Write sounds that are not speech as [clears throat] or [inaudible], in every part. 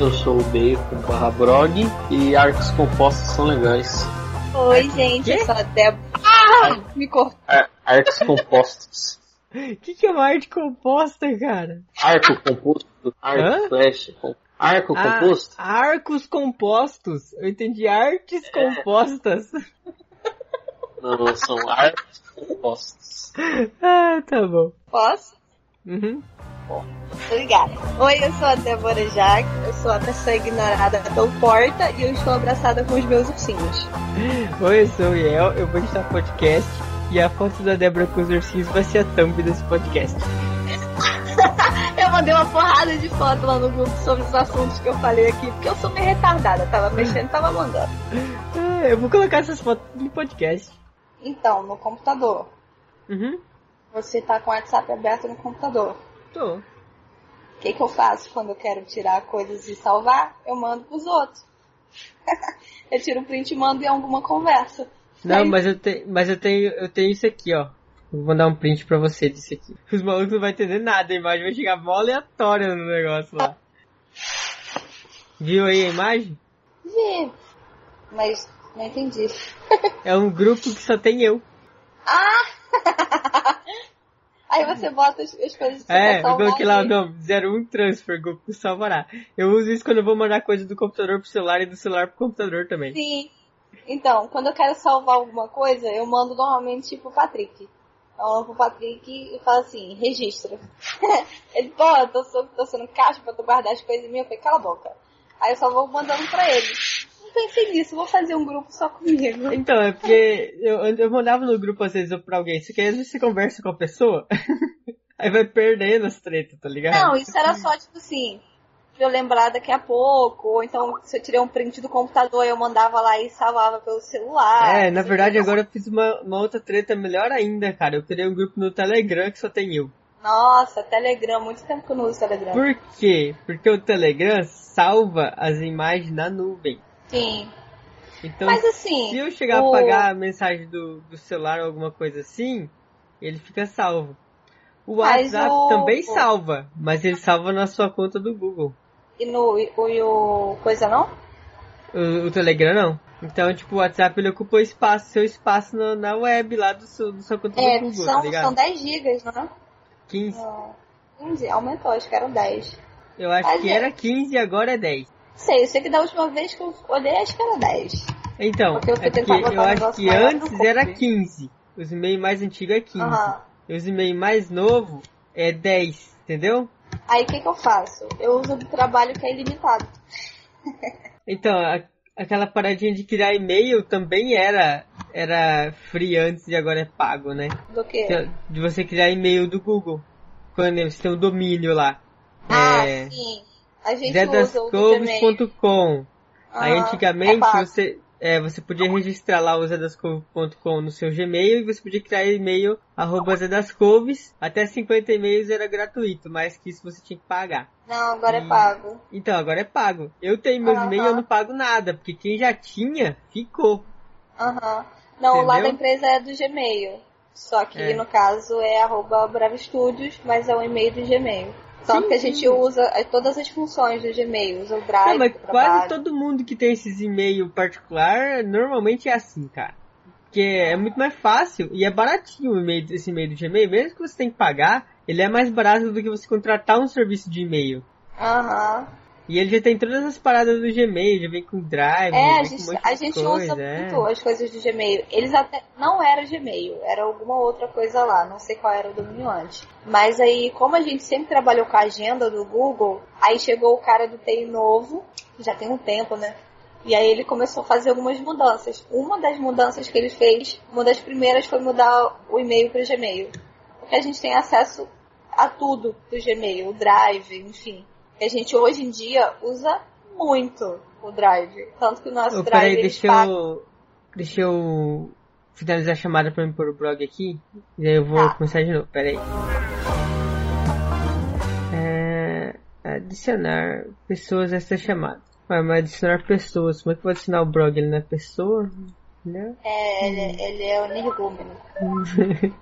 eu sou o Bacon barra Brog e arcos compostos são legais. Oi, gente, eu sou a Débora. Ah! Me cortou. Ar arcos compostos. O [laughs] que, que é uma arte composta, cara? Arco composto, arco Hã? flash, com- arco Ah, composto. arcos compostos. Eu entendi artes compostas. Não, são arcos compostos. [laughs] Ah, tá bom. Posso? Uhum. Obrigada. Oi, eu sou a Débora Jacques, eu sou a pessoa ignorada do Porta e eu estou abraçada com os meus ursinhos. Oi, eu sou o Iel, eu vou editar podcast e a foto da Débora com os ursinhos vai ser a thumb desse podcast. [laughs] Eu mandei uma porrada de foto lá no grupo sobre os assuntos que eu falei aqui, porque eu sou meio retardada, tava mexendo, tava mandando. Ah, eu vou colocar essas fotos no podcast. Então, no computador. Uhum. Você tá com o WhatsApp aberto no computador. Tô. O que, que eu faço quando eu quero tirar coisas e salvar? Eu mando pros outros. [laughs] eu tiro um print e mando em alguma conversa. Não, Aí- mas eu tenho, mas eu tenho, eu tenho isso aqui, ó. Vou mandar um print pra você disso aqui. [laughs] Os malucos não vão entender nada, a imagem vai chegar mó aleatória no negócio lá. Viu aí a imagem? Vi. Mas não entendi. [laughs] É um grupo que só tem eu. [laughs] Aí você bota as, as coisas você É, eu coloquei lá o nome, 01 Transfer, Goku salvará. Eu uso isso quando eu vou mandar coisa do computador pro celular e do celular pro computador também. Sim. Então, quando eu quero salvar alguma coisa, eu mando normalmente pro Patrick. Eu mando pro Patrick e falo assim, registra. [laughs] ele, pô, eu tô, só- tô sendo caixa pra tu guardar as coisas minhas. Eu falei, cala a boca. Aí eu só vou mandando pra ele. Pensei nisso, vou fazer um grupo só comigo. Então, é porque eu, eu mandava no grupo às vezes pra alguém, que às vezes você conversa com a pessoa, [laughs] aí vai perdendo as tretas, tá ligado? Não, isso era só tipo assim, pra eu lembrar daqui a pouco. Ou então, se eu tirei um print do computador, eu mandava lá e salvava pelo celular. É, na verdade agora eu fiz uma, uma outra treta melhor ainda, cara. Eu criei um grupo no Telegram que só tem eu. Nossa, Telegram, muito tempo que eu não uso Telegram. Por quê? Porque o Telegram salva as imagens na nuvem. Sim. Então, Mas assim. se eu chegar o- a apagar a mensagem do, do celular ou alguma coisa assim, ele fica salvo. O WhatsApp o- também salva, mas ele salva na sua conta do Google. E no e o, e o coisa não? O, o Telegram não. Então, tipo, o WhatsApp ele ocupa espaço, seu espaço na, na web lá do seu, da sua conta É, do Google, são, tá ligado? são 10 gigas, não é? 15. Não. 15, aumentou, acho que eram 10. Eu acho Mas que é. era 15 e agora é 10. Sei, eu sei que da última vez que eu olhei, acho que era 10. Então, Porque eu é eu acho que antes era consegui. 15. Os e-mails mais antigos é 15. Aham. E os e-mails mais novos é 10, entendeu? Aí o que, que eu faço? Eu uso do trabalho que é ilimitado. [laughs] Então, a- aquela paradinha de criar e-mail também era era free antes e agora é pago, né? Do que? De você criar e-mail do Google. Quando você tem um domínio lá. Ah, é, sim. A gente Aí Aham, antigamente é você, é, você podia registrar lá o zedascouves.com no seu Gmail e você podia criar e-mail arroba zedascouves. Até 50 e-mails era gratuito, mais que isso você tinha que pagar. Não, agora é E- pago. Então, agora é pago. Eu tenho meus Aham. e-mails e eu não pago nada, porque quem já tinha, ficou. Aham. Não, lá da empresa é do Gmail. Só que É. no caso é arroba Bravo Studios, mas é o e-mail do Gmail. Tanto Sim, que a sim. gente usa é, todas as funções do Gmail, usa o Drive, Não, mas quase todo mundo que tem esses e-mail particular, normalmente é assim, cara. Porque é muito mais fácil e é baratinho e-mail, esse e-mail do Gmail. Mesmo que você tenha que pagar, ele é mais barato do que você contratar um serviço de e-mail. Aham. E ele já tem todas as paradas do Gmail, já vem com Drive, É, a um gente, monte a gente coisa, usa é. muito as coisas do Gmail. Eles até. Não era Gmail, era alguma outra coisa lá, não sei qual era o domínio antes. Mas aí, como a gente sempre trabalhou com a agenda do Google, aí chegou o cara do TI novo, já tem um tempo, né? E aí ele começou a fazer algumas mudanças. Uma das mudanças que ele fez, uma das primeiras foi mudar o e-mail para o Gmail. Porque a gente tem acesso a tudo do Gmail, o Drive, enfim. E a gente hoje em dia usa muito o Drive. Tanto que o nosso Ô, Drive peraí, deixa paga- eu. Deixa eu finalizar a chamada pra mim pôr o blog aqui. E aí eu vou Tá. começar de novo, peraí. É, adicionar pessoas a essa chamada. Vai, mas adicionar pessoas. Como é que eu vou adicionar o blog? Ele não é pessoa? Né? É, ele, ele é o energúmeno. [laughs]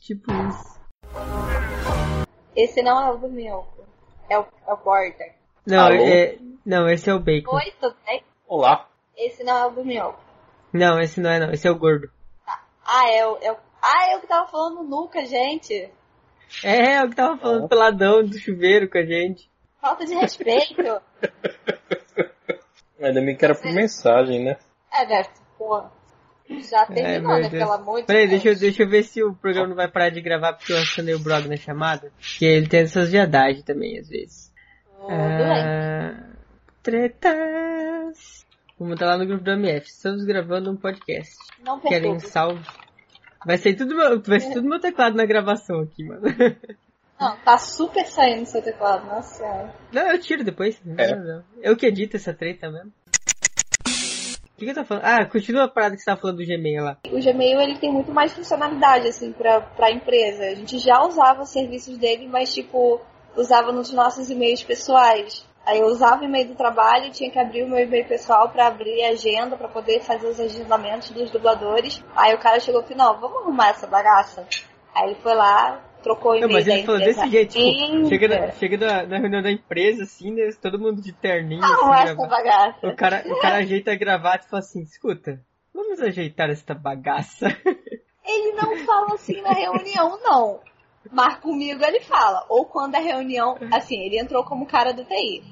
tipo isso. Esse não é o do Minhoco. É o, é o Porter. Não, Alô? é, não, esse é o Bacon. Oi, tudo bem? Olá. Esse não é o do Minhoco. Não, esse não é não, esse é o gordo. Ah, é o, é o... Ah, é o que tava falando nuca, gente. É, é o que tava falando Ah. peladão do chuveiro com a gente. Falta de respeito. [laughs] Ainda bem que era por mensagem, né? é, Beto, porra. Já terminou, meu né? Deus. Pelo amor de Peraí, Deus. deixa eu, deixa eu ver se o programa não vai parar de gravar porque eu acionei o blog na chamada. Que ele tem essas viadagens também, às vezes. Tudo bem. Ah, tretas. Vamos estar lá no grupo do MF. Estamos gravando um podcast. Não Querem perturbe. salve? Vai ser tudo meu, vai ser tudo meu teclado na gravação aqui, mano. Não, tá super saindo seu teclado, nossa senhora. Não, eu tiro depois. É. Eu que edito essa treta mesmo. Que, eu tô falando? Ah, continua a parada que você tava falando do Gmail lá. O Gmail ele tem muito mais funcionalidade assim para para empresa. A gente já usava os serviços dele, mas tipo usava nos nossos e-mails pessoais. Aí eu usava o e-mail do trabalho e tinha que abrir o meu e-mail pessoal para abrir a agenda para poder fazer os agendamentos dos dubladores. Aí o cara chegou e falou: "Não, vamos arrumar essa bagaça". Aí ele foi lá, trocou Não, e-mail mas ele falou desse jeito, tipo, chega, na, chega na, na reunião da empresa, assim, né, todo mundo de terninho, Arruma assim, essa grava- bagaça. o cara, o cara [laughs] ajeita a gravata e fala assim, escuta, vamos ajeitar esta bagaça. [laughs] Ele não fala assim na reunião, não. Mas comigo ele fala. Ou quando a reunião. Assim, ele entrou como cara do TI.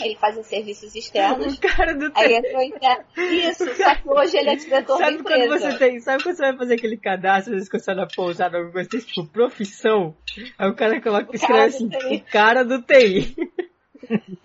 Ele fazia serviços externos. o cara do Aí TI. entrou interno. Isso, [laughs] só que hoje ele é diretor da Sabe quando empresa. você tem, sabe quando você vai fazer aquele cadastro, às vezes quando você vai na pousada, alguma coisa, tipo, profissão, aí o cara coloca, O escreve assim, o cara do TI.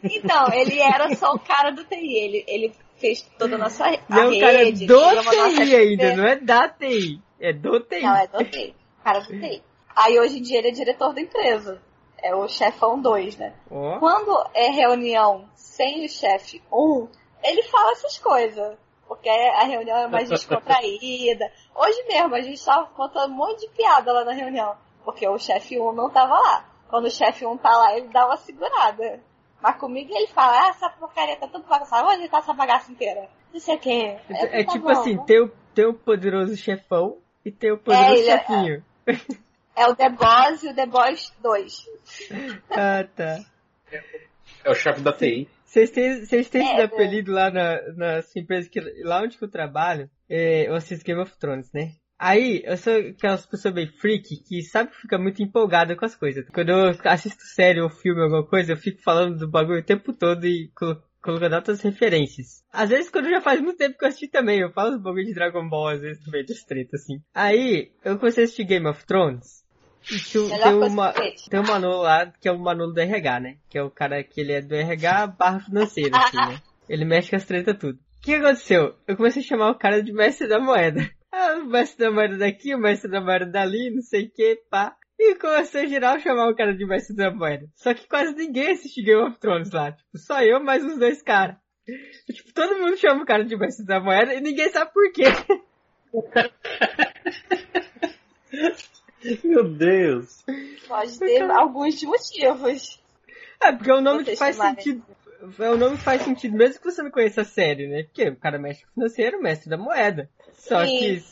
Então, ele era só o cara do TI. Ele, ele fez toda a nossa a Não, o cara rede. do TI ainda, rede. não é da TI, é do TI. Não, é do TI. Cara do TI. Aí hoje em dia ele é diretor da empresa. É o chefão 2, né? Ó, Quando é reunião sem o chefe 1, ele fala essas coisas. Porque a reunião é mais [laughs] descontraída. Hoje mesmo, a gente tava contando um monte de piada lá na reunião. Porque o chefe 1 não tava lá. Quando o chefe 1 tá lá, ele dá uma segurada. Mas comigo ele fala, ah, essa porcaria tá tudo bagunçada, vou ajeitar essa bagaça inteira. Não sei o quê. é, tá tipo bom. assim, tem o, tem o poderoso chefão e tem o poderoso É, é- chefinho. [laughs] É o The Boss e o The Boss 2. Ah, tá. É o chefe da TI. Vocês têm, vocês têm É, esse é. apelido lá na, na sua empresa, que lá onde que eu trabalho, é, eu assisto Game of Thrones, né? Aí, eu sou aquelas pessoas bem freak que sabe que fica muito empolgada com as coisas. Quando eu assisto série ou filme, alguma coisa, eu fico falando do bagulho o tempo todo e colocando outras referências. Às vezes, quando já faz muito tempo que eu assisti também, eu falo os bagulho de Dragon Ball, às vezes, no meio das tretas, assim. Aí, eu comecei a assistir Game of Thrones. E tinha, tem, uma, tem um Manolo lá, que é o Manolo do RH, né? Que é o cara que ele é do RH barra financeiro, assim, né? [laughs] Ele mexe com as tretas tudo. O que aconteceu? Eu comecei a chamar o cara de mestre da moeda. Ah, o mestre da moeda daqui, o mestre da moeda dali, não sei o que, pá. E comecei a geral chamar o cara de mestre da moeda. Só que quase ninguém assiste Game of Thrones lá. Tipo, só eu mais os dois caras. Tipo, todo mundo chama o cara de mestre da moeda e ninguém sabe por quê. [laughs] Meu Deus. Pode ter alguns motivos. É, porque é um nome faz sentido. É um nome que faz sentido, mesmo que você não conheça a série, né? Porque o cara mexe com financeiro, mestre da moeda. Só Sim. que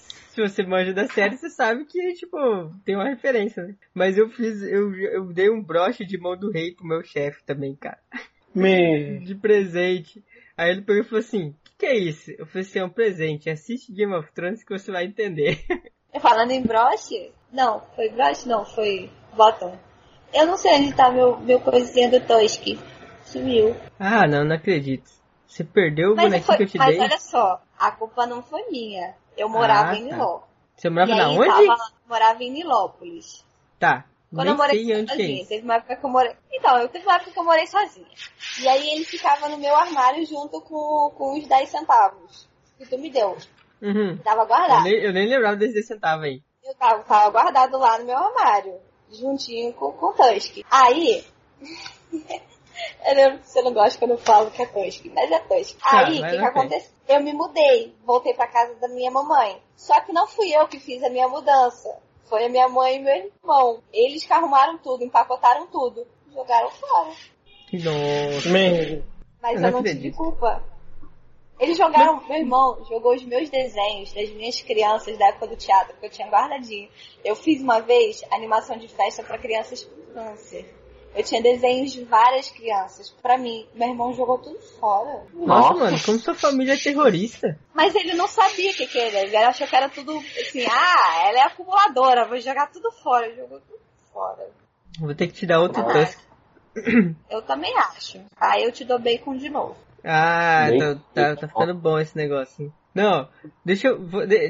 se você manja da série, você sabe que, tipo, tem uma referência, né? Mas eu fiz, eu, eu dei um broche de mão do rei pro meu chefe também, cara. Me... [laughs] De presente. Aí ele pegou e falou assim, o que, que é isso? Eu falei assim, é um presente, assiste Game of Thrones que você vai entender. [laughs] Falando em broche? Não, foi broche? Não, foi bottom. Eu não sei onde tá meu, meu coisinha do Toski. Sumiu. ah, não, não acredito. Você perdeu o Mas, bonequinho foi, que eu te mas dei? olha só, a culpa não foi minha. Eu morava Ah, em tá. Niló. Você morava na onde? tava- morava em Nilópolis. Tá. Quando Nem eu morei é sozinha, isso. teve uma época que eu morei. Então, eu teve uma época que eu morei sozinha. E aí ele ficava no meu armário junto com, com os 10 centavos que tu me deu. Uhum. Tava Eu guardado. nem, eu nem lembrava desse 10 centavos aí. Eu tava, tava guardado lá no meu armário, juntinho com, com o Tusk. Aí. [laughs] eu lembro que você não gosta quando eu falo que é Tusk, mas é Tusk. Tá, Aí, o mas que, que ok. aconteceu? Eu me mudei, voltei pra casa da minha mamãe. Só que não fui eu que fiz a minha mudança. Foi a minha mãe e meu irmão. Eles que arrumaram tudo, empacotaram tudo, jogaram fora. Nossa. Mas Eu eu não não tive acredito. culpa. Eles jogaram, meu irmão jogou os meus desenhos das minhas crianças da época do teatro, que eu tinha guardadinho. Eu fiz uma vez animação de festa para crianças com câncer. Eu tinha desenhos de várias crianças. Pra mim, meu irmão jogou tudo fora. Nossa, mano, como sua família é terrorista. Mas ele não sabia o que, que era. Ele achou que era tudo assim, ah, ela é acumuladora, vou jogar tudo fora. Jogou tudo fora. Vou ter que te dar outro Tusk. Eu também acho. Aí eu te dou bacon de novo. Ah, tá, tá, tá ficando bom esse negócio. Não, deixa eu,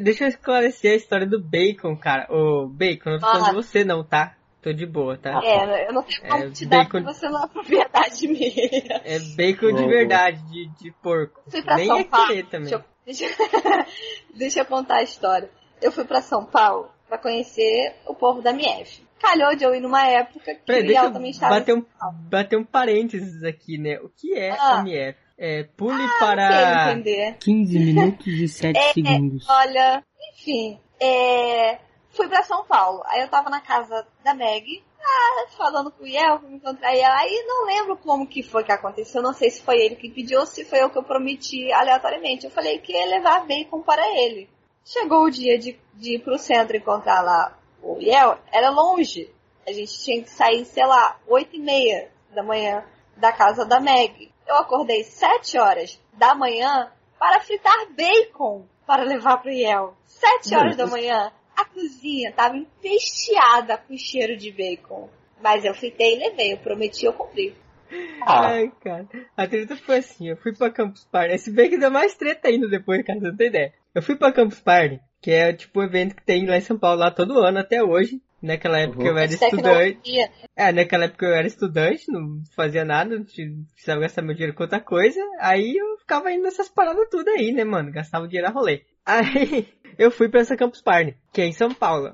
deixa eu esclarecer a história do bacon, cara. Ô, bacon, não tô falando Ah. de você não, tá? Tô de boa, tá? É, eu não tenho como É, te dar bacon- porque você não é propriedade [laughs] minha. É bacon de verdade, de, de porco. Fui pra Nem São é Paulo. também. Deixa eu, [laughs] deixa, eu contar a história. Eu fui pra São Paulo pra conhecer o povo da MF. Calhou de eu ir numa época que Peraí, o deixa eu também estava bater um, bater um parênteses aqui, né? O que é Ah. MF? É, pule Não sei para... entender. 15 minutos e 7 É, segundos. Olha, enfim, é, fui pra São Paulo. Aí eu tava na casa da Meg, ah, falando com o Iel, fui me encontrar ela. Aí não lembro como que foi que aconteceu. Não sei se foi ele que pediu ou se foi eu que eu prometi aleatoriamente. Eu falei que ia levar bacon para ele. Chegou o dia de, de ir pro centro encontrar lá o Iel, era longe. A gente tinha que sair, sei lá, oito e meia da manhã da casa da Meg. Eu acordei sete horas da manhã para fritar bacon para levar pro Iel. Sete horas da manhã, a cozinha estava empesteada com cheiro de bacon. Mas eu fritei e levei, eu prometi, eu cumpri. Ah, Ai, cara. A treta foi assim, eu fui pra Campus Party. Esse bem que deu mais treta ainda depois, cara, você não tem ideia. Eu fui pra Campus Party, que é tipo o evento que tem lá em São Paulo lá todo ano até hoje. Naquela época Uhum. eu era estudante. É, naquela época eu era estudante, não fazia nada, não precisava gastar meu dinheiro com outra coisa. Aí eu ficava indo nessas paradas tudo aí, né, mano? Gastava dinheiro a rolê. Aí eu fui pra essa Campus Party, que é em São Paulo.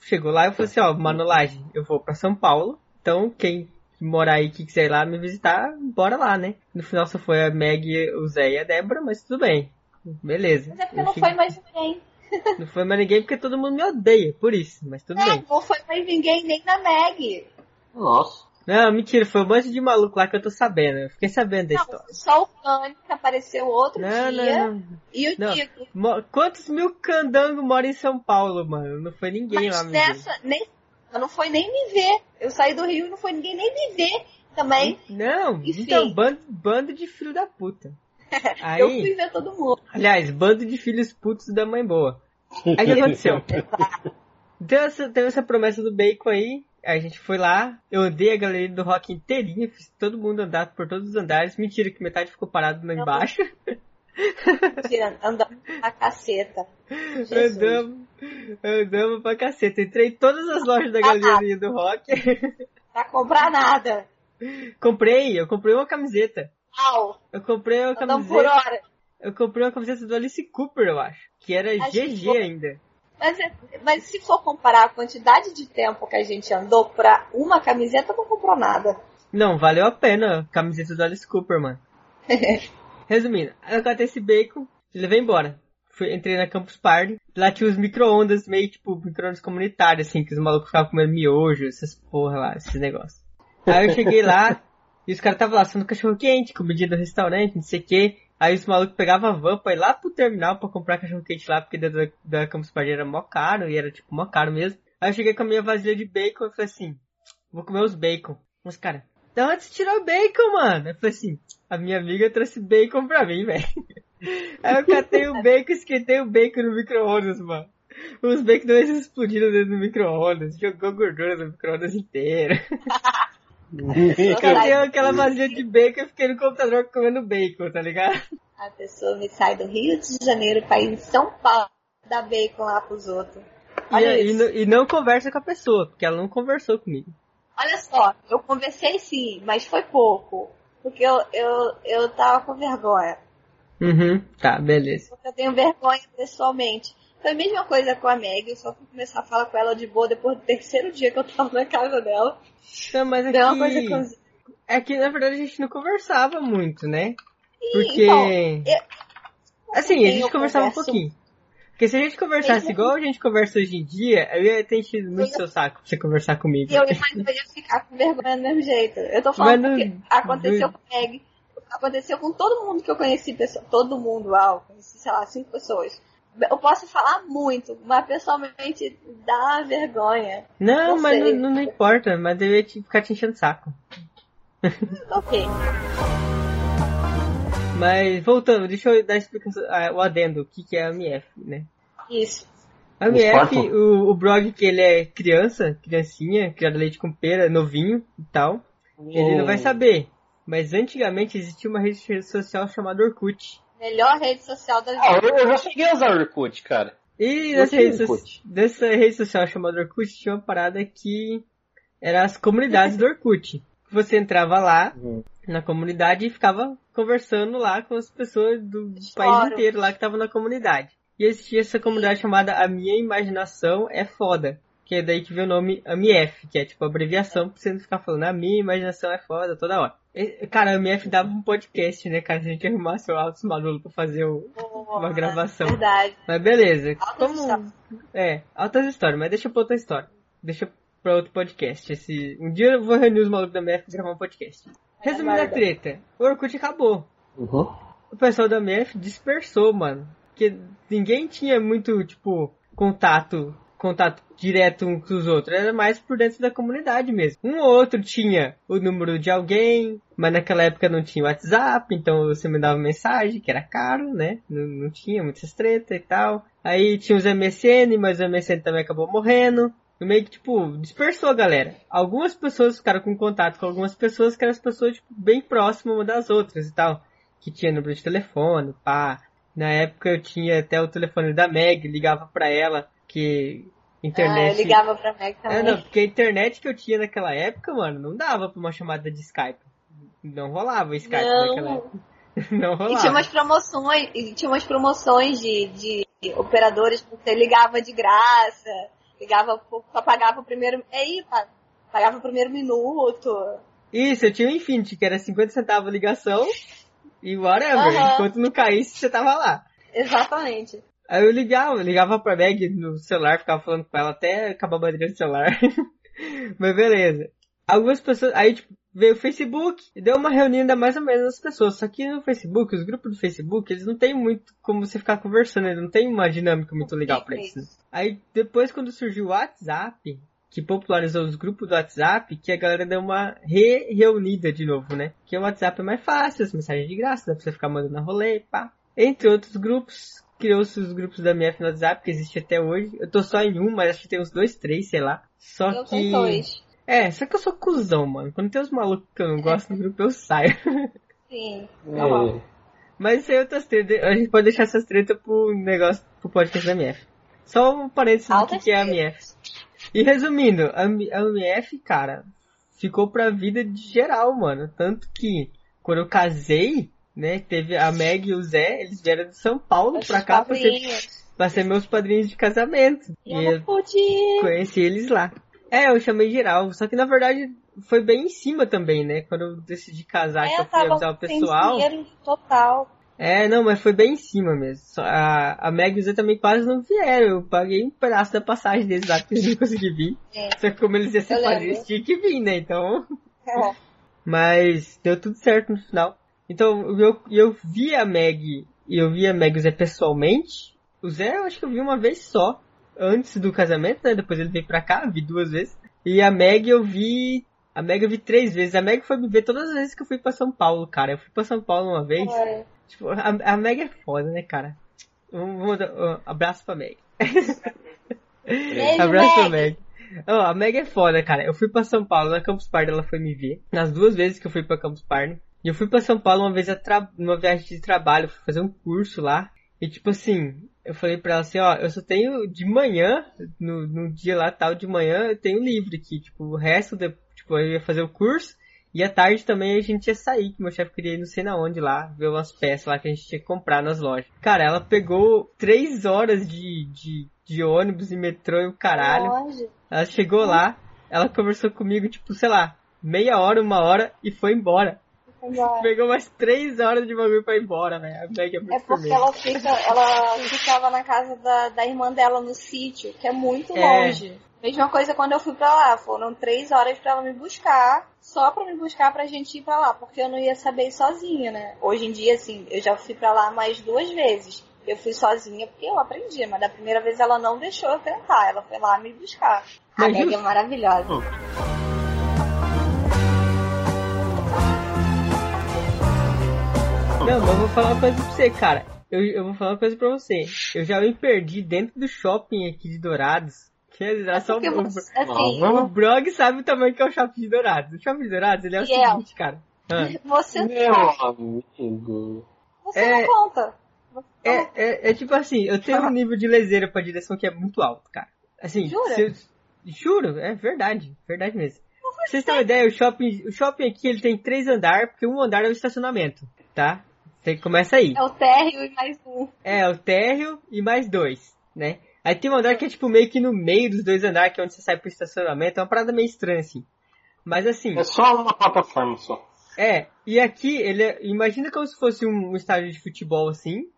Chegou lá e eu falei assim, ó, Manolagem, eu vou pra São Paulo, então quem morar aí, que quiser ir lá me visitar, bora lá, né? No final só foi a Meg, o Zé e a Débora, mas tudo bem. Beleza. Mas é porque Eu não fico- foi mais ninguém. [laughs] Não foi mais ninguém porque todo mundo me odeia, por isso, mas tudo É, bem. não foi mais ninguém nem na Meg. nossa. Não, mentira, foi um monte de maluco lá que eu tô sabendo. Eu fiquei sabendo da Não, história. só o Kanye que apareceu outro Não, dia. não, não. E o. Mo- Quantos mil candangos moram em São Paulo, mano? Não foi ninguém lá Mas ver. nessa, nem, não foi nem me ver. Eu saí do Rio e não foi ninguém nem me ver também. Não, Enfim. então, bando, bando de filho da puta. [laughs] Aí, Eu fui ver todo mundo. aliás, bando de filhos putos da mãe boa. Aí o que [laughs] aconteceu? Deu essa, teve essa promessa do bacon aí a gente foi lá, eu andei a galeria do rock inteirinha, fiz todo mundo andar por todos os andares. Mentira que metade ficou parado lá embaixo. Tira- Andando a caceta. Jesus. Andamos, andamos pra caceta. Entrei em todas as lojas da galeria do rock. Pra comprar nada. comprei, eu comprei uma camiseta. Au. Eu comprei uma Andando por camiseta. hora. Eu comprei uma camiseta do Alice Cooper, eu acho. Que era Acho GG ainda. Mas, é- mas se for comparar a quantidade de tempo que a gente andou pra uma camiseta, não comprou nada. Não, valeu a pena a camiseta do Alice Cooper, mano. [laughs] Resumindo, eu catei esse bacon e levei embora. Fui, entrei na Campus Party. Lá tinha os micro-ondas, meio tipo micro-ondas comunitários, assim, que os malucos ficavam comendo miojo, essas porra lá, esses negócios. Aí eu cheguei lá e os caras estavam lá assando cachorro quente, comidinha do restaurante, não sei o que. Aí os malucos pegavam a van pra ir lá pro terminal pra comprar cachorro quente lá, porque da, da, Campus Party era mó caro, e era tipo mó caro mesmo. Aí eu cheguei com a minha vasilha de bacon e falei assim, vou comer os bacon. Os caras, da onde você tirou bacon, mano? Eu falei assim, a minha amiga trouxe bacon pra mim, velho. [laughs] Aí eu catei o bacon, esquentei o bacon no micro-ondas, mano. Os bacon dois explodiram dentro do micro-ondas, jogou gordura no micro-ondas inteiro. [laughs] Eu tenho aquela vasilha de bacon e fiquei no computador comendo bacon, tá ligado? A pessoa me sai do Rio de Janeiro pra ir em São Paulo dar bacon lá pros outros. Olha E, e, não- e não conversa com a pessoa, porque ela não conversou comigo. Olha só, eu conversei sim, mas foi pouco. Porque eu, eu, eu tava com vergonha. Uhum, tá, beleza. Porque eu tenho vergonha pessoalmente. Foi a mesma coisa com a Meg, eu só fui começar a falar com ela de boa depois do terceiro dia que eu tava na casa dela. Não, mas Deu uma coisa aqui, com é que na verdade a gente não conversava muito, né? Porque. então, Assim, a gente eu conversava um converso- pouquinho. Porque se a gente conversasse Mesmo- igual a gente conversa hoje em dia, eu ia ter enchido muito seu saco pra você conversar comigo. Eu, mas eu ia ficar com vergonha do mesmo jeito. Eu tô falando Mas não- porque aconteceu com a Meg. Aconteceu com todo mundo que eu conheci, pessoa- todo mundo, uau, conheci, sei lá, cinco pessoas. Eu posso falar muito, mas pessoalmente dá vergonha. Não, Não mas não, não importa, mas eu ia te, ficar te enchendo o saco. [laughs] Ok. Mas voltando, deixa eu dar a explicação, ah, o adendo, o que, que é a MF, né? Isso. A MF, o, o Brog que ele é criança, criancinha, criado leite com pera, novinho e tal, ele não vai saber. Mas antigamente existia uma rede social chamada Orkut. Melhor rede social da Ah, vida. eu, eu já cheguei a usar Orkut, cara. E nessa rede, so- dessa rede social chamada Orkut tinha uma parada que era as comunidades do Orkut. Você entrava lá na comunidade e ficava conversando lá com as pessoas do país inteiro lá que estavam na comunidade. E existia essa comunidade chamada A Minha Imaginação é Foda. Que é daí que veio o nome AMF, que é tipo a abreviação pra você não ficar falando A Minha Imaginação é Foda toda hora. Cara, a AMF dava um podcast, né, cara? Se a gente arrumasse o Altos Maluco pra fazer o- uma gravação. Verdade. Mas beleza. Altas Como... histórias. É, altas histórias, mas deixa pra outra história. Deixa pra outro podcast. Esse... Um dia eu vou reunir os malucos da MF e gravar um podcast. Resumindo a treta, o Orkut acabou. Uhum. O pessoal da MF dispersou, mano. Porque ninguém tinha muito, tipo, contato, contato direto uns com os outros. Era mais por dentro da comunidade mesmo. Um ou outro tinha o número de alguém, mas naquela época não tinha WhatsApp, então você mandava mensagem, que era caro, né? Não, não tinha muitas tretas e tal. Aí tinha os MSN, mas o MSN também acabou morrendo. Meio que, tipo, dispersou a galera. Algumas pessoas ficaram com contato com algumas pessoas que eram as pessoas, tipo, bem próximas uma das outras e tal. Que tinha número de telefone, pá. Na época eu tinha até o telefone da Meg, ligava pra ela, que Ah, internet... eu ligava pra Meg É, também. não, porque a internet que eu tinha naquela época, mano, não dava pra uma chamada de Skype. Não rolava Skype Não. naquela época. [laughs] Não E rolava. tinha umas promoções, e tinha umas promoções de, de operadores que você ligava de graça, ligava, só pagava o primeiro. É aí, pagava o primeiro minuto. Isso, eu tinha o Infinity, que era 50 centavos a ligação e whatever. Aham. Enquanto não caísse, você tava lá. Exatamente. Aí eu ligava, ligava pra Meg no celular, ficava falando com ela até acabar a bateria do celular. [laughs] Mas beleza. Algumas pessoas, aí tipo, veio o Facebook e deu uma reunida mais ou menos as pessoas. Só que no Facebook, os grupos do Facebook, eles não tem muito como você ficar conversando, eles não tem uma dinâmica muito legal pra isso. né? Aí depois quando surgiu o WhatsApp, que popularizou os grupos do WhatsApp, que a galera deu uma re-reunida de novo, né? Que o WhatsApp é mais fácil, as mensagens de graça, dá pra você ficar mandando rolê, pá. Entre outros grupos, criou-se os grupos da MF no WhatsApp, que existe até hoje. Eu tô só em um, mas acho que tem uns dois, três, sei lá. Só eu que. dois. É, só que eu sou cuzão, mano. Quando tem uns malucos que eu não gosto no grupo, eu saio. [laughs] Sim. É. Mas isso aí é outras tretas. A gente pode deixar essas tretas pro negócio, pro podcast da MF. Só um parênteses do que, que é a. MF. E resumindo, a MF, cara, ficou pra vida de geral, mano. Tanto que, quando eu casei, né, teve a Meg e o Zé, eles vieram de São Paulo pra cá pra ser, pra ser meus padrinhos de casamento. E E eu não pude. conheci eles lá. É, eu chamei geral, só que na verdade foi bem em cima também, né? Quando eu decidi casar, que É, eu fui avisar o pessoal. dinheiro total. É, não, mas foi bem em cima mesmo. A, a Meg e o Zé também quase não vieram. Eu paguei um pedaço da passagem deles lá, [laughs] porque eles não conseguiam vir. É. Só que como eles iam ser padrinhos, tinha que vir, né? Então. É. Mas deu tudo certo no final. Então eu, eu vi a Meg e eu vi a Meg e o Zé pessoalmente. O Zé eu acho que eu vi uma vez só. Antes do casamento, né? Depois ele veio pra cá, vi duas vezes. E a Meg eu vi. A Meg eu vi três vezes. A Meg foi me ver todas as vezes que eu fui pra São Paulo, cara. Eu fui pra São Paulo uma vez. É. Tipo, a, a Meg é foda, né, cara? Vamos dar- ó, abraço pra Meg. Beijo, abraço pra Meg. Meg. Ó, a Meg é foda, cara. Eu fui pra São Paulo, na Campus Party ela foi me ver. Nas duas vezes que eu fui pra Campus Party. E eu fui pra São Paulo uma vez numa viagem de trabalho, fui fazer um curso lá. E tipo assim, eu falei pra ela assim, ó, eu só tenho de manhã, no, no dia lá tal de manhã, eu tenho livre aqui. Tipo, o resto, de, tipo, eu ia fazer o curso. E à tarde também a gente ia sair, que meu chefe queria ir não sei na onde lá, ver umas peças lá que a gente tinha que comprar nas lojas. Cara, ela pegou três horas de, de, de ônibus e metrô e o caralho. Ela chegou lá, ela conversou comigo, tipo, sei lá, meia hora, uma hora e foi embora. Embora. Pegou umas três horas de bagulho pra ir embora, velho. A Meg é muito É porque ela fica, ela ficava na casa da, da irmã dela no sítio, que é muito É. longe. Mesma coisa quando eu fui pra lá, foram três horas pra ela me buscar, só pra me buscar pra gente ir pra lá, porque eu não ia saber ir sozinha, né? Hoje em dia, assim, eu já fui pra lá mais duas vezes. Eu fui sozinha porque eu aprendi, mas da primeira vez ela não deixou eu tentar. Ela foi lá me buscar. A Meg é maravilhosa. Não, mas eu vou falar uma coisa pra você, cara. Eu, eu vou falar uma coisa pra você. Eu já me perdi dentro do shopping aqui de Dourados. Que é só Porque o, você, assim, Ah, o Brog sabe o tamanho que é o shopping de Dourados. O shopping de Dourados, ele é o é? seguinte, cara. Ah, [laughs] você, Meu amigo. você É- não conta. Você não- é, é, é tipo assim, eu tenho um nível de leseira pra direção que é muito alto, cara. Assim, Jura? se eu- juro, é verdade, verdade mesmo. Pra vocês terem uma ideia, o shopping, o shopping aqui ele tem três andares, porque um andar é o estacionamento, tá? Você começa aí. É o térreo e mais um. É, o térreo e mais dois, né? Aí tem um andar que é tipo meio que no meio dos dois andares, que é onde você sai pro estacionamento, é uma parada meio estranha, assim. Mas assim, É só uma plataforma só. é, e aqui ele é, imagina como se fosse um, estádio de futebol assim,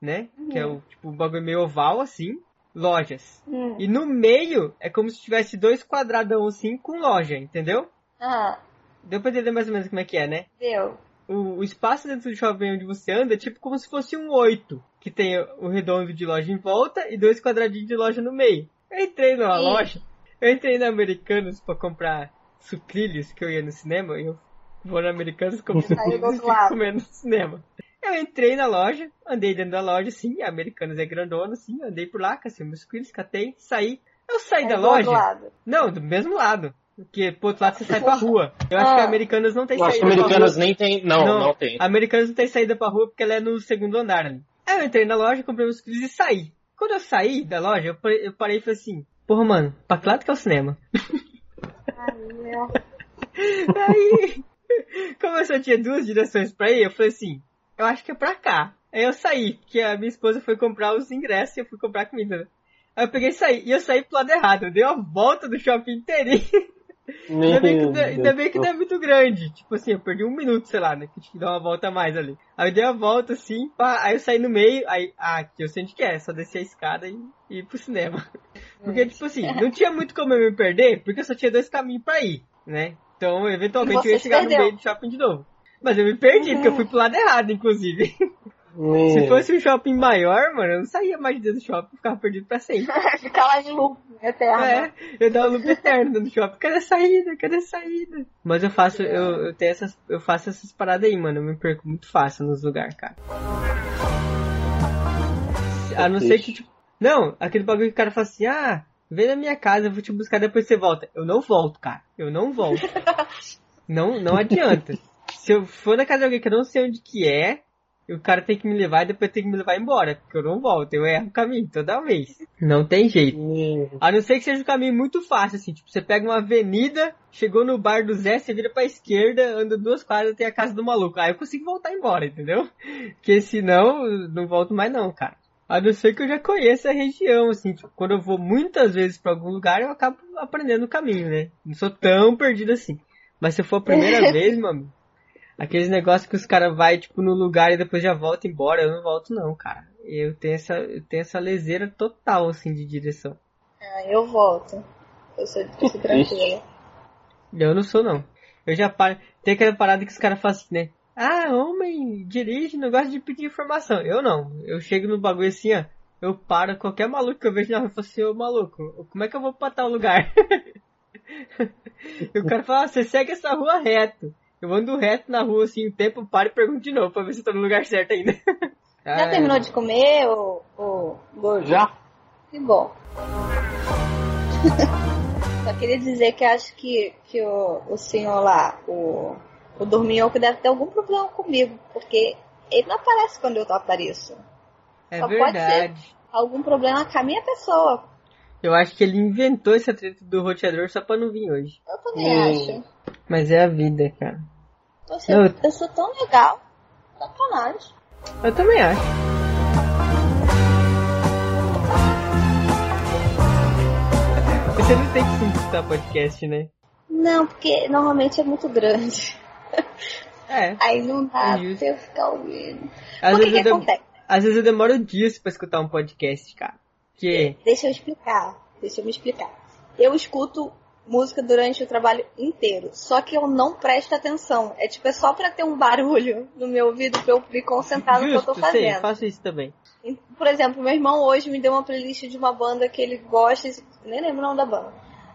né? Que é o tipo um bagulho meio oval assim, lojas. Hum. E no meio é como se tivesse dois quadradão assim com loja, entendeu? Ah, Deu pra entender mais ou menos como é que é, né? deu. O, o espaço dentro do shopping onde você anda é tipo como se fosse um oito, que tem o redondo de loja em volta e dois quadradinhos de loja no meio. Eu entrei numa Sim. loja, eu entrei na Americanos pra comprar sucrilhos, que eu ia no cinema, e eu vou na Americanos sucrilhos e comendo no cinema. Eu entrei na loja, andei dentro da loja, assim, a Americanos é grandona, assim, andei por lá, cacei meus sucrilhos, catei, saí. Eu saí É da loja, lado. não, do mesmo lado. Porque pro outro lado você sai pra rua. Eu acho Ah. [laughs] que a Americanas não tem Eu acho que saída pra americanas nem tem. Não, não, tem. A Americanas não tem saída pra rua porque ela é no segundo andar ali. Aí eu entrei na loja, comprei meus cris e saí. Quando eu saí da loja, eu parei, eu e falei assim, porra, mano, pra que lado que é o cinema? Ai, meu. [laughs] Aí, como eu só tinha duas direções pra ir, eu falei assim, eu acho que é pra cá. Aí eu saí, porque a minha esposa foi comprar os ingressos e eu fui comprar comida. né? Aí eu peguei e saí, e eu saí pro lado errado, eu dei uma volta do shopping inteirinho. [laughs] Ainda bem, que, não- ainda bem que não é muito grande. Tipo assim, eu perdi um minuto, sei lá, né? Que tive que dar uma volta a mais ali. Aí eu dei a volta assim, pá, aí eu saí no meio, aí, ah, aqui eu sei onde que é, só descer a escada e, e ir pro cinema. Porque, tipo assim, não tinha muito como eu me perder, porque eu só tinha dois caminhos pra ir, né? Então, eventualmente eu ia chegar no perdeu. meio do shopping de novo. Mas eu me perdi, porque eu fui pro lado errado, inclusive. [laughs] Meu. Se fosse um shopping maior, mano, eu não saía mais de dentro do shopping, ficava perdido pra sempre. [laughs] Ficar lá em loop eterno. É, eu dava loop eterno dentro do shopping. Cadê a saída? Cadê a saída? Mas eu faço, eu, eu tenho essas, eu faço essas paradas aí, mano. Eu me perco muito fácil nos lugares, cara. A não ser que, tipo, não, aquele bagulho que o cara fala assim, ah, vem na minha casa, eu vou te buscar, depois você volta. Eu não volto, cara. Eu não volto. [laughs] não, não adianta. Se eu for na casa de alguém que eu não sei onde que é, o cara tem que me levar e depois tem que me levar embora, porque eu não volto, eu erro o caminho toda vez. Não tem jeito. Meu. A não ser que seja um caminho muito fácil, assim, tipo, você pega uma avenida, chegou no bar do Zé, você vira pra esquerda, anda duas quadras tem a casa do maluco. Aí eu consigo voltar embora, entendeu? Porque senão, não volto mais não, cara. A não ser que eu já conheça a região, assim, tipo, quando eu vou muitas vezes pra algum lugar, eu acabo aprendendo o caminho, né? Não sou tão perdido assim. Mas se for a primeira [laughs] vez, mano, aqueles negócios que os caras vai tipo, no lugar e depois já volta embora, eu não volto não, cara. Eu tenho essa, eu tenho essa leseira total, assim, de direção. Ah, eu volto. Eu sou, eu sou tranquila. Eu não sou, não. Eu já paro. Tem aquela parada que os caras fazem assim, né? Ah, homem dirige, não gosta de pedir informação. Eu não. Eu chego no bagulho assim, ó. Eu paro qualquer maluco que eu vejo na rua e falo assim, ô maluco, como é que eu vou pra tal lugar? [laughs] e o cara fala, ah, você segue essa rua reto. Eu ando reto na rua assim, o tempo paro e pergunto de novo pra ver se eu tô no lugar certo ainda. [laughs] Já Ah, terminou de comer, ô, ô gordo? Já? Que bom. [laughs] Só queria dizer que acho que, que o, o senhor lá, o, o dorminhoco, deve ter algum problema comigo, porque ele não aparece quando eu apareço. É só pode verdade. Algum problema com a minha pessoa. Eu acho que ele inventou essa treta do roteador só pra não vir hoje. Eu também Hum. acho. Mas é a vida, cara. Você, eu- eu sou tão legal. Sacanagem. Eu também acho. Você não tem que escutar podcast, né? Não, porque normalmente é muito grande. É. Aí não dá É justo. pra eu ficar ouvindo. Às o que, vezes, que eu às vezes eu demoro dias pra escutar um podcast, cara. Que Deixa eu explicar. Deixa eu me explicar. Eu escuto música durante o trabalho inteiro. Só que eu não presto atenção. É tipo, é só pra ter um barulho no meu ouvido pra eu me concentrar no que eu tô justo, fazendo. faço isso também. Por exemplo, meu irmão hoje me deu uma playlist de uma banda que ele gosta, nem lembro o nome da banda.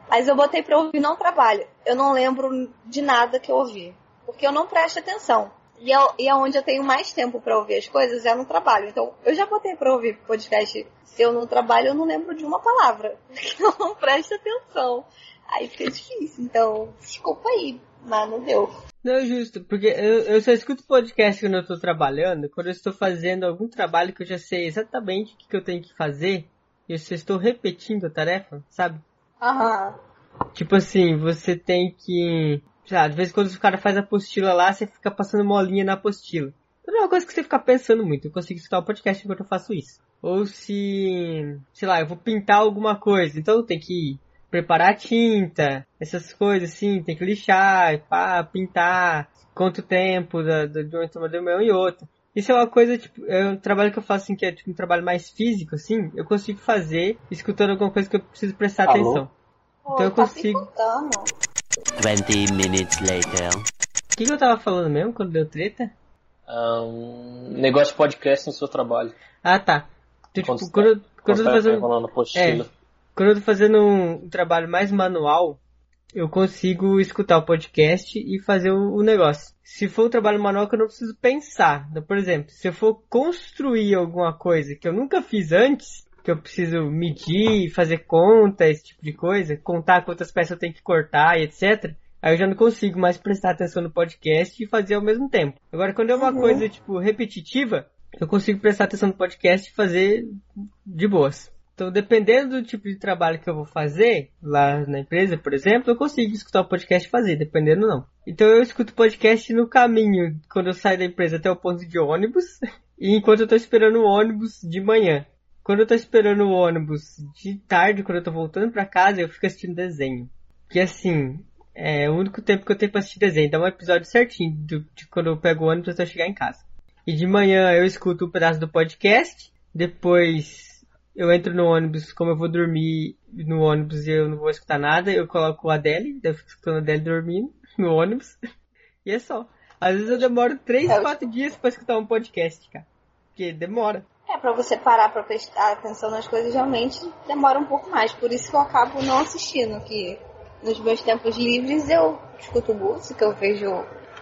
Mas eu botei pra ouvir não trabalho. Eu não lembro de nada que eu ouvi. Porque eu não presto atenção. E é, e é onde eu tenho mais tempo para ouvir as coisas, é no trabalho. Então, eu já botei pra ouvir podcast. Se eu não trabalho, eu não lembro de uma palavra. [laughs] Porque eu não presto atenção. Aí fica difícil. Então, desculpa aí. Mas não deu. Não, é justo, porque eu, eu só escuto podcast quando eu tô trabalhando, quando eu estou fazendo algum trabalho que eu já sei exatamente o que, que eu tenho que fazer, e eu só estou repetindo a tarefa, sabe? Aham. Tipo assim, você tem que. Sei lá, de vez em quando o cara faz a apostila lá, você fica passando molinha na apostila. Não é uma coisa que você fica pensando muito. Eu consigo escutar o podcast enquanto eu faço isso. Ou se, sei lá, eu vou pintar alguma coisa, então tem que preparar a tinta, essas coisas assim, tem que lixar, pá, pintar, quanto tempo da, da, de uma turma de uma e outra. Isso é uma coisa, tipo, é um trabalho que eu faço assim, que é tipo um trabalho mais físico, assim, eu consigo fazer escutando alguma coisa que eu preciso prestar Alô? atenção. Pô, Então eu tá consigo. Picotando. 20 minutes later. O que, que eu tava falando mesmo quando deu treta? Um negócio de podcast no seu trabalho. Ah, tá. Então, Quando tipo, você quando, eu- quando Quando eu tô tá fazendo. apostila. Quando eu tô fazendo um, um trabalho mais manual, eu consigo escutar o podcast e fazer o, o negócio. Se for um trabalho manual que eu não preciso pensar. Então, por exemplo, se eu for construir alguma coisa que eu nunca fiz antes, que eu preciso medir, fazer conta, esse tipo de coisa, contar quantas peças eu tenho que cortar e etc. Aí eu já não consigo mais prestar atenção no podcast e fazer ao mesmo tempo. Agora, quando é uma coisa, tipo, repetitiva, eu consigo prestar atenção no podcast e fazer de boas. Então, dependendo do tipo de trabalho que eu vou fazer lá na empresa, por exemplo, eu consigo escutar o podcast e fazer, dependendo não. Então, eu escuto podcast no caminho, quando eu saio da empresa até o ponto de ônibus, [laughs] e enquanto eu tô esperando o ônibus de manhã. Quando eu tô esperando o ônibus de tarde, quando eu tô voltando pra casa, eu fico assistindo desenho. Que assim, é o único tempo que eu tenho pra assistir desenho. Dá um episódio certinho do- de quando eu pego o ônibus até eu chegar em casa. E de manhã eu escuto um pedaço do podcast. Depois eu entro no ônibus, como eu vou dormir no ônibus e eu não vou escutar nada, eu coloco o Adele, eu fico escutando a Adele dormindo [laughs] no ônibus. E é só. Às vezes eu demoro 3, É, eu- 4 dias pra escutar um podcast, cara. Porque demora. Pra você parar pra prestar atenção nas coisas, realmente demora um pouco mais. Por isso que eu acabo não assistindo, que nos meus tempos livres eu escuto música, eu vejo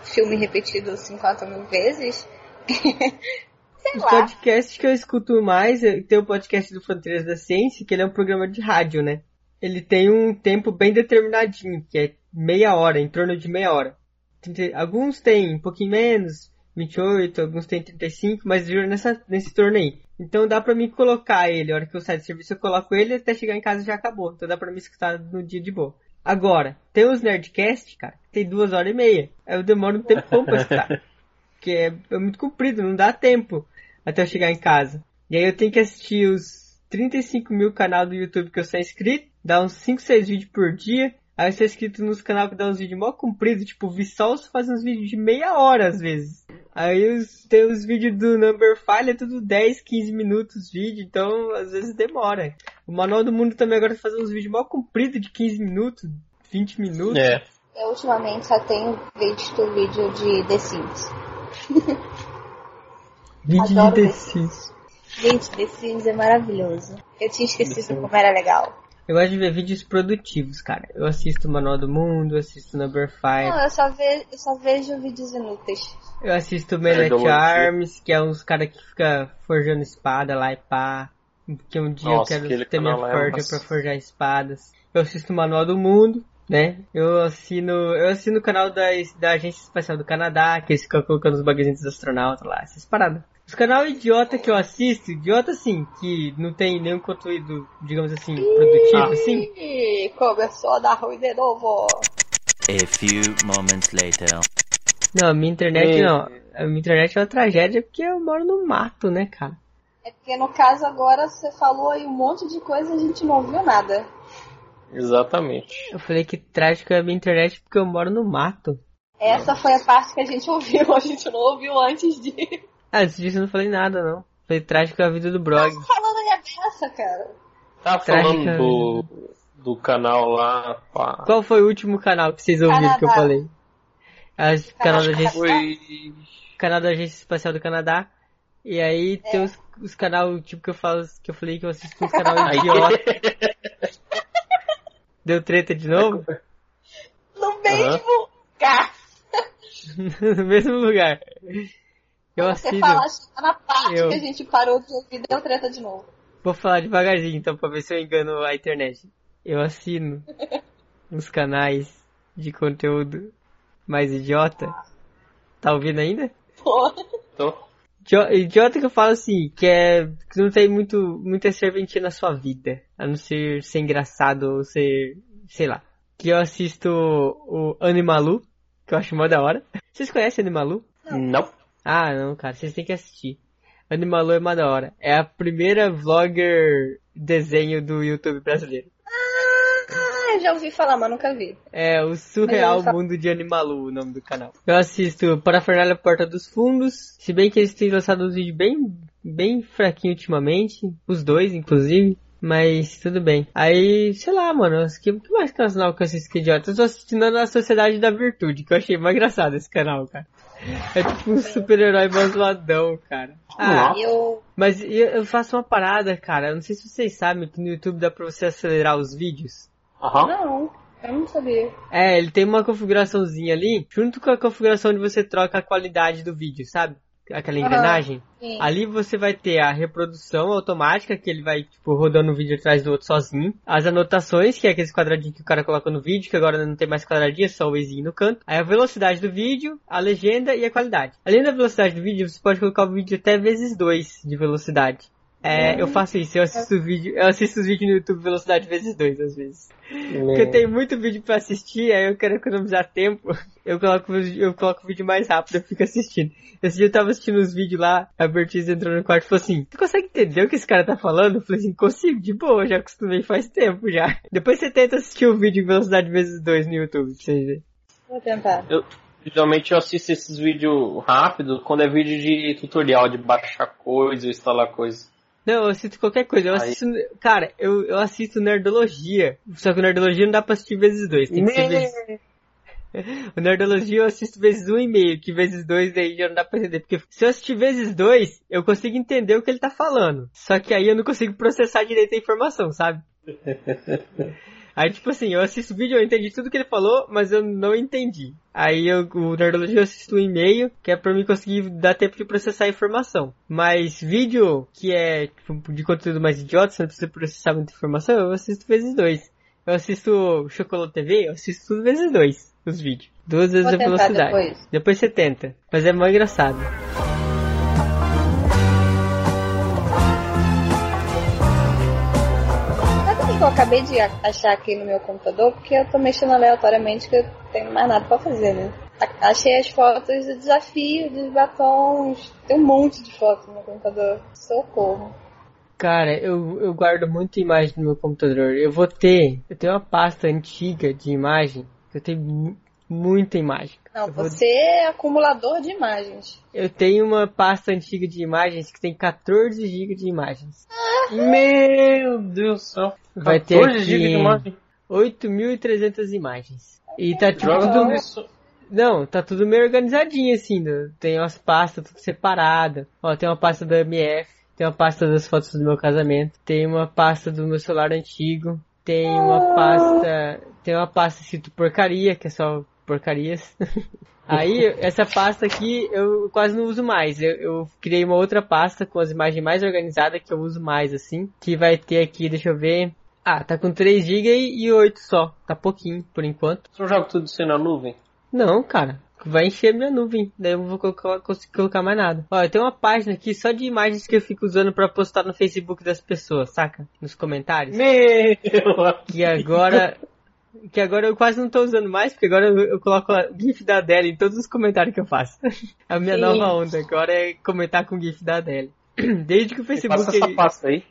filme repetido 50 mil vezes. [laughs] Sei Os lá. podcasts que eu escuto mais, tem o podcast do Fronteiras da Ciência, que ele é um programa de rádio, né? Ele tem um tempo bem determinadinho, que é meia hora, em torno de meia hora. Alguns têm um pouquinho menos, 28, alguns têm 35, mas juro nessa, nesse torno aí. Então dá pra mim colocar ele, a hora que eu saio do serviço eu coloco ele até chegar em casa já acabou. Então dá pra me escutar no dia de boa. Agora, tem os Nerdcast, cara, que tem duas horas e meia. Aí eu demoro um tempo pra escutar. [laughs] Porque é, é muito comprido, não dá tempo até eu chegar em casa. E aí eu tenho que assistir os 35 mil canal do YouTube que eu sou inscrito, dá uns 5, 6 vídeos por dia. Aí eu sou inscrito nos canal que dá uns vídeos mó compridos, tipo, o Vissals faz uns vídeos de meia hora às vezes. Aí os, tem os vídeos do Number File, é tudo 10, 15 minutos vídeo, então às vezes demora. O Manual do Mundo também agora tá fazendo uns vídeos mó compridos de 15 minutos, 20 minutos. É. Eu ultimamente só tenho visto vídeo de The Sims. [laughs] Vídeo Adoro de The. Sims. Gente, The Sims é maravilhoso. Eu tinha esquecido como era legal. Eu gosto de ver vídeos produtivos, cara. Eu assisto o Manual do Mundo, assisto Number Five. Não, eu só, ve eu só vejo vídeos inúteis. Eu assisto Melee Nerdologia. Arms, que é uns cara que fica forjando espada lá e pá. Que um dia Nossa, eu quero ter minha é forja massa. pra forjar espadas. Eu assisto o Manual do Mundo, né? Eu assino, eu assino o canal da, da Agência Espacial do Canadá, que eles ficam colocando os bagulhinhos dos astronautas lá, essas paradas. Os canal idiota que eu assisto, idiota assim, que não tem nenhum conteúdo, digamos assim, produtivo, Ah. assim. Ih, começou a dar ruim de novo. A few moments later. Não, a minha internet E- não. A minha internet é uma tragédia porque eu moro no mato, né, cara? É porque no caso agora você falou aí um monte de coisa e a gente não ouviu nada. Exatamente. Eu falei que trágico é a minha internet porque eu moro no mato. Essa foi a parte que a gente ouviu, [laughs] a gente não ouviu antes de. Ah, antes disso eu não falei nada, não. Falei trágico é a vida do Brog. Tá falando aí a beça, cara. Tava falando do, do canal lá, pá. Qual foi o último canal que vocês ouviram que eu Canadá. falei? A, canal, da Canadá. agência, Foi. canal da Agência Espacial do Canadá. E aí tem os, os canal, tipo, que eu falo, que eu falei que eu assisto uns canal [laughs] idiota. Deu treta de novo? No mesmo lugar. [laughs] no mesmo lugar. Eu Você assino. fala, acho que tá na parte Eu- que a gente parou de ouvir, deu treta de novo. Vou falar devagarzinho então pra ver se eu engano a internet. Eu assino [laughs] uns canais de conteúdo mais idiota. Tá ouvindo ainda? Pô, Tô. Idio- Idiota que eu falo assim, que é. que não tem muito, muita serventia na sua vida. A não ser ser engraçado ou ser. sei lá. Que eu assisto o Animalu, que eu acho mó da hora. Vocês conhecem Animalu? Não. Ah, não, cara, vocês têm que assistir. Animalu é uma da hora. É a primeira vlogger desenho do YouTube brasileiro. ah, já ouvi falar, mas nunca vi. É o Surreal Mundo de Animalu, o nome do canal. Eu assisto Parafernália Porta dos Fundos, se bem que eles têm lançado uns vídeos bem, bem fraquinho ultimamente, os dois, inclusive. Mas tudo bem. Aí, sei lá, mano, o que, que mais canal que eu assisto que é idiota? Eu tô assistindo a Sociedade da Virtude, que eu achei mais engraçado esse canal, cara. É tipo um super-herói mais zoadão, cara. Ah, Eu. mas eu eu faço uma parada, cara. Eu não sei se vocês sabem que no YouTube dá pra você acelerar os vídeos. Aham. Não, eu não sabia. É, ele tem uma configuraçãozinha ali, junto com a configuração onde você troca a qualidade do vídeo, sabe? Aquela engrenagem. Sim. Ali você vai ter a reprodução automática, que ele vai, tipo, rodando um vídeo atrás do outro sozinho. As anotações, que é aqueles quadradinhos que o cara coloca no vídeo, que agora não tem mais quadradinho, é só o Wazinho no canto. Aí a velocidade do vídeo, a legenda e a qualidade. Além da velocidade do vídeo, você pode colocar o vídeo até vezes 2 de velocidade. É, eu faço isso, eu assisto vídeo, eu assisto os vídeos no YouTube velocidade vezes 2 às vezes. Porque eu tenho muito vídeo pra assistir, aí eu quero economizar tempo. [laughs] Eu coloco, eu coloco o vídeo mais rápido, eu fico assistindo. Esse dia eu tava assistindo uns vídeos lá, a Bertiz entrou no quarto e falou assim, tu consegue entender o que esse cara tá falando? Eu falei assim, consigo, de boa, já acostumei faz tempo já. [laughs] Depois você tenta assistir o vídeo em velocidade vezes 2 no YouTube, pra vocês verem. Vou tentar. Geralmente eu assisto esses vídeos rápidos quando é vídeo de tutorial, de baixar coisa, instalar coisa. Não, eu assisto qualquer coisa. Eu Aí- assisto. Cara, eu, eu assisto Nerdologia. Só que Nerdologia não dá pra assistir vezes dois. Tem que ser vezes. [laughs] O Nerdologia eu assisto vezes um e meio, que vezes dois aí já não dá pra entender. Porque se eu assistir vezes dois, eu consigo entender o que ele tá falando. Só que aí eu não consigo processar direito a informação, sabe? [laughs] Aí, tipo assim, eu assisto o vídeo, eu entendi tudo que ele falou, mas eu não entendi. Aí eu, o Nerdologia eu assisto um e-mail, que é pra mim conseguir dar tempo de processar a informação. Mas vídeo que é tipo, de conteúdo mais idiota, você não precisa processar muita informação, eu assisto vezes dois. Eu assisto Chocolate TV, eu assisto tudo vezes dois, os vídeos. Duas vezes Vou a tentar velocidade. depois. Depois você tenta. Mas é mais engraçado. Que eu acabei de achar aqui no meu computador? Porque eu tô mexendo aleatoriamente que eu tenho mais nada pra fazer, né? Achei as fotos do desafio dos batons. Tem um monte de fotos no meu computador. Socorro. Cara, eu, eu guardo muita imagem no meu computador. Eu vou ter. Eu tenho uma pasta antiga de imagem. Eu tenho muita imagem. Não, Eu vou- você é acumulador de imagens. Eu tenho uma pasta antiga de imagens que tem 14 GB de imagens. Meu Deus do céu. Vai ter 14 aqui GB de imagem. 8.300 imagens. E tá tipo tudo... isso. Não, tá tudo meio organizadinho assim. Tem umas pastas tudo separadas. Ó, tem uma pasta da MF. Tem uma pasta das fotos do meu casamento. Tem uma pasta do meu celular antigo. Tem uma pasta... Tem uma pasta escrito porcaria, que é só porcarias. [laughs] Aí, essa pasta aqui eu quase não uso mais. Eu, eu criei uma outra pasta com as imagens mais organizadas que eu uso mais, assim. Que vai ter aqui, deixa eu ver. Ah, tá com 3 GB e 8 só. Tá pouquinho, por enquanto. Você não joga tudo isso na nuvem? Não, cara. Vai encher minha nuvem. Daí eu não vou colocar, conseguir colocar mais nada. Olha, tem uma página aqui só de imagens que eu fico usando pra postar no Facebook das pessoas, saca? Nos comentários. Meu! Que agora. Que agora eu quase não tô usando mais, porque agora eu, eu coloco a GIF da Adele em todos os comentários que eu faço. [laughs] A minha Sim. nova onda agora é comentar com o GIF da Adele. [clears throat] Desde que o Facebook. Passa essa pasta aí.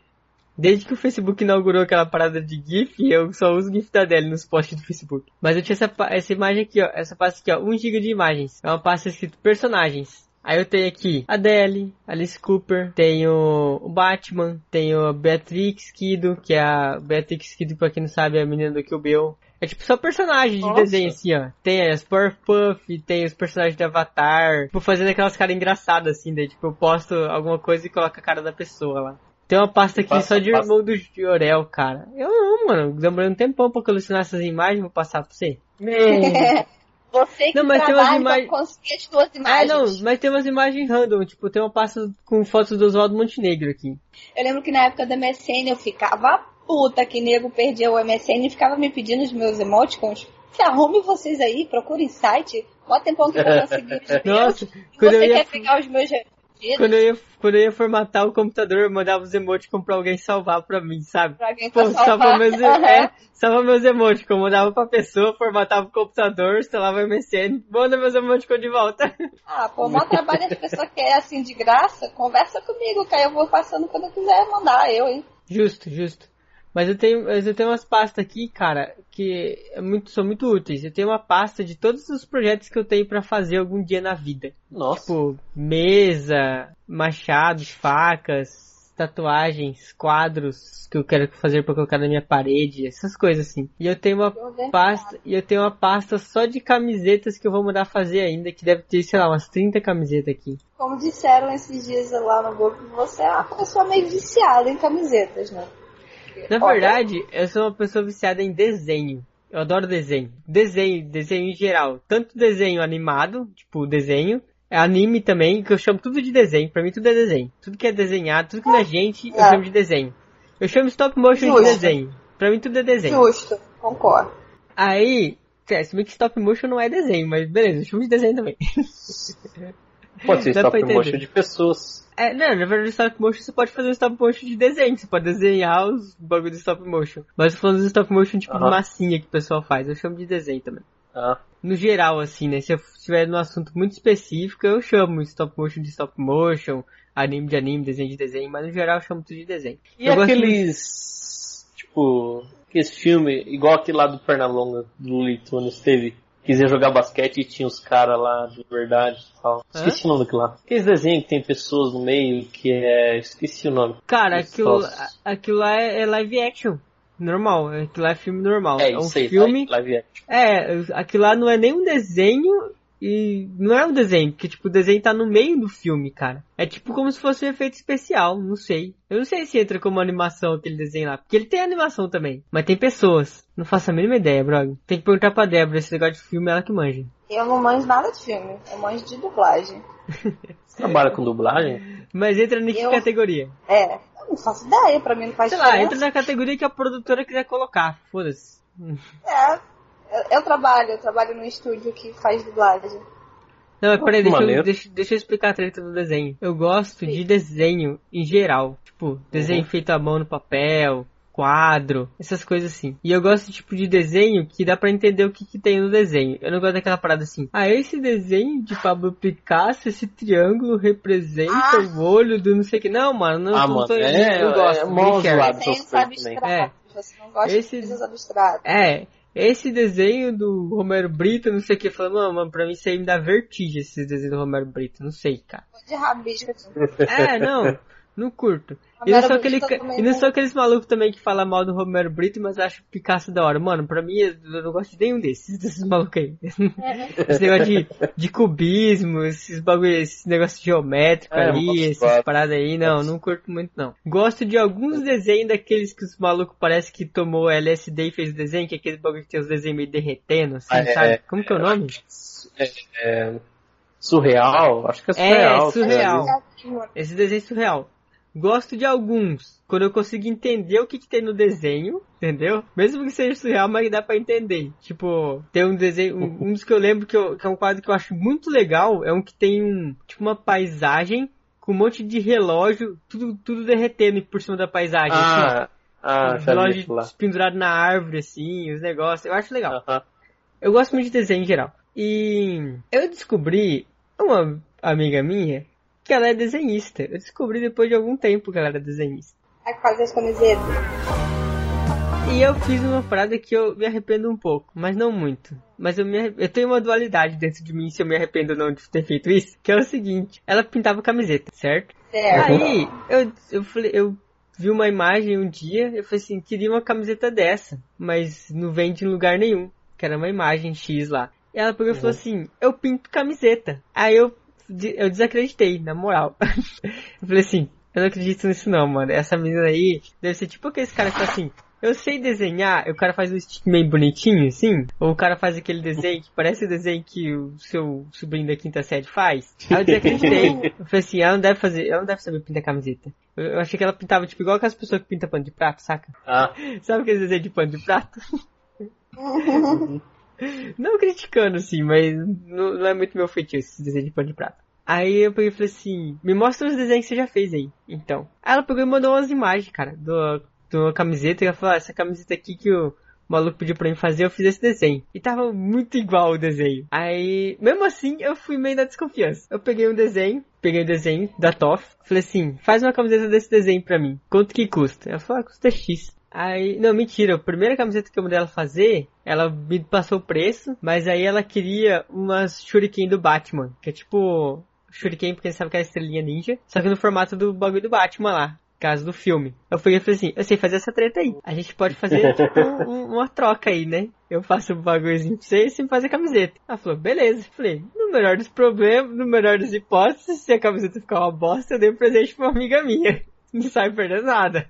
Desde que o Facebook inaugurou aquela parada de GIF, eu só uso GIF da Adele nos posts do Facebook. Mas eu tinha essa, essa imagem aqui, ó. Essa pasta aqui, ó. 1 GB de imagens. É uma pasta escrito personagens. Aí eu tenho aqui Adele, Alice Cooper, tenho o Batman, tenho a Beatrix Kido, que é a Beatrix Kido, pra quem não sabe, é a menina do Kill Bill. É tipo só personagens de Nossa. desenho, assim, ó. Tem as Puff, tem os personagens de Avatar. Tipo, fazendo aquelas caras engraçadas, assim, daí, tipo, eu posto alguma coisa e coloco a cara da pessoa lá. Tem uma pasta aqui Passa, só de passa. irmão do Jorel, cara. Eu não, mano. Demorei um tempão pra colecionar essas imagens, vou passar pra você. [laughs] Você que Não, mas tem umas imag- pra conseguir as suas Ah, imagens. não, mas tem umas imagens random, tipo, tem uma pasta com fotos do Oswaldo Montenegro aqui. Eu lembro que na época da MSN eu ficava puta que nego perdia o MSN e ficava me pedindo os meus emoticons. Se arrume vocês aí, procurem site. Mó tempão que eu não consegui os meus. [laughs] Nossa, quando você eu ia- quer pegar os meus? Quando eu ia, quando eu ia formatar o computador, eu mandava os emoticons pra alguém salvar pra mim, sabe? Pra alguém Pô, pra salva salvar. meus, Aham. é, salva meus emoticons, mandava pra pessoa, formatava o computador, instalava o MSN, manda meus emoticons de volta. [laughs] Ah, pô, mó trabalho as pessoas querem assim de graça. Conversa comigo, que aí eu vou passando quando eu quiser mandar, eu, hein? Justo, justo. Mas eu tenho, mas eu tenho umas pastas aqui, cara, que é muito, são muito úteis. Eu tenho uma pasta de todos os projetos que eu tenho pra fazer algum dia na vida. Nossa. Tipo, mesa, machados, facas, tatuagens, quadros que eu quero fazer pra colocar na minha parede, essas coisas assim. E eu tenho uma pasta, e eu tenho uma pasta só de camisetas que eu vou mandar fazer ainda, que deve ter, sei lá, umas 30 camisetas aqui. Como disseram esses dias lá no grupo, você é uma pessoa meio viciada em camisetas, né? Na Olha, verdade, eu sou uma pessoa viciada em desenho. Eu adoro desenho. Desenho, desenho em geral. Tanto desenho animado, tipo desenho, é anime também, que eu chamo tudo de desenho. Pra mim tudo é desenho. Tudo que é desenhado, tudo que é gente, eu É. chamo de desenho. Eu chamo stop motion de Justo. desenho. Pra mim tudo é desenho. Justo, concordo. Aí, é, se bem que stop motion não é desenho, mas beleza, eu chamo de desenho também. [laughs] Pode ser stop motion de pessoas. É, não, na verdade, stop motion você pode fazer um stop motion de desenho, você pode desenhar os bagulhos de stop motion. Mas eu tô falando dos stop motion tipo de massinha que o pessoal faz, eu chamo de desenho também. Ah, No geral, assim, né, se eu estiver num assunto muito específico, eu chamo stop motion de stop motion, anime de anime, desenho de desenho, mas no geral eu chamo tudo de desenho. E Eu aqueles. Tipo. Aqueles filmes, igual aquele lá do Pernalonga, do Tunes, teve. Quiser jogar basquete e tinha os caras lá de verdade e tal. Hã? Esqueci o nome daquilo lá. Aqueles desenhos que tem pessoas no meio que é. Esqueci o nome. Cara, aquilo, aquilo lá é, é live action. Normal, aquilo lá é filme normal. É um isso aí, filme. live action. É, aquilo lá não é nem um desenho e não é um desenho, porque tipo, o desenho tá no meio do filme, cara. É tipo como se fosse um efeito especial, não sei. Eu não sei se entra como animação aquele desenho lá, porque ele tem animação também, mas tem pessoas. Não faço a mínima ideia, brother. Tem que perguntar pra Débora esse negócio de filme, ela que manja. Eu não manjo nada de filme, eu manjo de dublagem. Você [laughs] trabalha com dublagem? Mas entra em que Eu- categoria? É, eu não faço ideia, pra mim não faz Sei lá, diferença. entra na categoria que a produtora quiser colocar, foda-se. É, eu, eu trabalho, eu trabalho num estúdio que faz dublagem. Não, peraí, deixa eu, deixa, deixa eu explicar a treta do desenho. Eu gosto de desenho em geral. Tipo, desenho Uhum. feito à mão no papel, quadro, essas coisas assim. E eu gosto tipo de desenho que dá pra entender o que, que tem no desenho. Eu não gosto daquela parada assim. Ah, esse desenho de Pablo Picasso, esse triângulo representa Ah. o olho do não sei o que. Não, mano, não, Ah, não mano, tô, é- eu gosto. é também. abstratos, você não gosta Esse- de coisas abstratas. É, esse desenho do Romero Brito, não sei o que, falando, mano, mano, pra mim isso aí me dá vertigem, esse desenho do Romero Brito, não sei, cara. De rabisco. É, não, não curto. E não, sou aquele, também e não sou aqueles malucos também que falam mal do Romero Brito, mas acham Picasso da hora. Mano, pra mim, eu não gosto de nenhum desses, [laughs] desses malucos aí. Esse negócio de, de cubismo, esses bagulho, esse negócio geométrico É, ali, essas paradas aí, não, não curto muito não. Gosto de alguns desenhos daqueles que os malucos parece que tomou LSD e fez o desenho, que é aquele bagulho que tem os desenhos meio derretendo, assim, Ah, é, sabe? é. Como que é o nome? É, é, surreal? Acho que é É, surreal. surreal. cara. Esse desenho é surreal. Gosto de alguns, quando eu consigo entender o que, que tem no desenho, entendeu? Mesmo que seja surreal, mas dá pra entender. Tipo, tem um desenho, um, [laughs] um dos que eu lembro que, eu- que é um quadro que eu acho muito legal, é um que tem um, tipo uma paisagem com um monte de relógio, tudo, tudo derretendo por cima da paisagem. assim, Ah, ah, ó. já vi relógio pendurado na árvore, assim, os negócios. Eu acho legal. Aham. Eu gosto muito de desenho em geral. E eu descobri, uma amiga minha, que ela é desenhista. Eu descobri depois de algum tempo que ela era desenhista. Vai fazer as camisetas. E eu fiz uma parada que eu me arrependo um pouco, mas não muito. Mas eu, me, eu tenho uma dualidade dentro de mim se eu me arrependo ou não de ter feito isso, que é o seguinte, ela pintava camiseta, certo? Certo. Aí, eu, eu falei, eu vi uma imagem um dia, eu falei assim, queria uma camiseta dessa, mas não vende em lugar nenhum, que era uma imagem X lá. E ela pegou e falou assim, eu pinto camiseta. Aí eu, eu desacreditei, na moral. [laughs] eu falei assim, eu não acredito nisso não, mano. Essa menina aí deve ser tipo aqueles caras que assim, eu sei desenhar, o cara faz um stick meio bonitinho, assim, ou o cara faz aquele desenho que parece o desenho que o seu sobrinho da quinta série faz. Aí eu desacreditei. Eu falei assim, ela não deve fazer, ela não deve saber pintar camiseta. Eu, eu achei que ela pintava, tipo, igual aquelas pessoas que pintam pano de prato, saca? Ah, [laughs] Sabe aquele desenho de pano de prato? [laughs] não criticando, assim, mas não, não é muito meu feitio esse desenho de pano de prato. Aí eu peguei e falei assim, me mostra os desenhos que você já fez aí, então. Ela pegou e mandou umas imagens, cara, do, uma camiseta, e ela falou, ah, essa camiseta aqui que o maluco pediu pra mim fazer, eu fiz esse desenho. E tava muito igual o desenho. Aí, mesmo assim, eu fui meio na desconfiança. Eu peguei um desenho, peguei o desenho da Toff, falei assim, faz uma camiseta desse desenho pra mim. Quanto que custa? Ela falou, ah, custa X. Aí, não, mentira, a primeira camiseta que eu mandei ela fazer, ela me passou o preço, mas aí ela queria umas shuriken do Batman, que é tipo shuriken porque sabe que é a estrelinha ninja, só que no formato do bagulho do Batman lá. Caso do filme. Eu fui e falei assim, eu sei fazer essa treta aí. A gente pode fazer, [laughs] tipo, um- uma troca aí, né? Eu faço um bagulhozinho pra você e você faz a camiseta. Ela falou, beleza. Eu falei, no melhor dos problemas, no melhor das hipóteses, se a camiseta ficar uma bosta, eu dei um presente pra uma amiga minha. [laughs] Não sai perdendo nada.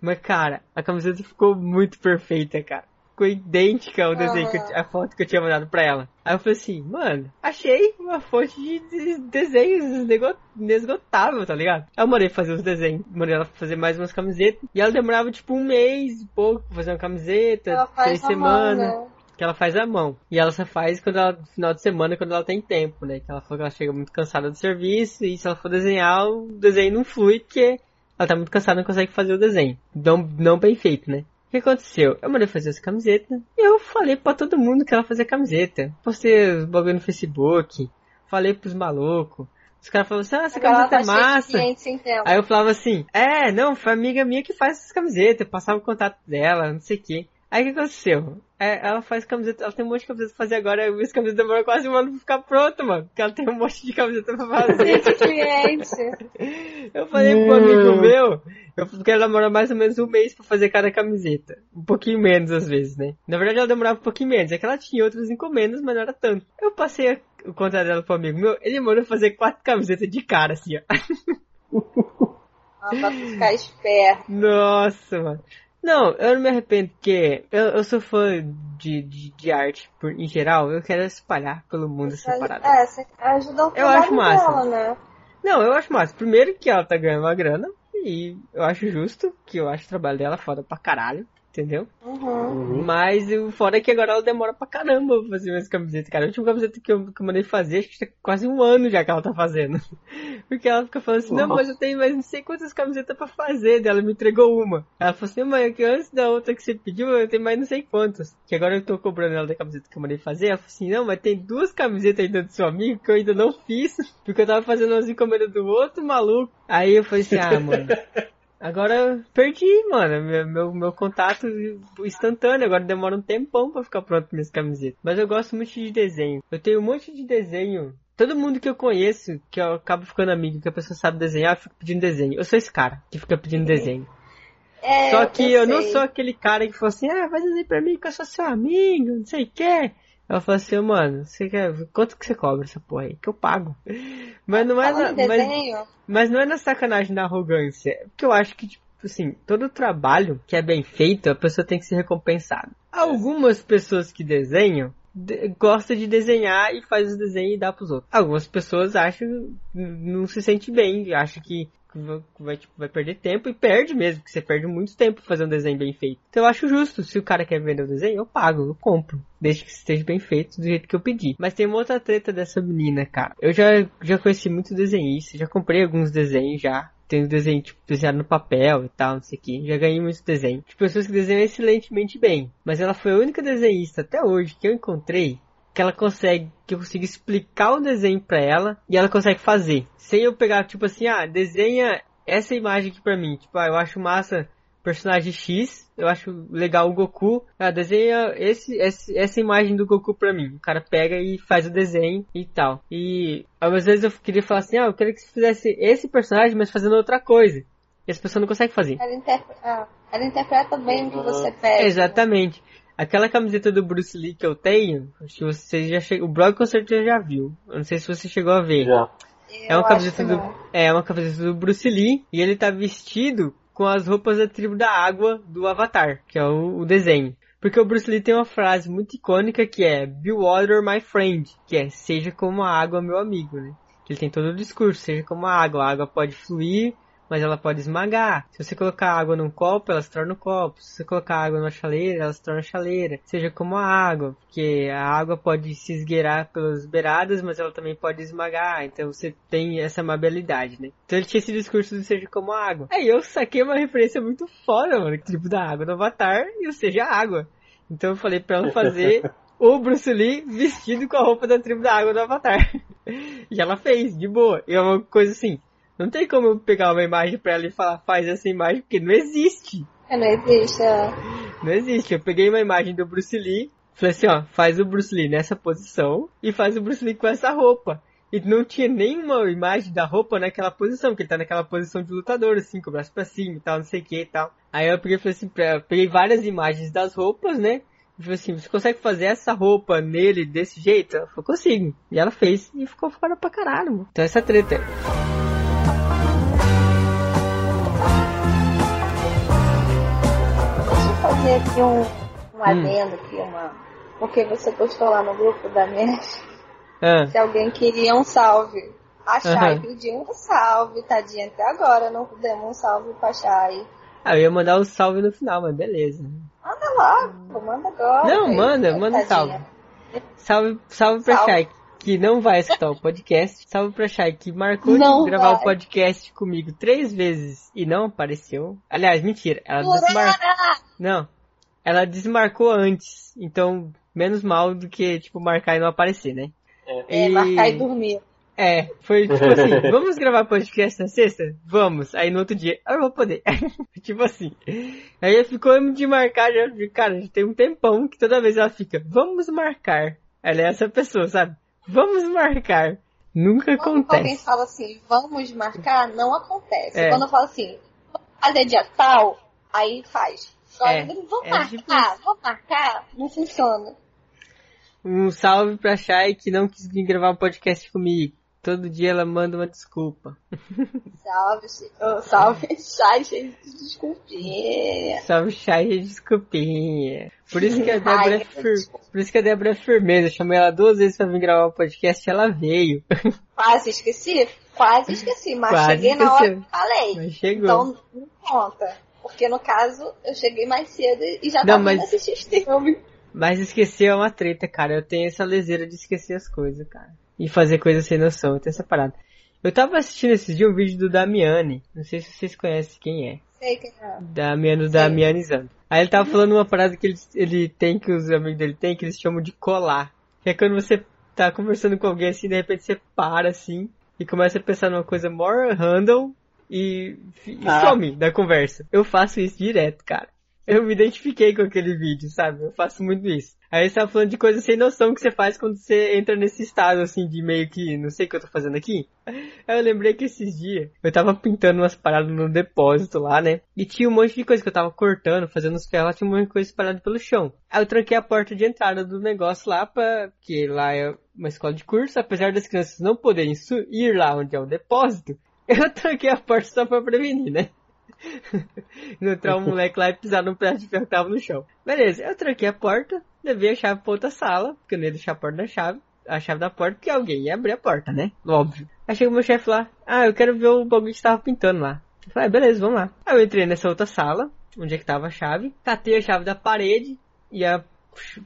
Mas, cara, a camiseta ficou muito perfeita, cara. Ficou idêntica ao desenho, que eu- a foto que eu tinha mandado pra ela. Aí eu falei assim, mano, achei uma fonte de, de desenhos inesgo- inesgotável, tá ligado? Aí eu mandei fazer os desenhos, mandei ela fazer mais umas camisetas. E ela demorava tipo um mês e pouco pra fazer uma camiseta, Ela três mão, semanas né? que ela faz à mão. E ela só faz quando ela, no final de semana, quando ela tem tempo, né? Que ela falou que ela chega muito cansada do serviço e se ela for desenhar, o desenho não flui porque ela tá muito cansada não consegue fazer o desenho. Não, não bem feito, né? O que aconteceu? Eu mandei fazer essa camiseta e eu falei pra todo mundo que ela fazia camiseta. Postei os bagulho no Facebook, falei pros malucos. Os caras falaram assim, ah, essa Agora camiseta tá é de massa. Aí eu falava assim, é, não, foi amiga minha que faz essas camisetas, eu passava o contato dela, não sei o que. Aí o que aconteceu? É, ela faz camiseta, ela tem um monte de camiseta pra fazer agora, e as camisetas demoram quase um ano pra ficar pronta, mano. Porque ela tem um monte de camiseta pra fazer. De cliente. [laughs] eu falei pro amigo meu, eu porque ela demora mais ou menos um mês pra fazer cada camiseta. Um pouquinho menos às vezes, né? Na verdade ela demorava um pouquinho menos, é que ela tinha outras encomendas, mas não era tanto. Eu passei o contato dela pro amigo meu, ele mandou fazer quatro camisetas de cara, assim, ó. Ah, pra ficar esperto. [laughs] Nossa, mano. Não, eu não me arrependo, porque eu, eu sou fã de, de, de arte por, em geral, eu quero espalhar pelo mundo essa parada. É, você ajuda o Eu acho massa. dela, né? Não, eu acho massa. Primeiro que ela tá ganhando uma grana, e eu acho justo, que eu acho o trabalho dela foda pra caralho, entendeu? Uhum. Mas o foda é que agora ela demora pra caramba pra fazer minhas camisetas, cara. A última camiseta que eu, que eu mandei fazer, acho que tá quase um ano já que ela tá fazendo. [laughs] Porque ela fica falando assim, não, mas eu tenho mais não sei quantas camisetas pra fazer. Daí ela me entregou uma. Ela falou assim, mas é que antes da outra que você pediu, eu tenho mais não sei quantas. Que agora eu tô cobrando ela da camiseta que eu mandei fazer. Ela falou assim, não, mas tem duas camisetas ainda do seu amigo que eu ainda não fiz. [laughs] Porque eu tava fazendo umas encomendas do outro maluco. Aí eu falei assim, ah, mano. Agora eu perdi, mano, meu, meu, meu contato instantâneo. Agora demora um tempão pra ficar pronto minhas camisetas. Mas eu gosto muito de desenho. Eu tenho um monte de desenho. Todo mundo que eu conheço, que eu acabo ficando amigo, que a pessoa sabe desenhar, eu fico pedindo desenho. Eu sou esse cara que fica pedindo desenho. É, Só que eu, não sei. sou aquele cara que fala assim, ah, faz desenho pra mim que eu sou seu amigo, não sei o que. Eu falo assim, mano, você quer, quanto que você cobra essa porra aí? Que eu pago. Mas não é, na, mas, desenho, mas não é na sacanagem, na arrogância. É Porque eu acho que, tipo assim, todo trabalho que é bem feito, a pessoa tem que ser recompensada. Algumas pessoas que desenham, de- gostam de desenhar e faz os desenhos e dá pros outros. Algumas pessoas acham, não se sente bem, acham que vai, tipo, vai perder tempo e perde mesmo, porque você perde muito tempo fazendo um desenho bem feito. Então eu acho justo, se o cara quer vender o desenho, eu pago, eu compro. Desde que esteja bem feito do jeito que eu pedi. Mas tem uma outra treta dessa menina, cara. Eu já, já conheci muito desenhista, já comprei alguns desenhos já. Tem desenho, tipo, desenhado no papel e tal, não sei o que. Já ganhei muito desenho. De pessoas que desenham excelentemente bem. Mas ela foi a única desenhista até hoje que eu encontrei que ela consegue, que eu consigo explicar o desenho pra ela e ela consegue fazer. Sem eu pegar, tipo assim, ah, desenha essa imagem aqui pra mim. Tipo, ah, eu acho massa personagem X, eu acho legal o Goku. Ah, desenha esse, esse, essa imagem do Goku pra mim. O cara pega e faz o desenho e tal. E às vezes eu queria falar assim, ah, eu queria que você fizesse esse personagem, mas fazendo outra coisa. E as pessoas não conseguem fazer. Ela, interpre- ah, ela interpreta bem o que você pede. Exatamente. Aquela camiseta do Bruce Lee que eu tenho, acho que você já chegou. O blog com certeza já viu. Eu não sei se você chegou a ver. Já. É uma camiseta do. É uma camiseta do Bruce Lee e ele tá vestido com as roupas da tribo da água do Avatar, que é o, o desenho. Porque o Bruce Lee tem uma frase muito icônica que é Be water my friend, que é seja como a água meu amigo, né? Que ele tem todo o discurso, seja como a água, a água pode fluir, mas ela pode esmagar. Se você colocar água num copo, ela se torna um copo. Se você colocar água numa chaleira, ela se torna chaleira. Seja como a água, porque a água pode se esgueirar pelas beiradas, mas ela também pode esmagar. Então você tem essa amabilidade, né? Então ele tinha esse discurso do seja como a água. Aí eu saquei uma referência muito foda, mano. Tipo da água do Avatar e o seja água. Então eu falei pra ela fazer [laughs] o Bruce Lee vestido com a roupa da tribo da água do Avatar. [laughs] E ela fez, de boa. E é uma coisa assim, não tem como eu pegar uma imagem pra ela e falar, faz essa imagem, porque não existe. É, Não existe. é. Não existe. Eu peguei uma imagem do Bruce Lee, falei assim, ó, faz o Bruce Lee nessa posição e faz o Bruce Lee com essa roupa. E não tinha nenhuma imagem da roupa naquela posição, porque ele tá naquela posição de lutador, assim, com o braço pra cima e tal, não sei o que e tal. Aí eu peguei falei assim, peguei várias imagens das roupas, né? E falei assim, você consegue fazer essa roupa nele desse jeito? Ela falou, consigo. E ela fez e ficou fora pra caralho, mano. Então essa treta. é- fazer aqui um, Hum. um adendo aqui, uma. Porque você postou lá no grupo da MES Ah, que alguém queria um salve. A Chay Aham. pediu um salve, tadinha, até agora não demos um salve pra Chay. ah, eu ia mandar o salve no final, mas beleza. Manda logo, manda agora. Não, manda, manda Tadinha. salve. Salve, salve pra Salve. Shai, que não vai escutar o podcast. Salve pra Shai, que marcou Não de gravar vai. o podcast comigo três vezes e não apareceu. Aliás, mentira, ela desmarcou. Furada! Não, ela desmarcou antes. Então, menos mal do que, tipo, marcar e não aparecer, né? É, E- marcar e dormir. É, foi tipo assim, [laughs] vamos gravar podcast na sexta? Vamos. Aí no outro dia, eu vou poder. [laughs] tipo assim. Aí ficou de marcar, já, cara, já tem um tempão que toda vez ela fica, vamos marcar. Ela é essa pessoa, sabe? Vamos marcar. Nunca Quando alguém acontece. fala assim, vamos marcar, não acontece. É. Quando eu falo assim, fazer dia tal, aí faz. É, vamos é marcar, vamos marcar, não funciona. Um salve pra Shai que não quis vir gravar um podcast comigo. Todo dia ela manda uma desculpa. Salve, oh, salve, [laughs] Chay, cheio de desculpinha. Salve Shai e desculpinha. Por isso que a Débora é fir... Por isso que a Débora é firmeza. Eu chamei ela duas vezes pra vir gravar o podcast e ela veio. Quase esqueci, quase esqueci, mas Quase cheguei na hora que falei. Mas chegou. Então não conta. Porque no caso, eu cheguei mais cedo e já Não, tava mas- indo assistir esse filme. Mas esquecer é uma treta, cara. Eu tenho essa leseira de esquecer as coisas, cara. E fazer coisas sem noção. Eu tenho essa parada. Eu tava assistindo esses dias um vídeo do Damiani. Não sei se vocês conhecem quem é. Sei que é. Damiano Damianizando. Aí ele tava falando uma parada que ele, ele tem, que os amigos dele tem, que eles chamam de colar. Que é quando você tá conversando com alguém assim, de repente você para assim, e começa a pensar numa coisa more random e, e Ah. some da conversa. Eu faço isso direto, cara. Eu me identifiquei com aquele vídeo, sabe? Eu faço muito isso. Aí você tava falando de coisa sem noção que você faz quando você entra nesse estado, assim, de meio que, não sei o que eu tô fazendo aqui. Aí eu lembrei que esses dias eu tava pintando umas paradas no depósito lá, né? E tinha um monte de coisa que eu tava cortando, fazendo os ferros, lá, tinha um monte de coisa espalhada pelo chão. Aí eu tranquei a porta de entrada do negócio lá pra, que lá é uma escola de curso, apesar das crianças não poderem ir lá onde é o depósito, eu tranquei a porta só pra prevenir, né? não entrar um moleque lá e pisar num pedaço de ferro que tava no chão. Beleza, eu tranquei a porta, levei a chave pra outra sala, porque eu não ia deixar a porta da chave, a chave da porta, porque alguém ia abrir a porta, né? Óbvio. Aí chega o meu chefe lá, ah, eu quero ver o bagulho que tava pintando lá. Eu falei, ah, beleza, vamos lá. Aí eu entrei nessa outra sala, onde é que tava a chave, catei a chave da parede e a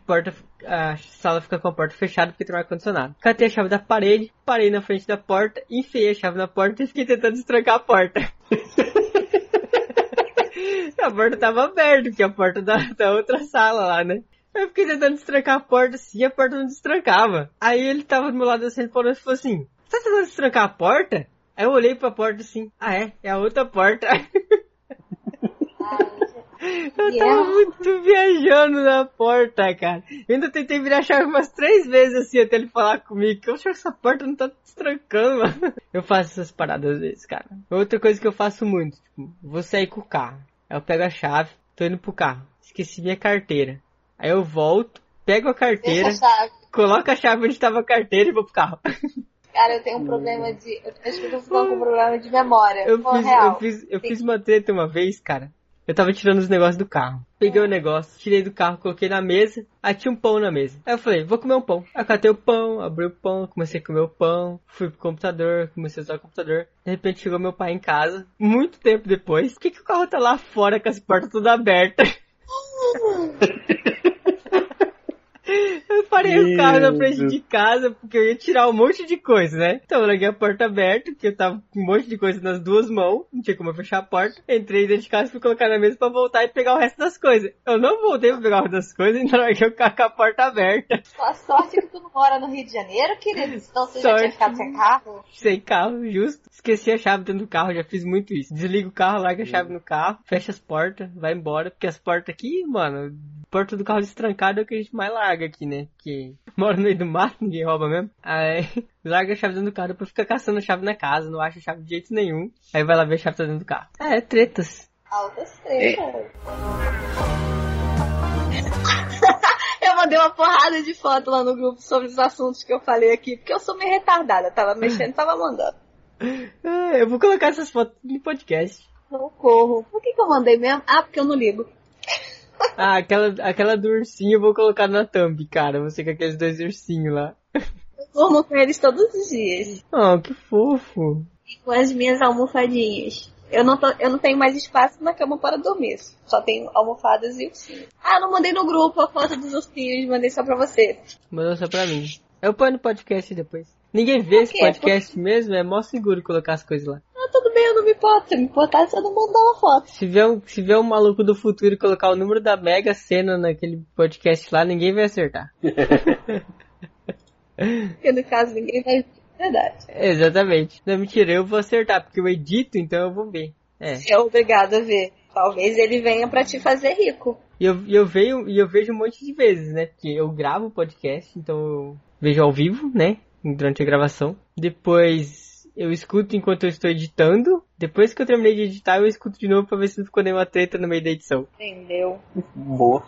porta, a sala fica com a porta fechada porque tem um ar-condicionado. Catei a chave da parede, parei na frente da porta, enfiei a chave na porta e fiquei tentando destrancar a porta. [laughs] a porta tava aberta, que é a porta da, da outra sala lá, né? Eu fiquei tentando destrancar a porta assim e a porta não destrancava. Aí ele tava do meu lado assim, ele falou assim, tá tentando destrancar a porta? Aí eu olhei pra porta assim, ah é, é a outra porta. [laughs] Eu E tava muito viajando na porta, cara. Eu ainda tentei virar a chave umas três vezes assim até ele falar comigo. Que eu acho que essa porta não tá destrancando, mano. [laughs] Eu faço essas paradas às vezes, cara. Outra coisa que eu faço muito, tipo, vou sair com o carro. Aí eu pego a chave, tô indo pro carro. Esqueci minha carteira. Aí eu volto, pego a carteira, a coloco a chave onde tava a carteira e vou pro carro. [laughs] Cara, eu tenho um problema de. Eu acho que eu tô com um problema de memória. Eu fiz, eu fiz, eu fiz uma treta uma vez, cara. Eu tava tirando os negócios do carro. Peguei o negócio, tirei do carro, coloquei na mesa. Aí tinha um pão na mesa. Aí eu falei, vou comer um pão. Aí eu catei o pão, abri o pão, comecei a comer o pão. Fui pro computador, comecei a usar o computador. De repente chegou meu pai em casa, muito tempo depois. Por que, que o carro tá lá fora com as portas todas abertas? [laughs] Eu parei o carro na Meu frente Deus. de casa porque eu ia tirar um monte de coisa, né? Então eu larguei a porta aberta, porque eu tava com um monte de coisa nas duas mãos, não tinha como eu fechar a porta. Entrei dentro de casa, fui colocar na mesa pra voltar e pegar o resto das coisas. Eu não voltei pra pegar o resto das coisas e larguei o carro com a porta aberta, A sorte que tu não mora no Rio de Janeiro, querido. Senão você já Sorte. tinha ficado sem carro. sem carro, justo. Esqueci a chave dentro do carro, já fiz muito isso. Desliga o carro, larga a chave no carro, fecha as portas, vai embora, porque as portas aqui, mano, porta do carro destrancada é o que a gente mais larga aqui, né? Que mora no meio do mato, ninguém rouba mesmo. Aí [laughs] larga a chave dentro do carro, depois fica caçando a chave na casa, não acha a chave de jeito nenhum. Aí vai lá ver a chave tá dentro do carro. É, tretas. Altas tretas. [laughs] Eu mandei uma porrada de foto lá no grupo sobre os assuntos que eu falei aqui, porque eu sou meio retardada. Tava mexendo, tava mandando. Ah, [laughs] eu vou colocar essas fotos no podcast. Socorro. Por que, que eu mandei mesmo? Ah, porque eu não ligo. Ah, aquela, aquela do ursinho eu vou colocar na thumb, cara. Você com aqueles dois ursinhos lá. Eu durmo com eles todos os dias. Oh, que fofo. E com as minhas almofadinhas. Eu não, tô, eu não tenho mais espaço na cama para dormir. Só tenho almofadas e ursinhos. Ah, não mandei no grupo a foto dos ursinhos, mandei só pra você. Mandou só pra mim. Eu ponho no podcast depois. Ninguém vê esse podcast mesmo, é mó seguro colocar as coisas lá. Eu não me importo. Se eu me importar, você não mandar uma foto. Se vier, um, se um maluco do futuro colocar o número da Mega Sena naquele podcast lá, ninguém vai acertar. Porque no caso ninguém vai. Verdade. [laughs] Exatamente. Não, mentira, eu vou acertar, porque eu edito, então eu vou ver. É. Você é obrigado a ver. Talvez ele venha pra te fazer rico. E eu, eu, vejo, e eu vejo um monte de vezes, né? Porque eu gravo o podcast, então eu vejo ao vivo, né? Durante a gravação. Depois eu escuto enquanto eu estou editando. Depois que eu terminei de editar, eu escuto de novo pra ver se não ficou nenhuma treta no meio da edição. Entendeu? Boa.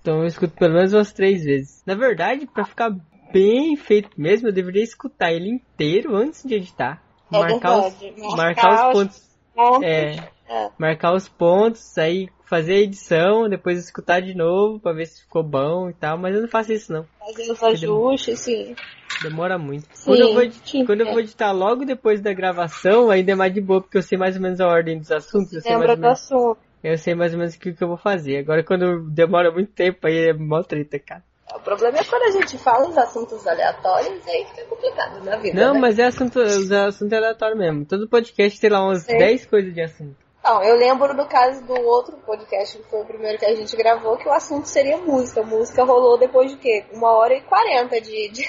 Então eu escuto pelo menos umas três vezes. Na verdade, pra ficar bem feito mesmo, eu deveria escutar ele inteiro antes de editar. É marcar, os, marcar Marcar os os pontos. Pontos. É, É. marcar os pontos, aí fazer a edição, depois escutar de novo pra ver se ficou bom e tal. Mas eu não faço isso não. Fazer os ajustes, sim. Demora muito. Sim, quando, eu vou, sim, quando eu é. vou editar logo depois da gravação, ainda é mais de boa, porque eu sei mais ou menos a ordem dos assuntos. Eu sei, mais do menos, assunto. eu sei mais ou menos o que, que eu vou fazer. Agora quando demora muito tempo, aí é mó treta, cara. O problema é quando a gente fala os assuntos aleatórios, aí fica complicado na vida. Não, né? mas é assunto, os assunto aleatório mesmo. Todo podcast tem lá umas Sim. 10 coisas de assunto. Não, eu lembro do caso do outro podcast, que foi o primeiro que a gente gravou, que o assunto seria música. música rolou depois de quê? Uma hora e quarenta de, de,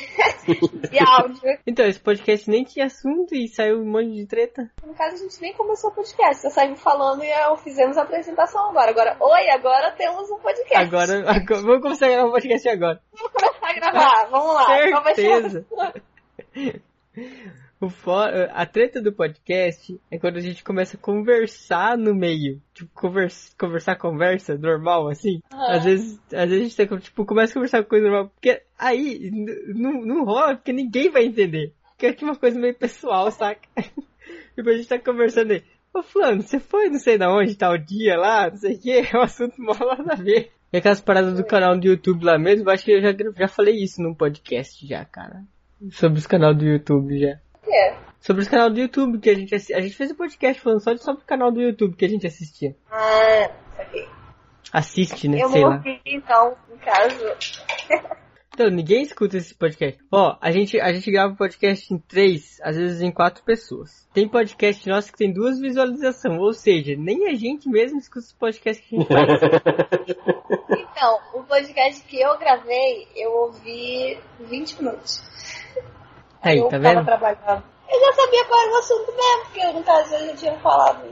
[laughs] de áudio. Então, esse podcast nem tinha assunto e saiu um monte de treta. No caso, a gente nem começou o podcast, só saímos falando e eu fizemos a apresentação agora. Agora, oi, agora temos um podcast. Agora, agora vamos começar a gravar o podcast agora. [laughs] Vamos começar a gravar, vamos lá. Certeza. [laughs] O fo- a treta do podcast é quando a gente começa a conversar no meio. Tipo, conversa, conversar conversa normal, assim. Ah. Às vezes, às vezes a gente tá, tipo, começa a conversar com coisa normal. Porque aí não não rola, porque ninguém vai entender. Porque é tipo uma coisa meio pessoal, saca? [laughs] tipo, a gente tá conversando aí. Ô fulano, você foi não sei da onde, tal dia lá, não sei o que, é um assunto mal nada a ver. E aquelas paradas do canal do YouTube lá mesmo, acho que eu já, já falei isso num podcast já, cara. Sobre os canal do YouTube já. É. Sobre os canal do YouTube que a gente A gente fez um podcast falando só de- sobre o canal do YouTube que a gente assistia. Ah, saquei. Assiste, né? Eu Sei não lá. ouvi, então, no caso. [laughs] Então, ninguém escuta esse podcast. Ó, a gente, a gente grava podcast em três, às vezes em quatro pessoas. Tem podcast nosso que tem duas visualizações, ou seja, nem a gente mesmo escuta os podcasts que a gente faz. [laughs] Então, o podcast que eu gravei, eu ouvi 20 minutos. Aí, eu tá vendo? trabalhando. Eu já sabia qual era o assunto mesmo, porque no caso eu já tinha falado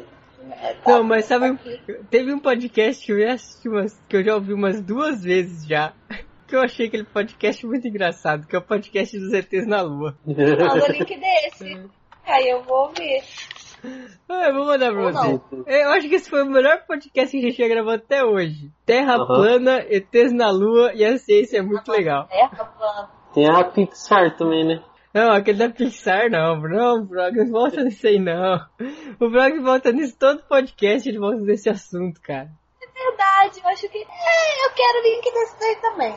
É, tá, Não, mas sabe, aqui. teve um podcast que eu já assisti umas, que eu já ouvi umas duas vezes já. [laughs] Que eu achei aquele podcast muito engraçado, que é o podcast dos ETs na Lua. Manda o link [laughs] desse. Aí eu vou ouvir. Ah, eu vou mandar pra Ou você. não. Eu acho que esse foi o melhor podcast que a gente já gravou até hoje. Terra Aham. plana, ETs na Lua e a ciência é muito legal. Terra plana. Tem a Pixar também, né? Não, aquele da Pixar não, não, o Brog não volta nisso aí não. O Brog volta nisso todo podcast, ele volta nesse assunto, cara. Verdade, eu acho que. É, eu quero o link desse daí também.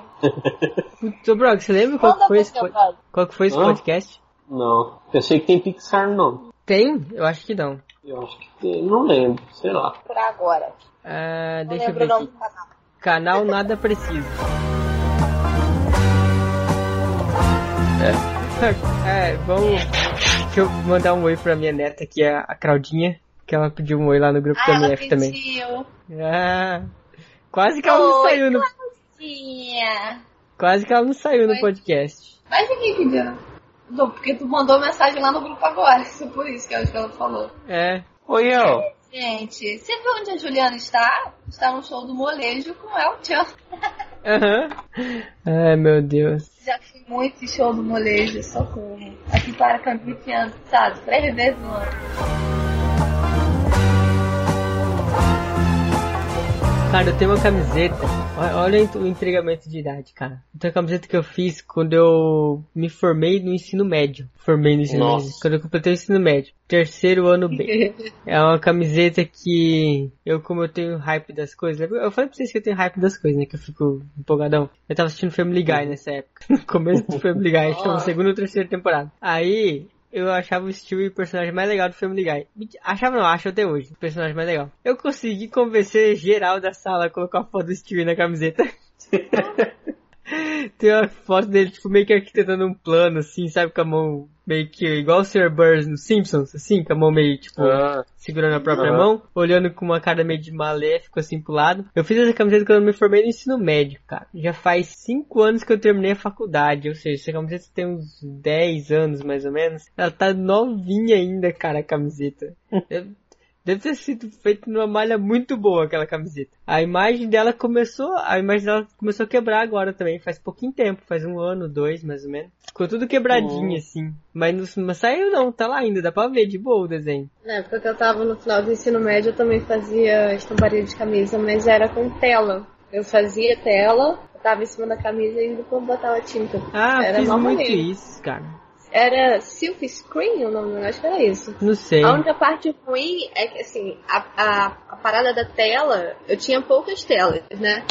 Putz, [laughs] ô Brog, você lembra qual foi pra esse, po- qual que foi esse Hã? podcast? Não. Eu sei que tem Pixar não. Tem? Eu acho que não. Eu acho que tem. Não lembro, sei lá. Por agora. Ah, Não deixa eu ver o nome aqui. do canal. Canal Nada Preciso. É, [laughs] vamos. Deixa eu mandar um oi pra minha neta aqui, a, a Claudinha, que ela pediu um oi lá no grupo Ah, da ela MF também. pediu. Ah, quase que ela não Oi, saiu no, Tia. quase que ela não saiu no Oi. podcast. Mas ninguém pediu. Não, porque tu mandou mensagem lá no grupo agora. Isso [laughs] por isso que é o que ela falou. É. Oi, El. Gente, você viu onde a Juliana está? Está no show do molejo com o El Chan. Aham. Ai, meu Deus. Já fui muito show do molejo, socorro. Aqui para Campique anos, sabe? Três vezes no ano. Cara, eu tenho uma camiseta. Olha- o entregamento de idade, cara. Tenho uma camiseta que eu fiz quando eu me formei no ensino médio. Formei no ensino Nossa. médio. Quando eu completei o ensino médio. Terceiro ano B. [laughs] É uma camiseta que eu, como eu tenho hype das coisas, eu falei pra vocês que eu tenho hype das coisas, né? Que eu fico empolgadão. Eu tava assistindo Family Guy nessa época. [laughs] No começo do Family Guy, acho que na segunda ou terceira temporada. Aí, eu achava o Stewie o personagem mais legal do Family Guy. Achava não, acho até hoje, o personagem mais legal. Eu consegui convencer geral da sala a colocar a foto do Stewie na camiseta. [laughs] Tem uma foto dele, tipo, meio que arquitetando um plano, assim, sabe? Com a mão meio que igual o Sr. Burns no Simpsons, assim, com a mão meio, tipo, Ah, segurando a própria Aham. mão, olhando com uma cara meio de maléfico, assim, pro lado. Eu fiz essa camiseta quando eu me formei no ensino médio, cara. Já faz 5 anos que eu terminei a faculdade, ou seja, essa camiseta tem uns 10 anos, mais ou menos. Ela tá novinha ainda, cara, a camiseta. [laughs] Deve- ter sido feita numa malha muito boa aquela camiseta. A imagem dela começou, a imagem dela começou a quebrar agora também, faz pouquinho tempo, faz um ano, dois, mais ou menos. Ficou tudo quebradinho Oh. assim. Mas não, não saiu não, tá lá ainda, dá pra ver de boa o desenho. Na época que eu tava no final do ensino médio, eu também fazia estamparia de camisa, mas era com tela. Eu fazia tela, botava em cima da camisa e depois botava tinta. Ah, Era fiz muito isso, cara. Era Silk Screen o nome, acho que era isso. Não sei. A única parte ruim é que, assim, a, a, a parada da tela, eu tinha poucas telas, né?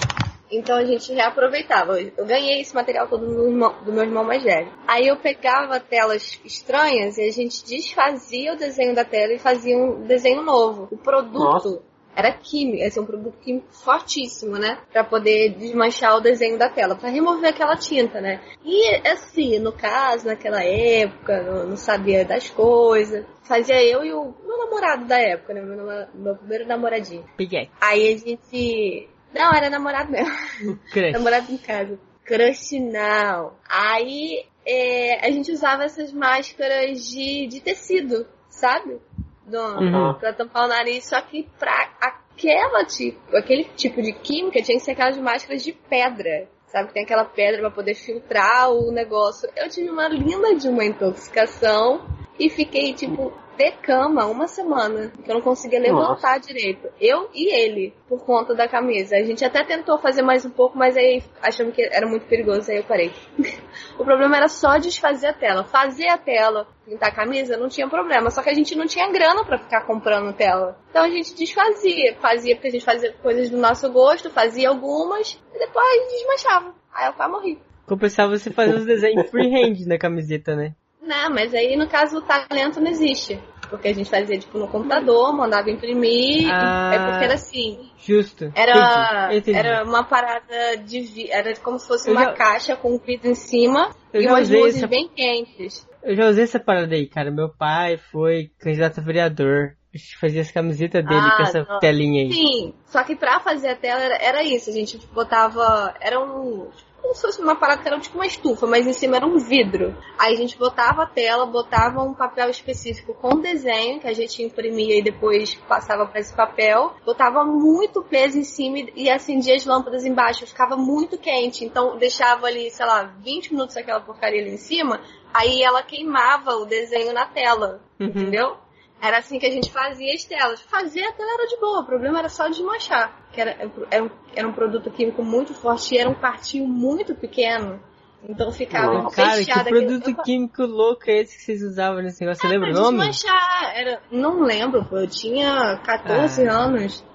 Então a gente reaproveitava. Eu ganhei esse material todo do meu irmão, do meu irmão mais velho. Aí eu pegava telas estranhas e a gente desfazia o desenho da tela e fazia um desenho novo. O produto Nossa. Era químico, assim, um produto químico fortíssimo, né? Pra poder desmanchar o desenho da tela, pra remover aquela tinta, né? E assim, no caso, naquela época, não, não sabia das coisas. Fazia eu e o meu namorado da época, né? Meu, meu primeiro namoradinho. Peguei. Aí a gente. Não, era namorado mesmo. [laughs] Namorado em casa. Crush não. Aí é, a gente usava essas máscaras de, de tecido, sabe? Do, Uhum. Pra tampar o nariz, só que pra aquela tipo, aquele tipo de química tinha que ser aquelas máscaras de pedra. Sabe, que tem aquela pedra pra poder filtrar o negócio. Eu tive uma linda de uma intoxicação e fiquei, tipo, de cama uma semana. Que eu não conseguia levantar direito. Eu e ele, por conta da camisa. A gente até tentou fazer mais um pouco, mas aí achamos que era muito perigoso, aí eu parei. [laughs] o problema era só desfazer a tela. Fazer a tela, pintar a camisa, não tinha problema. Só que a gente não tinha grana pra ficar comprando tela. Então a gente desfazia. Fazia porque a gente fazia coisas do nosso gosto, fazia algumas, e depois desmanchava. Aí eu quase morri. Compensava você fazer os desenhos freehand na camiseta, né? Não, mas aí no caso o talento não existe. Porque a gente fazia tipo no computador, mandava imprimir. Ah. É porque era assim. Justo. Era, Entendi. Entendi. era uma parada de era como se fosse Eu uma já- caixa com vidro em cima e umas luzes essa- bem quentes. Eu já usei essa parada aí, cara. Meu pai foi candidato a vereador. A gente fazia as camisetas dele Ah, com essa não. telinha aí. Sim, só que pra fazer a tela era, era isso. A gente botava. Era um, como se fosse uma parada que era tipo uma estufa, mas em cima era um vidro. Aí a gente botava a tela, botava um papel específico com desenho, que a gente imprimia e depois passava para esse papel, botava muito peso em cima e acendia as lâmpadas embaixo, ficava muito quente, então deixava ali, sei lá, 20 minutos aquela porcaria ali em cima, aí ela queimava o desenho na tela, Uhum. entendeu? Era assim que a gente fazia as telas. Fazer a tela era de boa, o problema era só desmanchar. Que era, era, um, era um produto químico muito forte e era um partinho muito pequeno. Então ficava Nossa. Cara, que produto Eu- químico louco é esse que vocês usavam nesse negócio? Você lembra o nome? desmanchar. Era, não lembro, pô. Eu tinha 14 Ah. anos.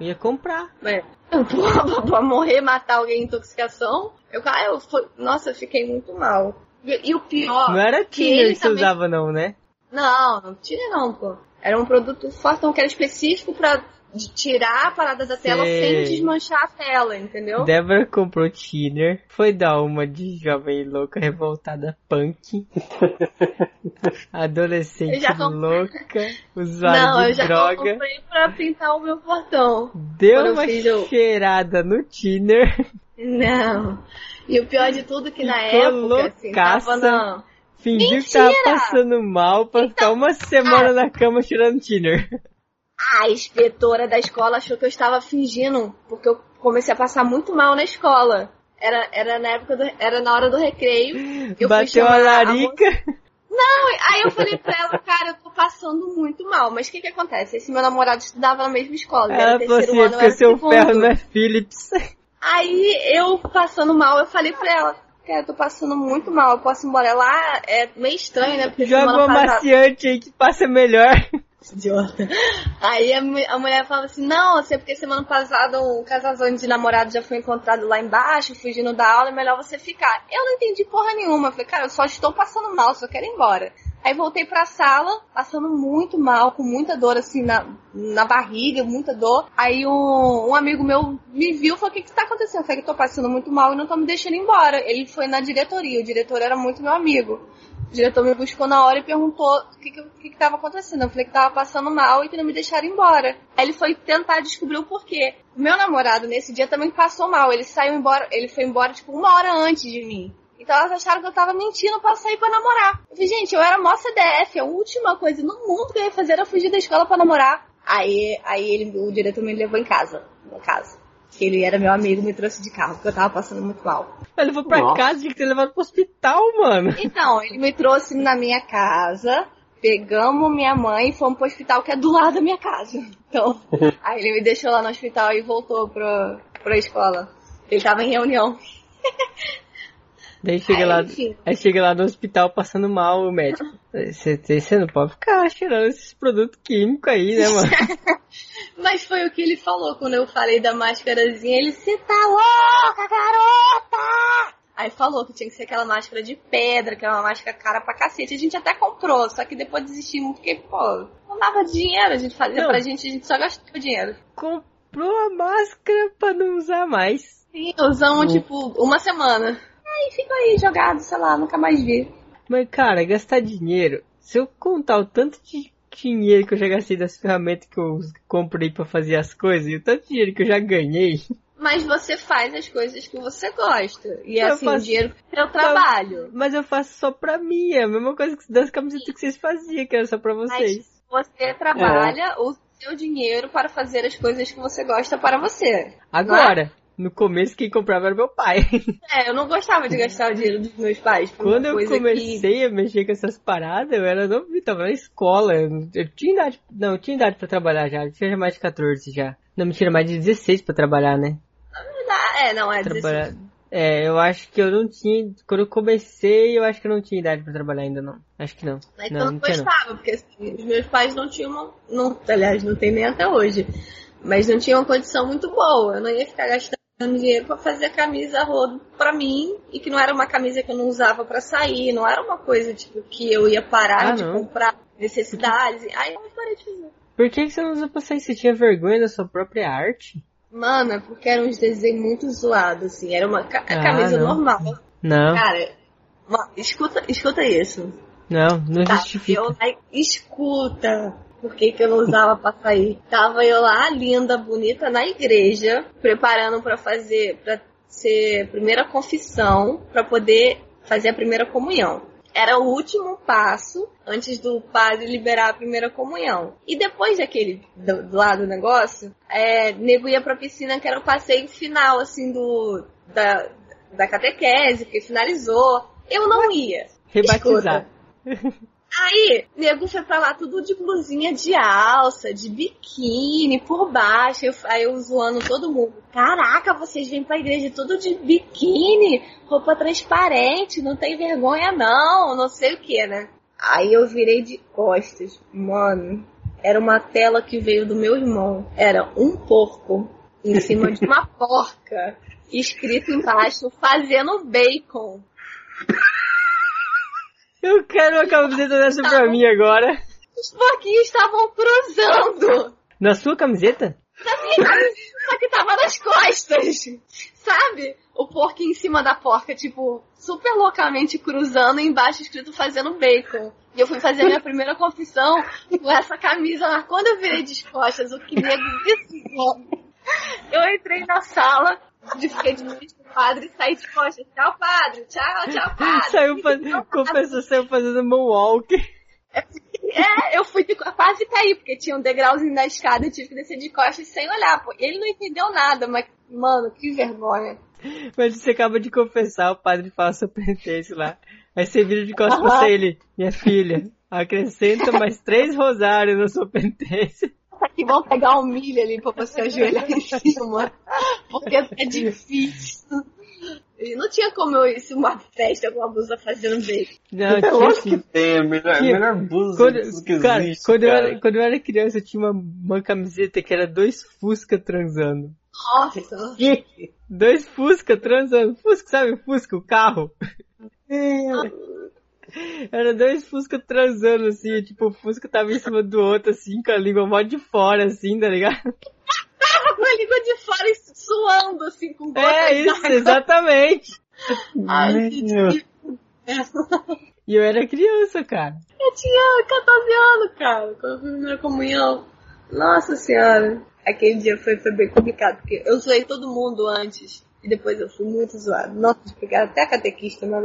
Eu ia comprar. É. [laughs] Pra morrer, matar alguém em intoxicação. Eu, ah, eu fui, nossa, eu fiquei muito mal. E, e o pior. Não era que Tinder ele que você também- usava não, né? Não, não tire não, pô. Era um produto forte, então que era específico pra tirar a parada da tela Sei. sem desmanchar a tela, entendeu? Débora comprou Tinder, foi dar uma de jovem louca, revoltada, punk. [laughs] Adolescente Eu já comprei. louca, usuária não, de eu já droga. comprei pra pintar o meu portão. Deu eu uma cheirada no Tinder. Não. E o pior de tudo é que [laughs] na Ficou época, assim, tava na... Fingiu que tava Mentira! Então, passando mal pra ficar uma semana na cama cheirando Tinder. A inspetora da escola achou que eu estava fingindo, porque eu comecei a passar muito mal na escola. Era, era na época do, era na hora do recreio. Eu fui Bateu a larica. Aí eu falei pra ela, cara, eu tô passando muito mal. Mas o que que acontece? Esse meu namorado estudava na mesma escola. era Ela falou assim, ano, porque era seu segundo. ferro não é Philips. Aí eu passando mal, eu falei pra ela, cara, eu tô passando muito mal, eu posso ir embora. Ela é meio estranho, né? Porque Joga semana uma passada- maciante aí que passa melhor. [laughs] Idiota. Aí a, a mulher falava assim, não, sei porque semana passada um casalzão de namorado já foi encontrado lá embaixo, fugindo da aula, é melhor você ficar. Eu não entendi porra nenhuma. Falei, cara, eu só estou passando mal, só quero ir embora. Aí voltei pra sala, passando muito mal, com muita dor assim na, na barriga, muita dor. Aí um, um amigo meu me viu e falou, o que que tá acontecendo? Eu falei eu tô passando muito mal e não tô me deixando embora. Ele foi na diretoria, o diretor era muito meu amigo. O diretor me buscou na hora e perguntou o que que, que tava acontecendo. Eu falei que tava passando mal e que não me deixaram embora. Aí ele foi tentar descobrir o porquê. Meu namorado, nesse dia, também passou mal. Ele saiu embora, ele foi embora, tipo, uma hora antes de mim. Então elas acharam que eu tava mentindo pra sair pra namorar. Eu falei, gente, eu era mó CDF, a última coisa no mundo que eu ia fazer era fugir da escola pra namorar. Aí, aí ele, o diretor me levou em casa, na casa. Que ele era meu amigo, me trouxe de carro, porque eu tava passando muito mal. Ele foi pra Nossa. casa, tinha que ter levado pro hospital, mano. Então, ele me trouxe na minha casa, pegamos minha mãe e fomos pro hospital que é do lado da minha casa. Então, [laughs] aí ele me deixou lá no hospital e voltou pra, pra escola. Ele tava em reunião. Daí chega Aí, lá, enfim. aí chega lá no hospital passando mal o médico. Você, não pode ficar cheirando esses produtos químicos aí, né, mano? [laughs] Mas foi o que ele falou quando eu falei da máscarazinha. Ele, você tá louca, garota! Aí falou que tinha que ser aquela máscara de pedra, que é uma máscara cara pra cacete. A gente até comprou, só que depois desistimos porque, pô, não dava dinheiro. A gente fazia Não. pra gente, a gente só gastou dinheiro. Comprou a máscara pra não usar mais. Sim, usamos, tipo, uma semana. Aí ficou aí jogado, sei lá, nunca mais vi. Mas, cara, gastar dinheiro. Se eu contar o tanto de dinheiro que eu já gastei das ferramentas que eu comprei pra fazer as coisas e o tanto de dinheiro que eu já ganhei. Mas você faz as coisas que você gosta. E Eu assim, faço- o dinheiro é seu trabalho. Mas eu faço só pra mim. É a mesma coisa que das camisetas que vocês faziam, que era só pra vocês. Você trabalha o seu dinheiro para fazer as coisas que você gosta para você. Agora, no começo quem comprava era meu pai. [laughs] É, eu não gostava de gastar o dinheiro dos meus pais. Quando eu coisa que- comecei a mexer com essas paradas, eu era novinho, tava na escola. Eu, tinha idade, não, eu tinha idade pra trabalhar já. Eu tinha mais de 14 já. Não, mentira, mais de 16 pra trabalhar, né? É, não, é Trabalhar. 16. É, eu acho que eu não tinha. Quando eu comecei, eu acho que eu não tinha idade pra trabalhar ainda, não. Acho que não. Mas não, eu não não tinha gostava, porque assim, os meus pais não tinham uma. Não, aliás, não tem nem até hoje. Mas não tinham uma condição muito boa. Eu não ia ficar gastando dinheiro pra fazer camisa rodo pra mim. E que não era uma camisa que eu não usava pra sair. Não era uma coisa, tipo, que eu ia parar Ah, de não. comprar necessidades. Aí eu parei de fazer. Por que, que você não usa pra sair? Você tinha vergonha da sua própria arte? Mano, é porque eram uns desenhos muito zoados, assim. Era uma ca- Ah, camisa não. normal. Não, Cara, escuta, escuta isso. não, não Tá, justifica. eu lá, escuta. Por que, que eu não usava pra sair? Tava eu lá, linda, bonita, na igreja, preparando pra fazer, pra ser primeira confissão para poder fazer a primeira comunhão. Era o último passo antes do padre liberar a primeira comunhão. E depois daquele do, do lado do negócio, é, nego ia pra piscina que era o passeio final, assim, do da, da catequese, que finalizou. Eu não ia. Rebatizar. [laughs] Aí, nego foi pra lá tudo de blusinha de alça, de biquíni por baixo. Eu, aí eu zoando todo mundo. Caraca, vocês vêm pra igreja tudo de biquíni, roupa transparente, não tem vergonha não, não sei o que, né? Aí eu virei de costas. Mano, era uma tela que veio do meu irmão. Era um porco em cima de uma [laughs] porca. Escrito embaixo, fazendo bacon. Eu quero uma camiseta dessa pra mim agora. Os porquinhos estavam cruzando. Na sua camiseta? Na minha camiseta, só que tava nas costas. Sabe? O porco em cima da porca, tipo, super loucamente cruzando, e embaixo escrito fazendo bacon. E eu fui fazer a minha primeira confissão com essa camisa lá. Quando eu virei de costas, o que nego disse, eu entrei na sala, de fiquei de pro padre e saí de costas. Tchau, padre. Tchau, tchau, padre. Saiu fazendo, confessou, saiu fazendo moonwalk. É, eu fui de, quase cair, porque tinha um degrauzinho da escada, eu tive que descer de costas sem olhar, pô. Ele não entendeu nada, mas, mano, que vergonha. Mas você acaba de confessar, o padre fala seu penitência lá. Aí você vira de costas pra você, ele, minha filha, acrescenta mais três rosários na sua penitência. Que vão pegar um milho ali pra você ajoelhar em [laughs] cima, porque é difícil. E não tinha como eu ir se uma festa com uma blusa fazendo bacon. Não, É tinha lógico sim. que tem, a melhor, a Tinha. melhor blusa Quando, que cara, existe, quando, Eu cara. era, quando eu era criança, eu tinha uma, uma camiseta que era dois Fusca transando. Nossa. Dois Fusca transando. Fusca, sabe? Fusca, o carro. Era dois Fusca transando, assim, tipo, o Fusca tava em cima do outro, assim, com a língua mó de fora, assim, tá ligado? Tava [laughs] com a língua de fora e suando, assim, com gotas É isso, exatamente. [laughs] Ai, Meu. gente, E eu era criança, cara. Eu tinha 14 anos, cara, quando eu fui na primeira comunhão. Nossa senhora. Aquele dia foi, foi bem complicado, porque eu zoei todo mundo antes. E depois eu fui muito zoado. Nossa, pegaram até a catequista, mas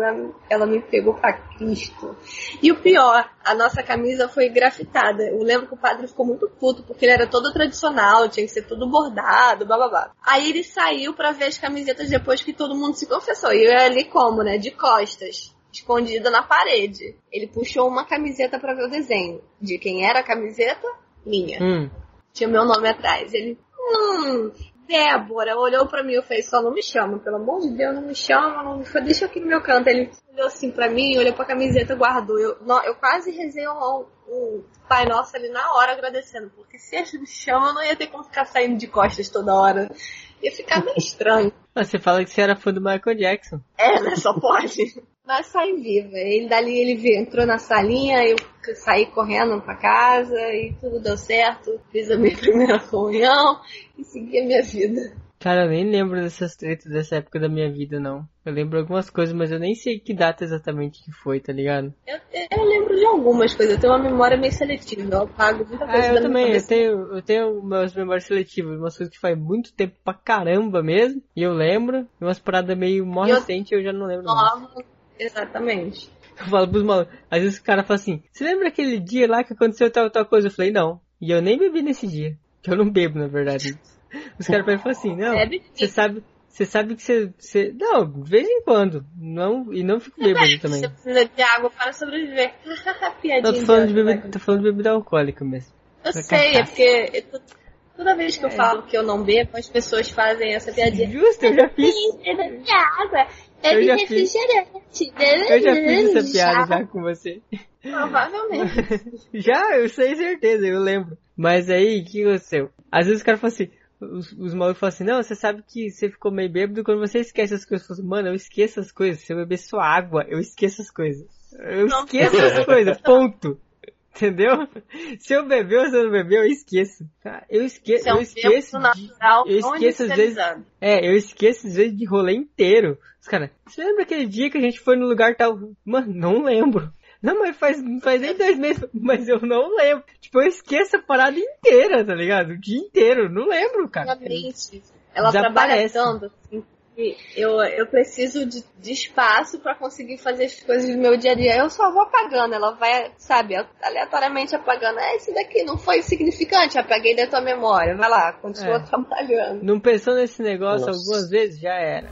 ela, me pegou pra Cristo. E o pior, a nossa camisa foi grafitada. Eu lembro que o padre ficou muito puto, porque ele era todo tradicional, tinha que ser tudo bordado, blá blá blá. Aí ele saiu pra ver as camisetas depois que todo mundo se confessou. E eu ali como, né? De costas escondida na parede. Ele puxou uma camiseta pra ver o desenho. De quem era a camiseta? Minha. Hum. Tinha meu nome atrás. Ele, hum, Débora, olhou pra mim e fez, só não me chama, pelo amor de Deus, não me chama, não me chama, deixa aqui no meu canto. Ele olhou assim pra mim, olhou pra camiseta, guardou. Eu, não, eu quase rezei um, um Pai Nosso ali na hora agradecendo, porque se ele me chama, eu não ia ter como ficar saindo de costas toda hora. Ia ficar meio estranho. [laughs] Ah, Você fala que você era fã do Michael Jackson. É, né? Só pode. Mas saí viva. Ele dali ele entrou na salinha, eu saí correndo pra casa e tudo deu certo. Fiz a minha [laughs] primeira comunhão e segui a minha vida. Cara, eu nem lembro dessas tretas dessa época da minha vida, não. Eu lembro algumas coisas, mas eu nem sei que data exatamente que foi, tá ligado? Eu, eu lembro de algumas coisas, eu tenho uma memória meio seletiva, eu apago muita coisa Ah, eu também, eu tenho, eu tenho umas memórias seletivas, umas coisas que faz muito tempo pra caramba mesmo, e eu lembro, e umas paradas meio mó E eu- recente eu já não lembro mais. Exatamente. Eu falo pros malucos, às vezes o cara fala assim, você lembra aquele dia lá que aconteceu tal, tal coisa? Eu falei, não. E eu nem bebi nesse dia. Que eu não bebo, na verdade. Os caras falam assim, não, sim. você sabe, você sabe que você, você... Não, de vez em quando. Não, e não fico bêbado também. Você precisa de água para sobreviver. [laughs] Piadinha. Tô falando de bebida, tô falando de bebida alcoólica mesmo. Eu Pra sei, é porque tô- toda vez É. que eu falo que eu não bebo, as pessoas fazem essa piadinha. Justo, eu já fiz. Bebe água, Eu bebe já fiz. Eu já fiz essa piada já com você. Provavelmente. [laughs] Já, eu sei certeza, eu lembro. Mas aí, o que aconteceu? Às vezes o cara fala assim, os, os malucos falam assim, não, você sabe que você ficou meio bêbado quando você esquece as coisas. Eu falo assim, Mano, eu esqueço as coisas. Se eu beber só água, eu esqueço as coisas. Eu Não. esqueço as coisas, ponto. Entendeu? Se eu beber ou se eu não beber, eu esqueço. Eu, esque Isso é eu um esqueço. tempo de- natural, eu esqueço às vezes-. É, eu esqueço às vezes de rolê inteiro. Os caras, você lembra aquele dia que a gente foi no lugar tal? Mano, não lembro. Não, mas faz, faz nem dois meses, mas eu não lembro. Tipo, eu esqueço a parada inteira, tá ligado? O dia inteiro, não lembro, cara. Ela trabalha Desaparece. tanto, assim, Eu, eu preciso de, de espaço pra conseguir fazer as coisas do meu dia a dia. Eu só vou apagando, ela vai, sabe, aleatoriamente apagando. Ah, isso daqui não foi significante, apaguei da tua memória. Vai lá, continua É. [laughs] trabalhando. Não pensou nesse negócio Nossa. algumas vezes? Já era.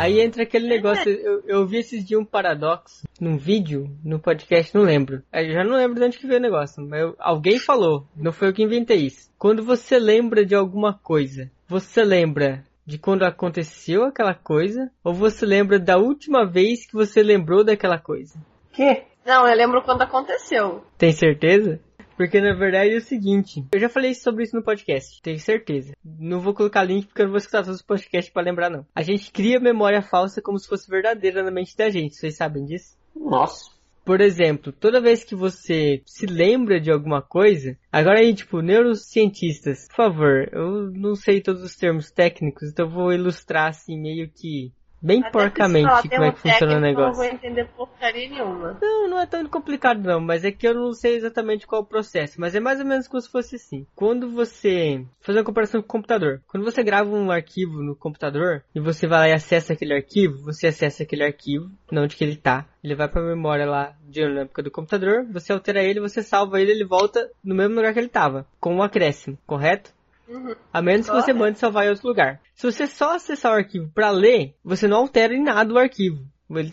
Aí entra aquele negócio, eu, eu vi esses dias um paradoxo num vídeo, no podcast, não lembro. Eu já não lembro de onde que veio o negócio, mas eu- alguém falou, não foi eu que inventei isso. Quando você lembra de alguma coisa, você lembra de quando aconteceu aquela coisa, ou você lembra da última vez que você lembrou daquela coisa? Que? Não, eu lembro quando aconteceu. Tem certeza? Porque na verdade é o seguinte, eu já falei sobre isso no podcast, tenho certeza. Não vou colocar link porque eu não vou escutar todos os podcasts pra lembrar não. A gente cria memória falsa como se fosse verdadeira na mente da gente, vocês sabem disso? Nossa. Por exemplo, toda vez que você se lembra de alguma coisa, agora aí, tipo, neurocientistas, por favor, eu não sei todos os termos técnicos, então eu vou ilustrar assim meio que bem Até porcamente como é que funciona o negócio. não vou entender porcaria nenhuma. Não, não é tão complicado não, mas é que eu não sei exatamente qual é o processo, mas é mais ou menos como se fosse assim. Quando você fazer uma comparação com o computador, quando você grava um arquivo no computador e você vai lá e acessa aquele arquivo, você acessa aquele arquivo, não onde que ele tá. Ele vai pra memória lá dinâmica do computador, você altera ele, você salva ele, ele volta no mesmo lugar que ele tava, com um acréscimo, correto? Uhum. A menos que você mande salvar em outro lugar. Se você só acessar o arquivo para ler, você não altera em nada o arquivo.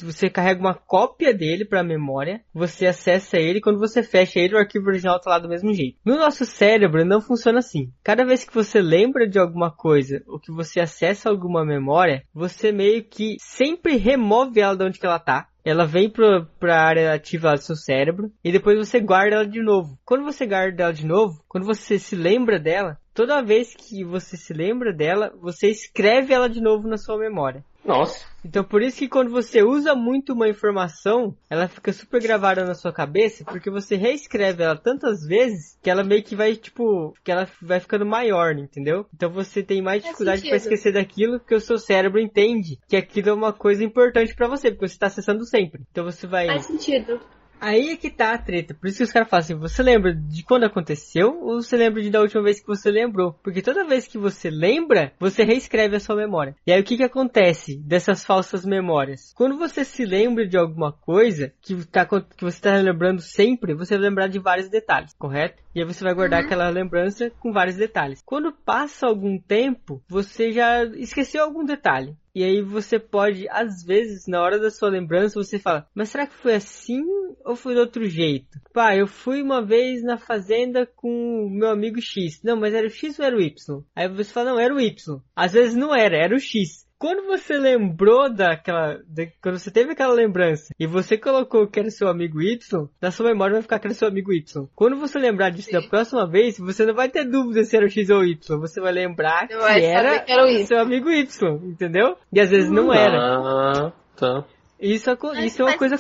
Você carrega uma cópia dele para a memória, você acessa ele, quando você fecha ele, o arquivo original tá lá do mesmo jeito. No nosso cérebro não funciona assim. Cada vez que você lembra de alguma coisa, ou que você acessa alguma memória, você meio que sempre remove ela de onde que ela tá. Ela vem pro, pra área ativa do seu cérebro e depois você guarda ela de novo. Quando você guarda ela de novo, quando você se lembra dela, toda vez que você se lembra dela, você escreve ela de novo na sua memória. Nossa. Então por isso que quando você usa muito uma informação, ela fica super gravada na sua cabeça, porque você reescreve ela tantas vezes que ela meio que vai, tipo, que ela vai ficando maior, entendeu? Então você tem mais dificuldade para sentido. esquecer daquilo, porque o seu cérebro entende que aquilo é uma coisa importante para você, porque você está acessando sempre. Então você vai Faz sentido. Aí é que tá a treta. Por isso que os caras falam assim, você lembra de quando aconteceu ou você lembra de da última vez que você lembrou? Porque toda vez que você lembra, você reescreve a sua memória. E aí o que que acontece dessas falsas memórias? Quando você se lembra de alguma coisa que, tá, que você tá lembrando sempre, você vai lembrar de vários detalhes, correto? E aí você vai guardar aquela lembrança com vários detalhes. Quando passa algum tempo, você já esqueceu algum detalhe. E aí você pode, às vezes, na hora da sua lembrança, você fala, mas será que foi assim ou foi de outro jeito? Pá, eu fui uma vez na fazenda com o meu amigo X. Não, mas era o X ou era o Y? Aí você fala, não, era o Y. Às vezes não era, era o X. Quando você lembrou daquela. da- quando você teve aquela lembrança e você colocou que era seu amigo Y, na sua memória vai ficar que era seu amigo Y. Quando você lembrar disso da próxima vez, você não vai ter dúvida se era o X ou o Y. Você vai lembrar vai que saber era que era o seu amigo Y, entendeu? E às vezes não era. Ah, tá. Isso, isso é uma coisa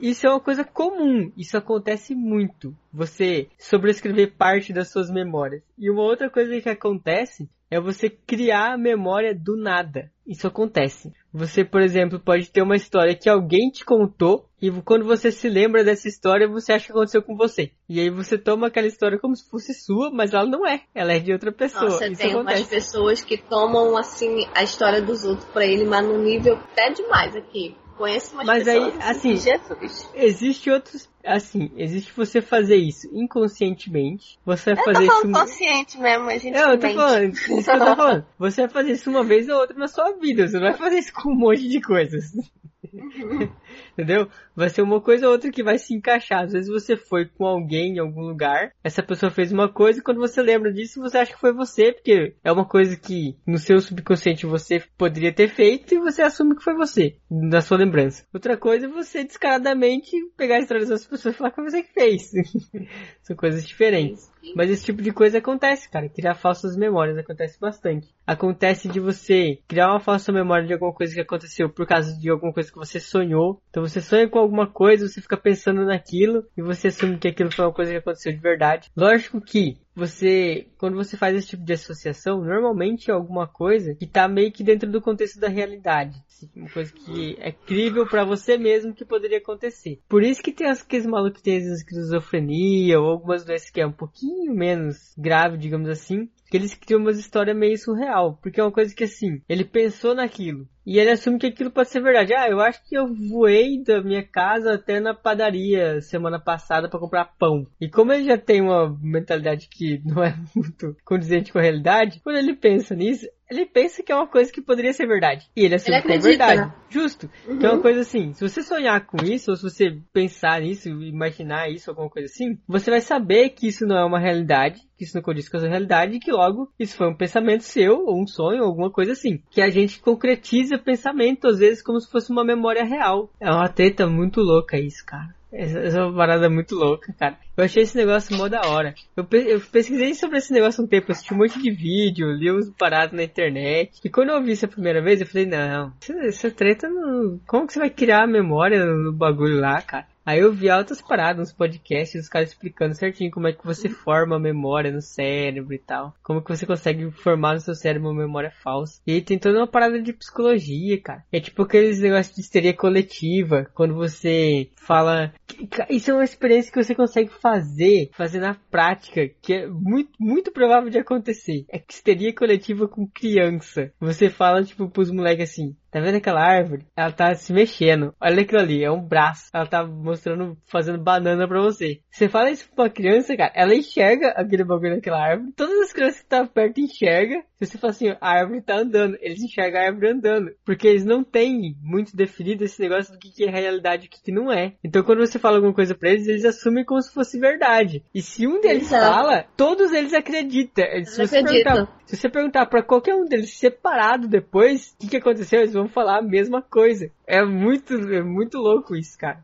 isso é uma coisa comum. Isso acontece muito. Você sobrescrever parte das suas memórias. E uma outra coisa que acontece é você criar a memória do nada. Isso acontece. Você, por exemplo, pode ter uma história que alguém te contou e quando você se lembra dessa história, você acha que aconteceu com você. E aí você toma aquela história como se fosse sua, mas ela não é. Ela é de outra pessoa. Nossa, Isso tem umas acontece. pessoas que tomam, assim, a história dos outros pra ele, mas num nível até demais aqui. Conheço umas Mas aí, pessoas assim, Jesus. Existe outros. Assim, existe você fazer isso inconscientemente. Você vai fazer isso. consciente mesmo, a gente É, eu tô falando, isso que eu tô [laughs] falando. Você vai fazer isso uma vez ou outra na sua vida. Você não vai fazer isso com um monte de coisas. Entendeu? Vai ser uma coisa ou outra que vai se encaixar. Às vezes você foi com alguém em algum lugar, essa pessoa fez uma coisa e quando você lembra disso, você acha que foi você, porque é uma coisa que no seu subconsciente você poderia ter feito e você assume que foi você, na sua lembrança. Outra coisa é você descaradamente pegar a história das pessoas e falar que foi você que fez. [laughs] São coisas diferentes. Mas esse tipo de coisa acontece, cara. Criar falsas memórias acontece bastante. Acontece de você criar uma falsa memória de alguma coisa que aconteceu por causa de alguma coisa que você sonhou. Então você sonha com alguma coisa, você fica pensando naquilo e você assume que aquilo foi uma coisa que aconteceu de verdade. Lógico que você, quando você faz esse tipo de associação, normalmente é alguma coisa que tá meio que dentro do contexto da realidade. acontece. Uma coisa que é crível pra você mesmo que poderia acontecer. Por isso que tem aqueles malucos que tem esquizofrenia ou algumas doenças que é um pouquinho menos grave, digamos assim, que eles criam umas histórias meio surreal, porque é uma coisa que assim, ele pensou naquilo, e ele assume que aquilo pode ser verdade. Ah, eu acho que eu voei da minha casa até na padaria semana passada para comprar pão. E como ele já tem uma mentalidade que não é [laughs] muito condizente com a realidade, quando ele pensa nisso, ele pensa que é uma coisa que poderia ser verdade. E ele assume Ele que é acredita, verdade. né? Justo. Que é uma coisa assim, se você sonhar com isso, ou se você pensar nisso, imaginar isso, alguma coisa assim, você vai saber que isso não é uma realidade, que isso não condiz com a sua realidade, e que logo isso foi um pensamento seu, ou um sonho, ou alguma coisa assim. Que a gente concretiza pensamento, às vezes, como se fosse uma memória real. É uma treta muito louca isso, cara. Essa, essa é parada muito louca, cara. Eu achei esse negócio mó da hora. Eu, eu pesquisei sobre esse negócio um tempo, assisti um monte de vídeo, li uns paradas na internet. E quando eu vi isso a primeira vez, eu falei, não, essa, essa treta não. Como que você vai criar a memória no bagulho lá, cara? Aí eu vi altas paradas, uns podcasts, os caras explicando certinho como é que você forma a memória no cérebro e tal. Como que você consegue formar no seu cérebro uma memória falsa. E aí tem toda uma parada de psicologia, cara. É tipo aqueles negócios de histeria coletiva, quando você fala... Isso é uma experiência que você consegue fazer, fazer na prática, que é muito, muito provável de acontecer. É histeria coletiva com criança. Você fala, tipo, pros moleques assim, Tá vendo aquela árvore? Ela tá se mexendo. Olha aquilo ali, é um braço. Ela tá mostrando, fazendo banana pra você. Você fala isso pra uma criança, cara, ela enxerga aquele bagulho naquela árvore. Todas as crianças que estão perto enxergam. Se você fala assim, a árvore tá andando, eles enxergam a árvore andando. Porque eles não têm muito definido esse negócio do que que é realidade e o que que não é. Então quando você fala alguma coisa pra eles, eles assumem como se fosse verdade. E se um deles Exato. fala, todos eles acreditam. Se Eles você acreditam. perguntar se você perguntar pra qualquer um deles separado depois, o que, que aconteceu, eles vão falar a mesma coisa. É muito, é muito louco isso, cara.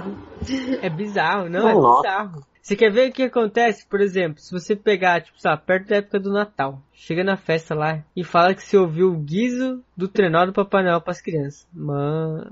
Bizarro. É bizarro, não, é Nossa. bizarro. Você quer ver o que acontece? Por exemplo, se você pegar, tipo, sei lá, perto da época do Natal, chega na festa lá e fala que você ouviu o guizo do trenó do Papai Noel pras crianças. Mano,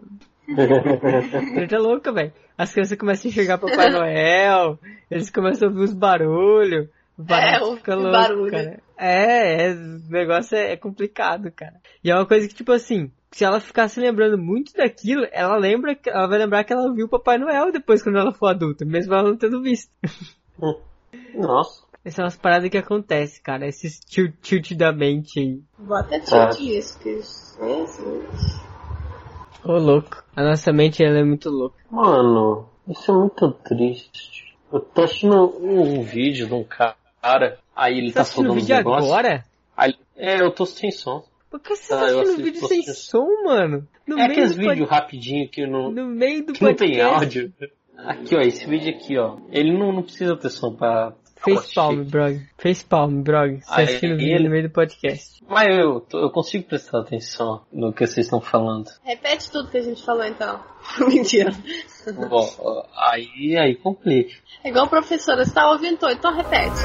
treta louca, velho. As crianças começam a enxergar Papai Noel, eles começam a ouvir os barulhos. O barato ouve fica louco, barulho. cara. É, é, o negócio é, é complicado, cara. E é uma coisa que, tipo assim, se ela ficar se lembrando muito daquilo, ela lembra, que- ela vai lembrar que ela viu o Papai Noel depois quando ela for adulta, mesmo ela não tendo visto. [laughs] Nossa. Essas são as paradas que acontecem, cara. Esses tilt, tilt da mente aí. Bota Ah. tilt nisso, que Jesus. Ô, louco. A nossa mente, ela é muito louca. Mano, isso é muito triste. Eu tô assistindo um vídeo de um cara, aí ele tá tá assistindo o falando uns vídeo negócios. agora? Aí, é, eu tô sem som. Por que você Ah, tá assistindo vídeo sem som, mano? No é meio aqueles do pod- vídeos rapidinho que não, No meio do que não tem podcast. áudio. Aqui, ó, esse vídeo aqui, ó. Ele não, não precisa ter som pra. Facepalm, brog. Facepalm, brog. Você tá Aí, assistindo o vídeo ele- no meio do podcast. Mas eu, tô- eu consigo prestar atenção no que vocês estão falando. Repete tudo que a gente falou então. [laughs] Mentira. Bom, aí, aí complica. É igual professora, você tá ouvindo, então repete.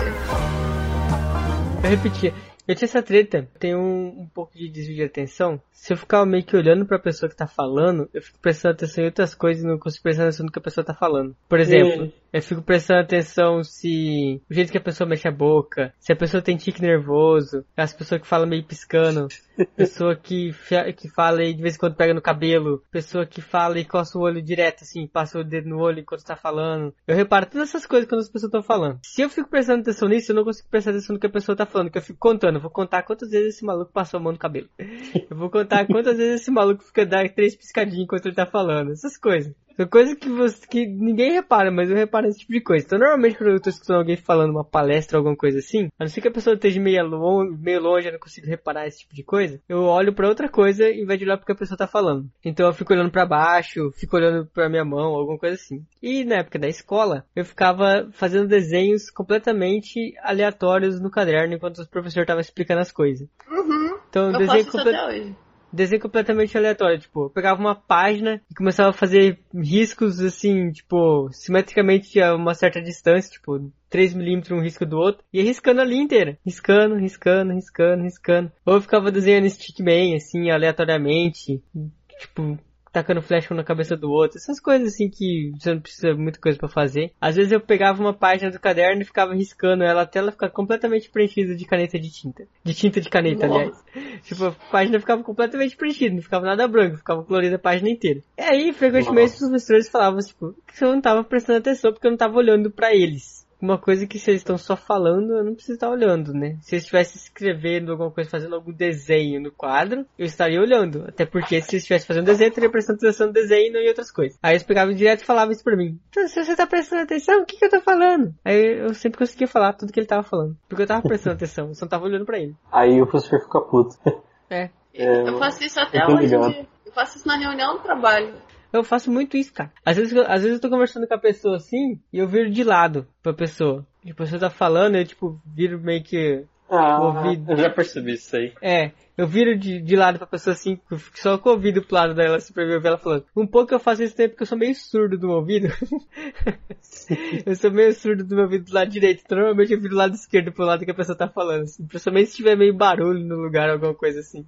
Eu repetia. Eu tinha essa treta, tem um, um pouco de desvio de atenção. Se eu ficar meio que olhando pra pessoa que tá falando, eu fico prestando atenção em outras coisas e não consigo prestar atenção no que a pessoa tá falando. Por exemplo, Hum. eu fico prestando atenção se o jeito que a pessoa mexe a boca, se a pessoa tem tique nervoso, as pessoas que falam meio piscando, pessoa que, que fala e de vez em quando pega no cabelo, pessoa que fala e coça o olho direto, assim, passa o dedo no olho enquanto tá falando. Eu reparo todas essas coisas quando as pessoas estão falando. Se eu fico prestando atenção nisso, eu não consigo prestar atenção no que a pessoa tá falando, que eu fico contando. Eu vou contar quantas vezes esse maluco passou a mão no cabelo. Eu vou contar quantas vezes esse maluco fica dando três piscadinhas enquanto ele tá falando. Essas coisas. São coisas que, você, que ninguém repara, mas eu reparo esse tipo de coisa. Então, normalmente, quando eu tô escutando alguém falando uma palestra ou alguma coisa assim, a não ser que a pessoa esteja meio longe, meio longe, eu não consigo reparar esse tipo de coisa, eu olho pra outra coisa em vez de olhar pro que a pessoa tá falando. Então, eu fico olhando pra baixo, fico olhando pra minha mão, alguma coisa assim. E na época da escola, eu ficava fazendo desenhos completamente aleatórios no caderno enquanto o professor tava explicando as coisas. Uhum. Então, Eu desenho faço desenho completamente aleatório, tipo, eu pegava uma página e começava a fazer riscos assim, tipo, simetricamente a uma certa distância, tipo, 3 milímetros um risco do outro, e riscando a linha inteira. Riscando, riscando, riscando, riscando. Ou eu ficava desenhando Stickman, assim, aleatoriamente, tipo, tacando flash um na cabeça do outro, essas coisas assim que você não precisa de muita coisa pra fazer. Às vezes eu pegava uma página do caderno e ficava riscando ela até ela ficar completamente preenchida de caneta de tinta. De tinta de caneta, aliás. [laughs] Tipo, a página ficava completamente preenchida, não ficava nada branco, ficava colorida a página inteira. E aí, frequentemente, os professores falavam, tipo, que eu não tava prestando atenção porque eu não tava olhando pra eles uma coisa que vocês estão só falando, eu não preciso estar olhando, né? Se eu estivesse escrevendo alguma coisa, fazendo algum desenho no quadro, eu estaria olhando. Até porque se eu estivesse fazendo desenho, eu estaria prestando atenção no desenho e não em outras coisas. Aí eles pegavam direto e falavam isso pra mim. Então, se você tá prestando atenção, o que que eu tô falando? Aí eu sempre conseguia falar tudo que ele tava falando. Porque eu tava prestando atenção, eu só não tava olhando pra ele. Aí o professor fica puto. É. É, Eu faço isso até tô hoje. Eu faço isso na reunião do trabalho. Eu faço muito isso, cara. Às vezes, eu- às vezes eu tô conversando com a pessoa assim, e eu viro de lado pra pessoa. E a pessoa tá falando, eu tipo, viro meio que Ah, ouvido. eu já percebi isso aí. É, eu viro de, de lado pra pessoa assim, só com o ouvido pro lado dela, assim, pra ouvir ela falando. Um pouco eu faço isso tempo porque eu sou meio surdo do meu ouvido. [laughs] eu sou meio surdo do meu ouvido do lado direito, então normalmente eu viro do lado esquerdo pro lado que a pessoa tá falando, assim. Principalmente se tiver meio barulho no lugar, alguma coisa assim.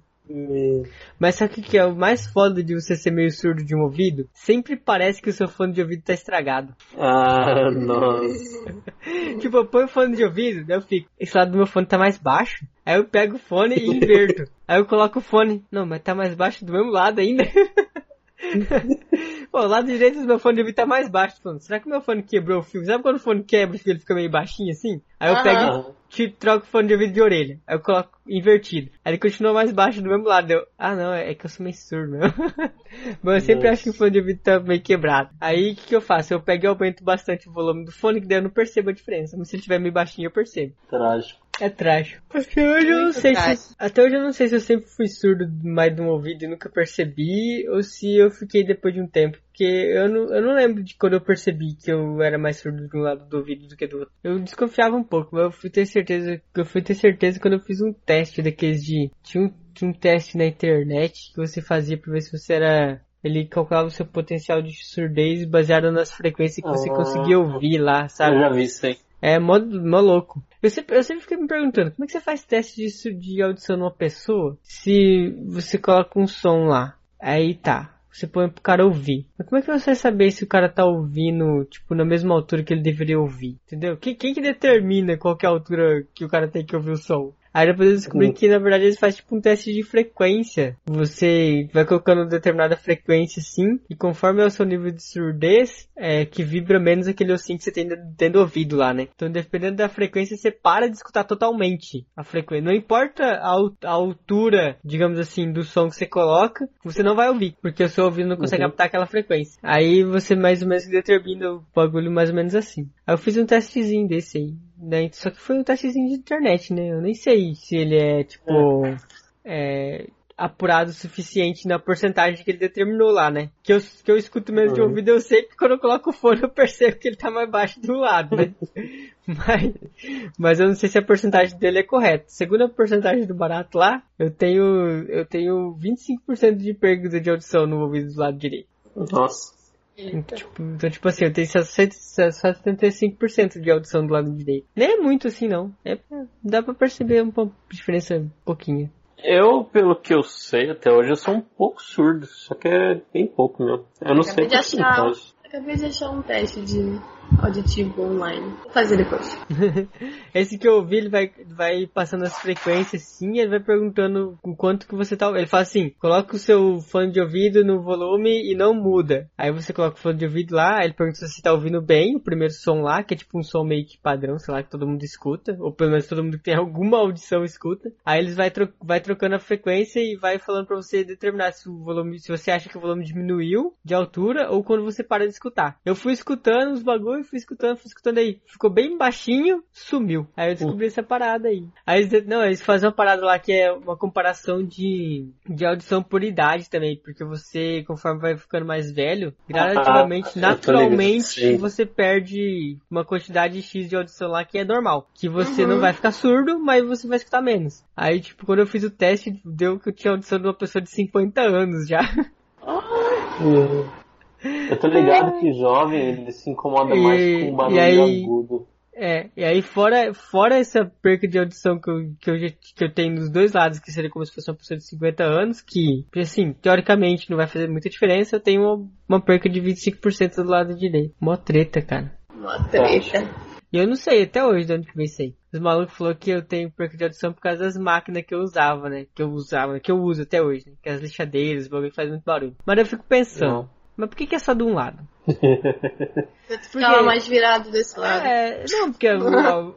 Mas sabe o que que é o mais foda de você ser meio surdo de um ouvido? Sempre parece que o seu fone de ouvido tá estragado. Ah, nossa. [laughs] Tipo, eu ponho o fone de ouvido, daí eu fico, esse lado do meu fone tá mais baixo. Aí eu pego o fone e inverto. [laughs] Aí eu coloco o fone, não, mas tá mais baixo do mesmo lado ainda. [laughs] Pô, o lado direito do meu fone de ouvido tá mais baixo. Falando, será que o meu fone quebrou o fio? Sabe quando o fone quebra e ele fica meio baixinho assim? Aí eu Aham. pego e tiro- troco o fone de ouvido de orelha. Aí eu coloco invertido. Aí ele continua mais baixo do mesmo lado. Eu, ah não, é que eu sou meio surdo mesmo. [laughs] Mas eu sempre Nossa. acho que o fone de ouvido tá meio quebrado. Aí o que, que eu faço? Eu pego e aumento bastante o volume do fone, que daí eu não percebo a diferença. Mas se ele tiver meio baixinho, eu percebo. trágico. É trágico. Até hoje eu não sei trágico. se. Até hoje eu não sei se eu sempre fui surdo mais de um ouvido e nunca percebi, ou se eu fiquei depois de um tempo. Porque eu não, eu não lembro de quando eu percebi que eu era mais surdo de um lado do ouvido do que do outro. Eu desconfiava um pouco, mas eu fui ter certeza. Eu fui ter certeza quando eu fiz um teste daqueles de. Tinha um, tinha um teste na internet que você fazia pra ver se você era. Ele calculava o seu potencial de surdez baseado nas frequências que você Ah. conseguia ouvir lá, sabe? Eu já vi isso aí. É mó, mó louco. Eu sempre, eu sempre fiquei me perguntando, como é que você faz teste disso de audição numa pessoa se você coloca um som lá? Aí tá, você põe pro cara ouvir. Mas como é que você vai saber se o cara tá ouvindo, tipo, na mesma altura que ele deveria ouvir? Entendeu? Quem, quem que determina qual que é a altura que o cara tem que ouvir o som? Aí depois eu descobri Hum. que na verdade eles fazem tipo um teste de frequência. Você vai colocando determinada frequência assim, e conforme é o seu nível de surdez, é que vibra menos aquele ossinho que você tem dentro do ouvido lá, né? Então dependendo da frequência, você para de escutar totalmente a frequência. Não importa a, a altura, digamos assim, do som que você coloca, você não vai ouvir, porque o seu ouvido não consegue Uhum. captar aquela frequência. Aí você mais ou menos determina o bagulho mais ou menos assim. Aí eu fiz um testezinho desse aí. Né? Só que foi um testezinho de internet, né? Eu nem sei se ele é, tipo, é, apurado o suficiente na porcentagem que ele determinou lá, né? Que eu, que eu escuto mesmo de Uhum. ouvido, eu sei que quando eu coloco o fone eu percebo que ele tá mais baixo do lado, né? [laughs] mas, mas eu não sei se a porcentagem dele é correta. Segundo a porcentagem do barato lá, eu tenho, eu tenho 25% de perda de audição no ouvido do lado direito. Nossa. Tipo, então, tipo assim, eu tenho só 75% de audição do lado direito. Nem é muito assim, não. É, dá pra perceber uma diferença um pouquinho. Eu, pelo que eu sei até hoje, eu sou um pouco surdo, só que é bem pouco mesmo. Eu não sei Acabei de achar. Acabei de achar um teste de auditivo online. Vou fazer depois. [laughs] Esse que eu ouvi, ele vai, vai passando as frequências assim, ele vai perguntando o quanto que você tá. Ele fala assim: coloca o seu fone de ouvido no volume e não muda. Aí você coloca o fone de ouvido lá, ele pergunta se você tá ouvindo bem o primeiro som lá, que é tipo um som meio que padrão, sei lá, que todo mundo escuta, ou pelo menos todo mundo que tem [laughs] alguma audição escuta. Aí eles vai, tro vai trocando a frequência e vai falando pra você determinar se o volume, se você acha que o volume diminuiu de altura ou quando você para de escutar. Eu fui escutando os bagulho, fui escutando, fui escutando aí. Ficou bem baixinho, sumiu. Aí eu descobri essa parada aí. Aí eles, não, eles fazem uma parada lá que é uma comparação de, de audição por idade também, porque você, conforme vai ficando mais velho, gradativamente, Ah, naturalmente, você perde uma quantidade X de audição lá que é normal. Que você Uhum. não vai ficar surdo, mas você vai escutar menos. Aí, tipo, quando eu fiz o teste, deu que eu tinha audição de uma pessoa de 50 anos já. [laughs] Eu tô ligado que jovem ele se incomoda E- mais com barulho aí- agudo. É, e aí fora, fora essa perca de audição que eu, que, eu, que eu tenho nos dois lados, que seria como se fosse uma pessoa de 50 anos, que, assim, teoricamente não vai fazer muita diferença, eu tenho uma, uma perca de 25% do lado direito. Mó treta, cara. Uma treta. E eu não sei até hoje de onde que vem isso aí. Os malucos falaram que eu tenho perca de audição por causa das máquinas que eu usava, né? Que eu usava, que eu uso até hoje, né? Que as lixadeiras, o bagulho faz muito barulho. Mas eu fico pensando, Não. Mas por que, que é só de um lado? [laughs] Você ficava mais virado desse lado. É, não, porque o,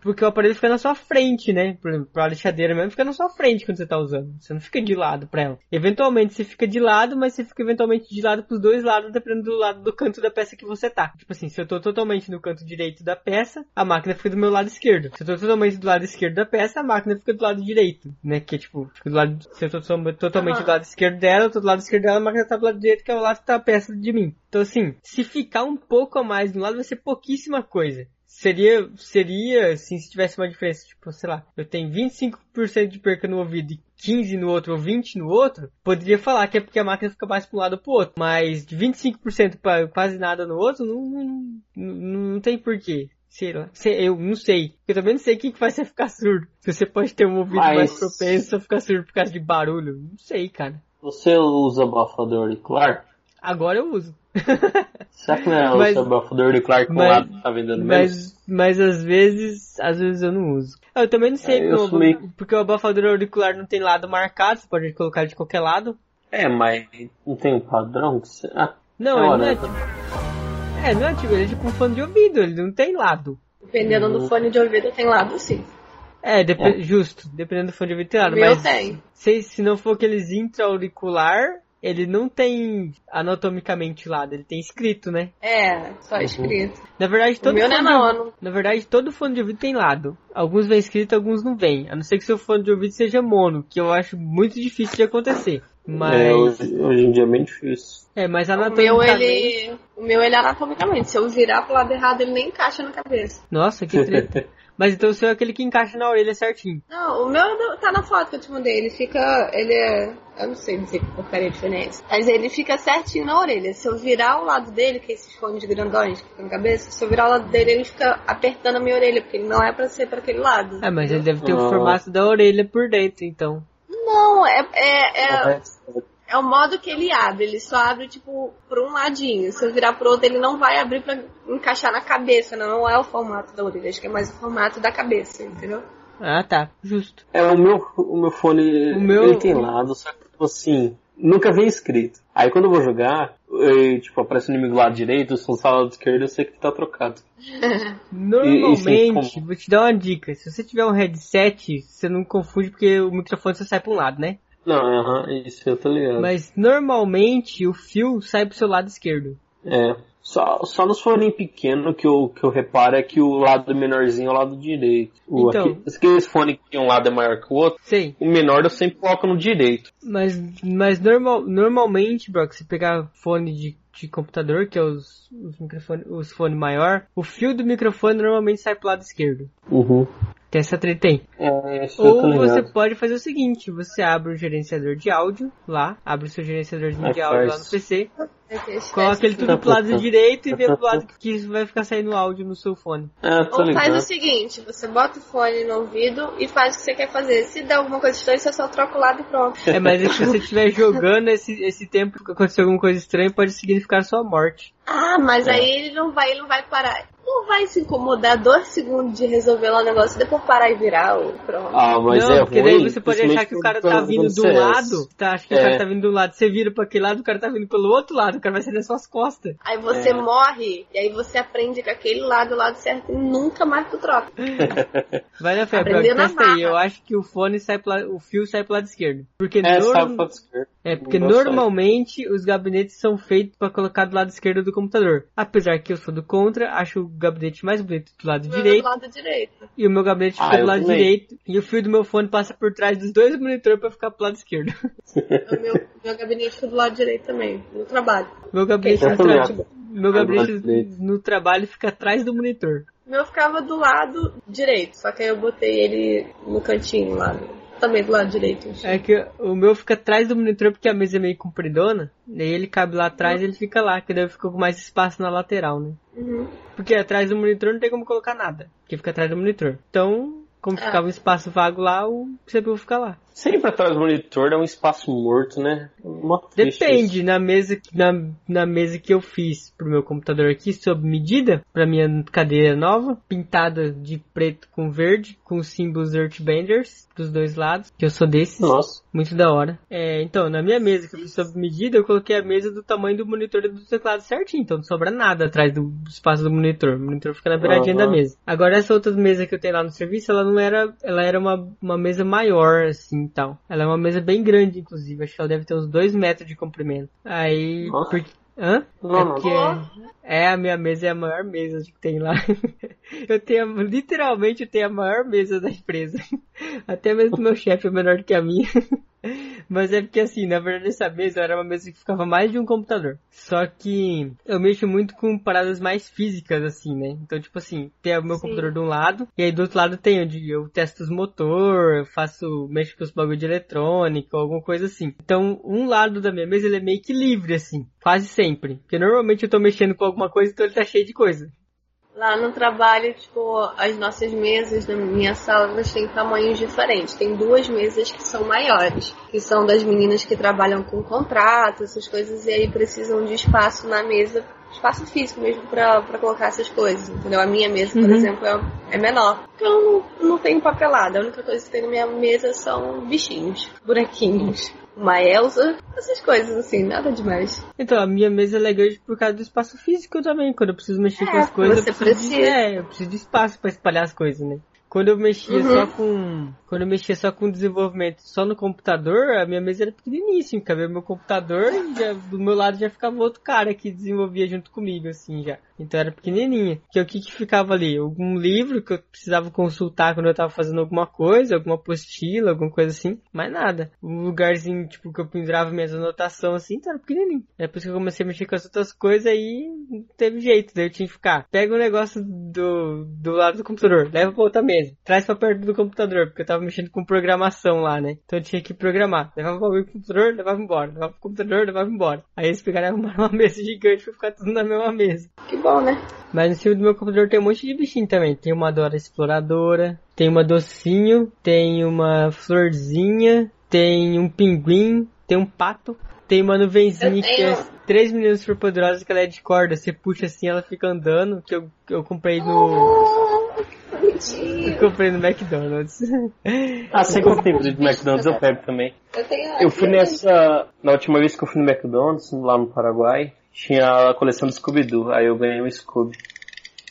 porque o aparelho fica na sua frente, né? Por exemplo, a lixadeira mesmo fica na sua frente quando você tá usando. Você não fica de lado pra ela. Eventualmente você fica de lado, mas você fica eventualmente de lado pros dois lados, dependendo do lado do canto da peça que você tá. Tipo assim, se eu tô totalmente no canto direito da peça, a máquina fica do meu lado esquerdo. Se eu tô totalmente do lado esquerdo da peça, a máquina fica do lado direito, né? Que é tipo, fica do lado, se eu tô to- totalmente Aham. do lado esquerdo dela, eu tô do lado esquerdo dela, a máquina tá do lado direito, que é o lado que tá a peça de mim. Então assim, se ficar um pouco a mais de um lado, vai ser pouquíssima coisa. Seria, seria, assim, se tivesse uma diferença, tipo, sei lá, eu tenho 25% de perca no ouvido e 15 no outro ou 20 no outro, poderia falar que é porque a máquina fica mais pra um lado ou pro outro. Mas de 25% pra quase nada no outro, não, não, não, não tem porquê. Sei lá. Sei- Eu não sei. Eu também não sei o que faz você ficar surdo. Se você pode ter um ouvido Mas- mais propenso a ficar surdo por causa de barulho. Não sei, cara. Você usa abafador auricular? Agora eu uso. Será que não é Mas- o seu abafador auricular com o mas- lado que tá vendendo menos? Mas, mas às vezes, às vezes eu não uso. Eu também não sei, É, eu meio- porque o abafador auricular não tem lado marcado, você pode colocar de qualquer lado. É, mas não tem um padrão? que você- Ah, Não, É ele não é né? tipo... É, não é tipo, ele é tipo um fone de ouvido, ele não tem lado. Dependendo do fone de ouvido, tem lado sim. É, dep- justo, dependendo do fone de ouvido tem lado, O mas tem. Se, se não for aqueles intra-auricular, ele não tem anatomicamente lado, ele tem escrito, né? É, só escrito. Na verdade, O todo meu não é fone de não, ouvido- eu não- Na verdade, todo fone de ouvido tem lado. Alguns vem escrito, alguns não vem. A não ser que seu fone de ouvido seja mono, que eu acho muito difícil de acontecer. Mas. é, hoje, hoje em dia é bem difícil. É, mas O meu, anatomicamente. ele. O meu, ele é anatomicamente. Se eu virar pro lado errado, ele nem encaixa na cabeça. Nossa, que treta. [laughs] mas então o seu é aquele que encaixa na orelha certinho. Não, o meu tá na foto que eu te mandei. Ele fica. Ele é. Eu não sei dizer que porcaria de diferença. Mas ele fica certinho na orelha. Se eu virar o lado dele, que é esses fones grandões que ficam na cabeça, se eu virar o lado dele, ele fica apertando a minha orelha, porque ele não é pra ser pra aquele lado. É, mas ele deve ter o Ah. formato da orelha por dentro, então. Não, é, é, é, É, o modo que ele abre. Ele só abre, tipo, por um ladinho. Se eu virar pro outro, ele não vai abrir pra encaixar na cabeça. Não é o formato da orelha. Acho que é mais o formato da cabeça, entendeu? Ah, tá. Justo. É, o meu, o meu fone, O meu- ele tem lado, só que, tipo assim, nunca vem escrito. Aí quando eu vou jogar, eu, tipo, aparece o inimigo do lado direito, se for do lado esquerdo, eu sei que tá trocado. Normalmente, [laughs] E- e vou te dar uma dica. Se você tiver um headset, você não confunde porque o microfone só sai pra um lado, né? Não, aham, isso eu tô ligado. Mas normalmente o fio sai pro seu lado esquerdo. É, só, só nos fones pequenos que eu, que eu reparo é que o lado menorzinho é o lado direito. O, Então. aqui, aqueles fones que um lado é maior que o outro, Sei. o menor eu sempre coloco no direito. Mas, mas normal, normalmente, Brock, se pegar fone de, de computador, que é os, os, microfone, os fones maior, o fio do microfone normalmente sai pro lado esquerdo. Uhum. Tem essa treta aí. É, Ou você pode fazer o seguinte, você abre o gerenciador de áudio lá, abre o seu gerenciadorzinho Aí de áudio lá no PC, É esquece. coloca ele tudo pro lado direito e vê pro lado que isso vai ficar saindo áudio no seu fone. É, Ou faz o seguinte, você bota o fone no ouvido e faz o que você quer fazer. Se der alguma coisa estranha, você só troca o lado e pronto. É, mas é se você estiver jogando esse, esse tempo que aconteceu alguma coisa estranha, pode significar sua morte. Ah, mas É. aí ele não vai, ele não vai parar. Não vai se incomodar dois segundos de resolver lá o negócio e depois parar e virar o pronto. Ah, mas não, é porque ruim, daí você pode achar que o cara tá vindo do é- lado, tá, acha que o É. cara tá vindo do lado, você vira pra aquele lado, o cara tá vindo pelo outro lado, o cara vai sair nas suas costas. Aí você É. morre, e aí você aprende com aquele lado, o lado certo, e nunca mais tu troca. [laughs] Vai na fé, Aprendeu Brock, na testa aí, marra. eu acho que o fone sai pro lado, o fio sai pro lado esquerdo. Porque, É, norm- sabe pra esquerda. é, porque Não sai. normalmente os gabinetes são feitos pra colocar do lado esquerdo do computador. Apesar que eu sou do contra, acho o gabinete mais bonito do lado Do direito. Do lado direito. E o meu gabinete Ah, fica do lado também. direito. E o fio do meu fone passa por trás dos dois monitores pra ficar pro lado esquerdo. O meu, meu gabinete fica do lado direito também, no trabalho. Meu gabinete, no, também tra- meu gabinete direito. no trabalho fica atrás do monitor. O meu ficava do lado direito, só que aí eu botei ele no cantinho lá, também do lado direito. É que o meu fica atrás do monitor porque a mesa é meio compridona. Daí ele cabe lá atrás e ele fica lá, que daí eu fico com mais espaço na lateral, né? Uhum. Porque atrás do monitor não tem como colocar nada. Porque fica atrás do monitor. Então, como Ah. ficava um espaço vago lá, o CPU fica lá. Sempre atrás do monitor é um espaço morto, né? Depende, na mesa, na, na mesa que eu fiz pro meu computador aqui, sob medida, pra minha cadeira nova, pintada de preto com verde, com os símbolos Earthbenders dos dois lados, que eu sou desses. Nossa. Muito da hora. É, então, na minha mesa que eu fiz sob medida, eu coloquei a mesa do tamanho do monitor e do teclado certinho. Então não sobra nada atrás do espaço do monitor. O monitor fica na beiradinha Aham. da mesa. Agora essa outra mesa que eu tenho lá no serviço, ela não era. Ela era uma, uma mesa maior, assim e tal. Ela é uma mesa bem grande, inclusive. Acho que ela deve ter uns 2 metros de comprimento. Aí. Nossa. Por... Hã? Não, é não. porque é a minha mesa é a maior mesa que tem lá. [laughs] eu tenho literalmente eu tenho a maior mesa da empresa. [laughs] Até mesmo meu chefe é menor do que a minha. [laughs] [laughs] Mas é porque assim, na verdade essa mesa era uma mesa que ficava mais de um computador. Só que eu mexo muito com paradas mais físicas, assim, né? Então, tipo assim, tem o meu Sim. computador de um lado, e aí do outro lado tem onde eu testo os motor, eu faço, mexo com os bagulho de eletrônica, alguma coisa assim. Então, um lado da minha mesa ele é meio que livre, assim, quase sempre. Porque normalmente eu tô mexendo com alguma coisa, então ele tá cheio de coisa. Lá no trabalho, tipo, as nossas mesas na minha sala, elas têm tamanhos diferentes. Tem duas mesas que são maiores, que são das meninas que trabalham com contrato, essas coisas, e aí precisam de espaço na mesa, espaço físico mesmo pra, pra colocar essas coisas, entendeu? A minha mesa, por Uhum. exemplo, é, é menor. Então eu não, não tenho papelada. A única coisa que tem na minha mesa são bichinhos, bonequinhos. Uma Elsa, essas coisas assim, nada demais. Então, a minha mesa é grande por causa do espaço físico também. Quando eu preciso mexer com É, as coisas, eu preciso, de, precisa. é, eu preciso de espaço pra espalhar as coisas, né? Quando eu mexia Uhum. só com. Quando eu mexia só com desenvolvimento só no computador, a minha mesa era pequeniníssima. Cabia meu computador e já, do meu lado já ficava outro cara que desenvolvia junto comigo, assim, já. Então era pequenininha. Que o que que ficava ali? Algum livro que eu precisava consultar quando eu tava fazendo alguma coisa, alguma apostila, alguma coisa assim. Mais nada. Um lugarzinho, tipo, que eu pendurava minhas anotações assim, então era pequenininho. Depois que eu comecei a mexer com as outras coisas, aí não teve jeito. Daí eu tinha que ficar. Pega o negócio do, do lado do computador, leva pra outra mesa. Traz pra perto do computador, porque eu tava mexendo com programação lá, né? Então eu tinha que programar. Levava o computador, levava embora. Levava pro computador, levava embora. Aí eles pegaram e arrumaram uma [laughs] mesa gigante pra ficar tudo na mesma mesa. Que bom, né? Mas no cima do meu computador tem um monte de bichinho também. Tem uma Dora Exploradora, tem uma Docinho, tem uma Florzinha, tem um Pinguim, tem um Pato, tem uma nuvenzinha que é três meninas super poderosas que ela é de corda. Você puxa assim, ela fica andando, que eu, que eu comprei no... Bonitinho. Eu comprei no McDonald's. Ah, sempre que tem vídeo de McDonald's eu pego também. Eu tenho Eu fui nessa. Na última vez que eu fui no McDonald's, lá no Paraguai, tinha a coleção do Scooby-Doo. Aí eu ganhei um Scooby.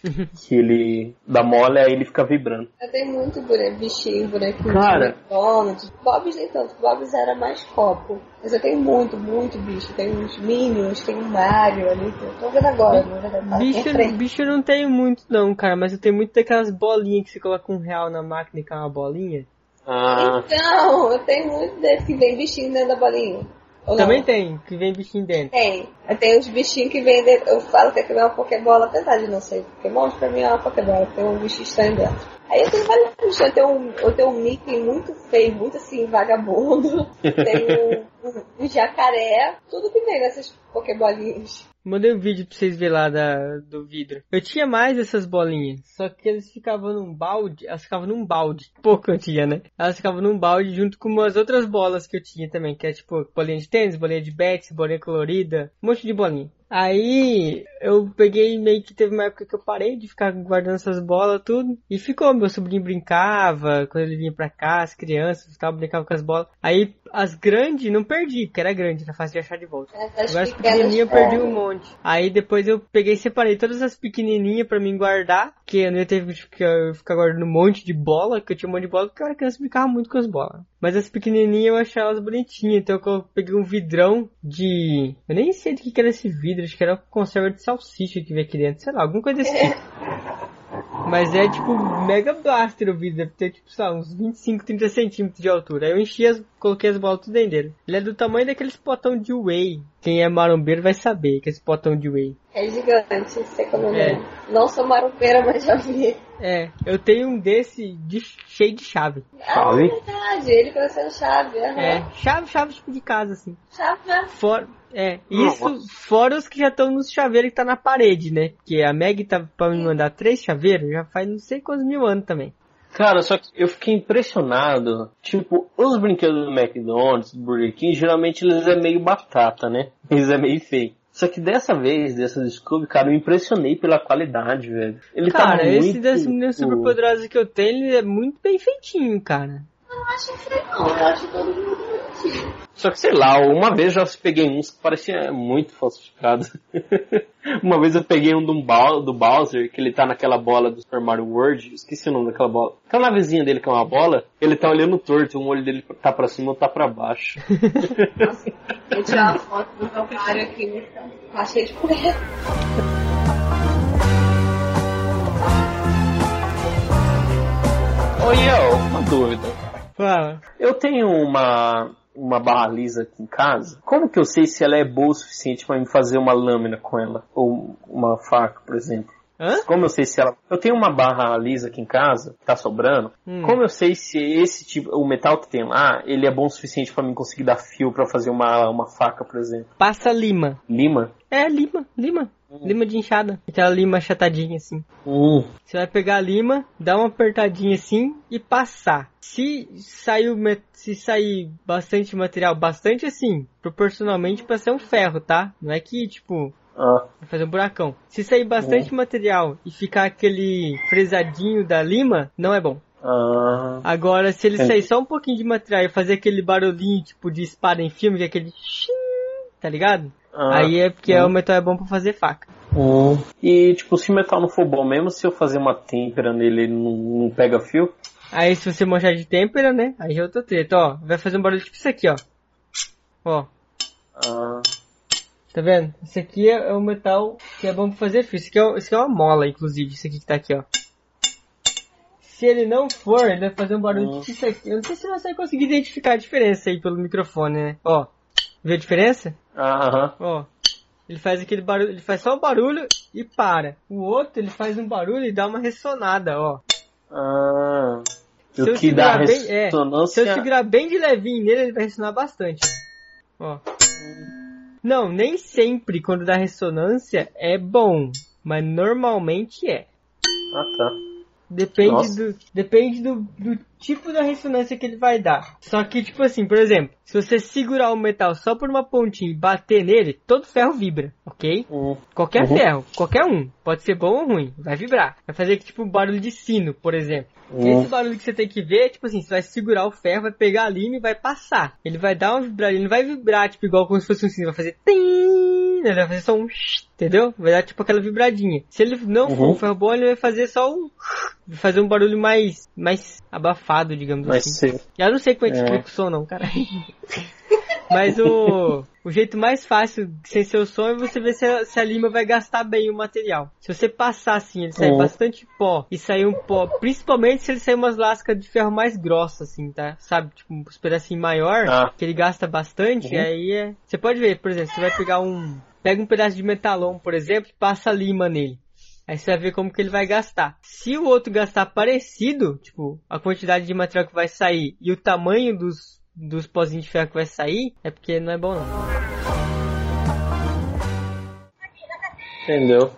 [laughs] que ele dá mole, aí ele fica vibrando. Eu tenho muito bichinho, bonequinho Cara. de McDonald's. Bob's nem tanto, Bob's era mais copo. Mas eu tenho muito, muito bicho. Tem uns Minions, tem um Mario ali. Tô vendo agora, na verdade. tá bicho, bicho eu não tenho muito não, cara, mas eu tenho muito daquelas bolinhas que você coloca um real na máquina e cai uma bolinha. Ah, Então, eu tenho muito desse que vem bichinho dentro da bolinha. Ou Também não? tem, que vem bichinho dentro. Tem. Tenho os bichinhos que vêm dentro. Eu falo que aquilo é uma Pokébola, apesar de não ser Pokémon, pra mim é uma Pokébola, tem um bicho estranho dentro. Aí eu tenho vários bichos, eu tenho um, eu tenho um Mickey muito feio, muito assim, vagabundo. [laughs] tenho um, um, jacaré, tudo que vem nessas Pokébolinhas. Mandei um vídeo pra vocês verem lá da, do vidro. Eu tinha mais dessas bolinhas, só que eles ficavam num balde, elas ficavam num balde. [laughs] Pouco eu tinha, né? Elas ficavam num balde junto com umas outras bolas que eu tinha também, que é tipo bolinha de tênis, bolinha de bets, bolinha colorida, um monte de bolinha. Aí eu peguei meio que teve uma época que eu parei de ficar guardando essas bolas tudo e ficou. Meu sobrinho brincava quando ele vinha pra cá, as crianças tal, brincavam com as bolas. Aí as grandes não perdi, porque era grande, era fácil de achar de volta. Agora as pequenininhas eu perdi um monte. Aí depois eu peguei e separei todas as pequenininhas pra mim guardar, que eu não ia ter que ficar guardando um monte de bola, que eu tinha um monte de bola, porque eu era criança brincava muito com as bolas. Mas as pequenininhas eu achei elas bonitinhas, então eu peguei um vidrão de... Eu nem sei do que que era esse vidro, acho que era conserva de salsicha que veio aqui dentro, sei lá, alguma coisa desse tipo. [laughs] Mas é tipo mega blaster o vidro, deve ter tipo, sei lá, uns 25, 30 centímetros de altura. Aí eu enchi as, coloquei as bolas tudo dentro dele. Ele é do tamanho daqueles potão de whey. Quem é marombeiro vai saber que é esse potão de whey. É gigante, como É. é. Não sou marombeira, mas já vi. É, eu tenho um desse de, cheio de chave. Chave? É verdade, ele parecendo chave. aham. É, chave, chave tipo de casa, assim. Chave, né? Fora, é, isso fora os que já estão nos chaveiros que tá na parede, né? Porque a Meg tá pra me mandar três chaveiros, já faz não sei quantos mil anos também. Cara, só que eu fiquei impressionado. Tipo, os brinquedos do McDonald's, do Burger King, geralmente eles é meio batata, né? Eles é meio feio. Só que dessa vez, dessa do Scooby, cara, eu me impressionei pela qualidade, velho. Ele Cara, tá esse muito... das meninas tipo, superpoderosas que eu tenho, ele é muito bem feitinho, cara. Eu não acho feio, não. Eu acho todo mundo. Só que sei lá, uma vez já peguei uns que parecia muito falsificado. [laughs] uma vez eu peguei um do, do Bowser, que ele tá naquela bola do Super Mario World, esqueci o nome daquela bola. Aquela navezinha dele que é uma bola, ele tá olhando torto, um olho dele tá pra cima, outro tá pra baixo. Vou tirar uma foto do meu Mario aqui. Tá cheio de poeira. Oi, eu, uma dúvida. Fala. Eu tenho uma, uma barra lisa aqui em casa. Como que eu sei se ela é boa o suficiente pra me fazer uma lâmina com ela? Ou uma faca, por exemplo? Hã? Como eu sei se ela. Eu tenho uma barra lisa aqui em casa, que tá sobrando. Hum. Como eu sei se esse tipo, o metal que tem lá, ele é bom o suficiente pra mim conseguir dar fio pra fazer uma, uma faca, por exemplo? Passa lima. Lima? É, lima, lima. Lima de enxada. Aquela lima achatadinha assim. Hum. Você vai pegar a lima, dar uma apertadinha assim e passar. Se me- se sair bastante material, bastante assim, proporcionalmente pra ser um ferro, tá? Não é que, tipo, Ah. vai fazer um buracão. Se sair bastante material e ficar aquele fresadinho da lima, não é bom. Ah. Agora, se ele sair só um pouquinho de material e fazer aquele barulhinho, tipo, de espada em filme, que é aquele... Tá ligado? ah. Aí é porque Hum. o metal é bom pra fazer faca. Hum. E tipo, se o metal não for bom mesmo, se eu fazer uma têmpera nele, ele não, não pega fio? Aí se você manchar de têmpera, né? Aí é outra treta, ó. Vai fazer um barulho tipo isso aqui, ó. Ó, Ah. tá vendo? Esse aqui é o metal que é bom pra fazer fio. Isso aqui é, isso aqui é uma mola, inclusive. Isso aqui que tá aqui, ó. Se ele não for, ele vai fazer um barulho Hum. tipo isso aqui. Eu não sei se você vai conseguir identificar a diferença aí pelo microfone, né? Ó, vê a diferença? Aham. Ó. Ele faz aquele barulho, ele faz só o barulho e para. O outro, ele faz um barulho e dá uma ressonada, ó. Ah. Se eu segurar bem- é, Se eu segurar bem de levinho nele, ele vai ressonar bastante. Ó. Não, nem sempre quando dá ressonância é bom, mas normalmente é. Ah, tá. Depende Nossa. do depende do, do tipo da ressonância que ele vai dar. Só que tipo assim, por exemplo, se você segurar o metal só por uma pontinha e bater nele, todo ferro vibra, ok? Hum. Qualquer Uhum. ferro, qualquer um, pode ser bom ou ruim, vai vibrar. Vai fazer tipo um barulho de sino, por exemplo. Hum. Esse barulho que você tem que ver tipo assim, você vai segurar o ferro, vai pegar a linha e vai passar. Ele vai dar uma vibradinha, ele não vai vibrar tipo igual como se fosse um sino, vai fazer tim, ele vai fazer só um entendeu? Vai dar tipo aquela vibradinha. Se ele não for Uhum. um ferro bom, ele vai fazer só um vai fazer um barulho mais mais abafado, digamos Mas assim. Eu não sei como é que É. explica o som não, cara. [laughs] Mas o, o jeito mais fácil, sem ser o som, é você ver se a, se a lima vai gastar bem o material. Se você passar assim, ele sair Uhum. bastante pó e sair um pó, principalmente se ele sair umas lascas de ferro mais grossas, assim, tá? Sabe? Tipo, uns pedacinhos maior, Ah. que ele gasta bastante, Uhum. aí é. Você pode ver, por exemplo, você vai pegar um. Pega um pedaço de metalon, por exemplo, e passa lima nele. Aí você vai ver como que ele vai gastar. Se o outro gastar parecido, tipo, a quantidade de material que vai sair e o tamanho dos, dos pozinhos de ferro que vai sair, é porque não é bom não. Entendeu?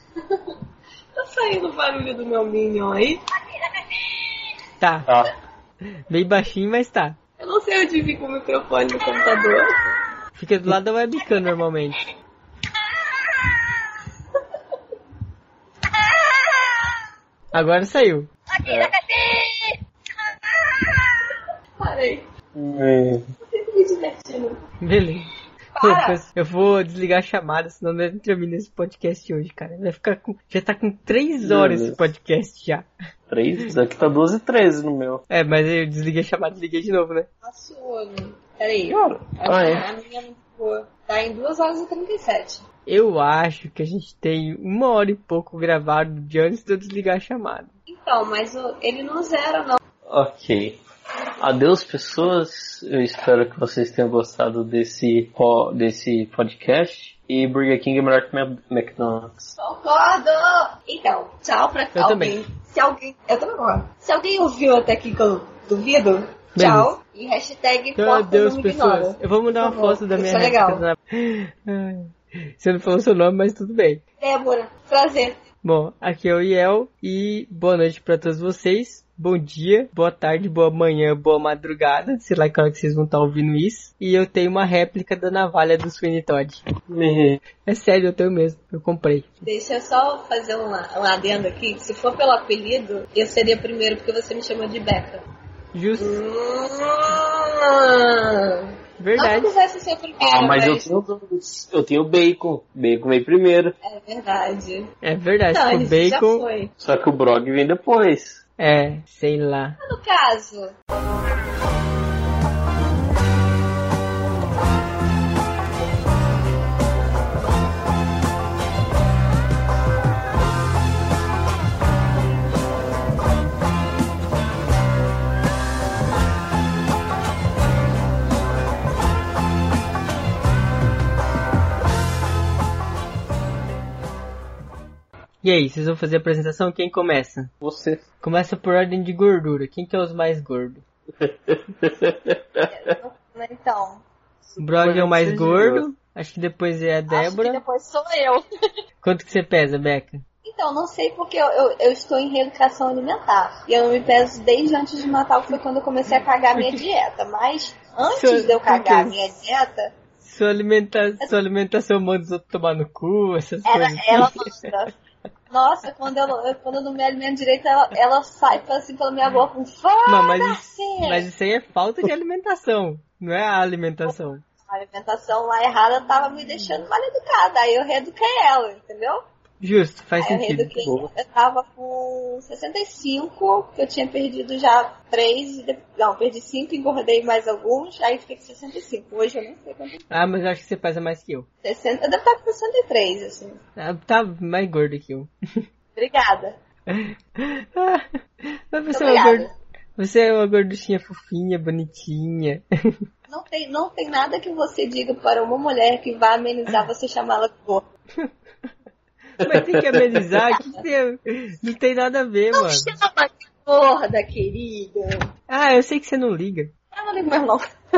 Tá saindo o barulho do meu Minion aí? Tá, Tá. bem baixinho, mas tá. Eu não sei onde fica o microfone do computador. Fica do lado da webcam normalmente. Agora saiu. Parei. Divertindo. Beleza. Para! Eu vou desligar a chamada, senão não termina esse podcast hoje, cara. Vai ficar com. Já tá com 3 horas esse podcast já. Três? Aqui tá 12 e 13 no meu. É, mas eu desliguei a chamada, desliguei de novo, né? Passou. Peraí. Ah, é? A minha não ficou. Tá em 2 horas e 37. Eu acho que a gente tem uma hora e pouco gravado de antes de eu desligar a chamada. Então, mas o- ele não zera, não. Ok. Adeus, pessoas. Eu espero que vocês tenham gostado desse, desse podcast. E Burger King é melhor que McDonald's. Concordo! Então, tchau pra Eu alguém. Se alguém. Eu também concordo. Se alguém ouviu até aqui que eu duvido, tchau. E hashtag Meu Deus, não pessoas. ignora. Eu vou mudar uma foto da minha isso é legal. Ai, [laughs] Você não falou seu nome, mas tudo bem. Débora, prazer. Bom, aqui é o Iel e boa noite pra todos vocês. Bom dia, boa tarde, boa manhã, boa madrugada. Sei lá que hora que vocês vão estar ouvindo isso. E eu tenho uma réplica da navalha do Sweeney Todd. [laughs] É sério, eu tenho mesmo. Eu comprei. Deixa eu só fazer um, um adendo aqui. Se for pelo apelido, eu seria primeiro porque você me chamou de Beca. Justo. Hum. Não Verdade. que quisesse ser primeiro, Ah, mas eu tenho dois. Eu tenho bacon. Bacon veio primeiro. É verdade. É verdade. Não, o bacon. foi. Só que o Brog vem depois. É, sei lá. No caso, E aí, vocês vão fazer a apresentação? Quem começa? Você. Começa por ordem de gordura. Quem que é os mais gordos? [laughs] então, O Brog é o mais gordo. Acho que depois é a acho que Débora. depois sou eu. [laughs] Quanto que você pesa, Beca? Então, não sei porque eu, eu, eu estou em reeducação alimentar. E eu não me peso desde antes de Natal, que foi quando eu comecei a cagar a minha dieta. Mas antes de eu cagar a minha dieta, Sua, alimenta... Sua alimentação manda os outros tomar no cu, essas ela, coisas. ela [laughs] manda. Nossa, quando eu, eu- quando eu não me alimento direito, ela, ela sai assim pela minha boca. Um Não, mas, isso- mas isso aí é falta de alimentação. Não é a alimentação. A alimentação lá errada tava me deixando mal educada. Aí eu reeduquei ela, entendeu? Justo, faz eu sentido. reeduquei. Eu tava com 65, que eu tinha perdido já 3. Não, perdi 5, engordei mais alguns, aí fiquei com 65. Hoje eu nem sei quanto. Ah, mas eu acho que você pesa mais que eu. 60, eu devo estar com 63, assim. Ah, Tá mais gordo que eu. Obrigada. Ah, [laughs] mas você, é gordo... você é uma gorduchinha fofinha, bonitinha. [laughs] Não tem, não tem nada que você diga para uma mulher que vai amenizar você chamá-la de gorda. [laughs] Mas tem que amenizar, que tem... não tem nada a ver, Não mano. chama de gorda, querida. Ah, eu sei que você não liga. Eu não ligo mais não. [laughs]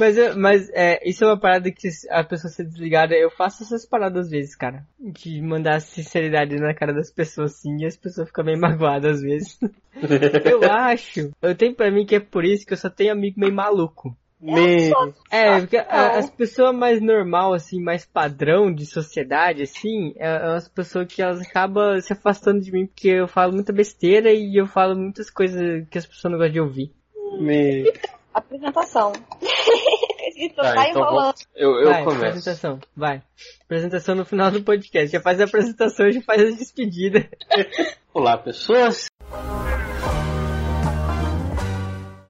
Mas, eu- mas é, isso é uma parada que a pessoa ser desligada, eu faço essas paradas às vezes, cara. De mandar sinceridade na cara das pessoas assim, e as pessoas ficam meio magoadas às vezes. [laughs] eu acho, eu tenho pra mim que é por isso que eu só tenho amigo meio maluco. Me... É, porque a- as pessoas mais normal, assim, mais padrão de sociedade, assim, é é umas pessoas que elas acabam se afastando de mim porque eu falo muita besteira e eu falo muitas coisas que as pessoas não gostam de ouvir. Me... Apresentação. A gente só Tá, tá então enrolando. vou... eu, eu vai, começo. apresentação, vai. Apresentação no final do podcast. Já faz a apresentação, já faz a despedida. Olá, pessoas.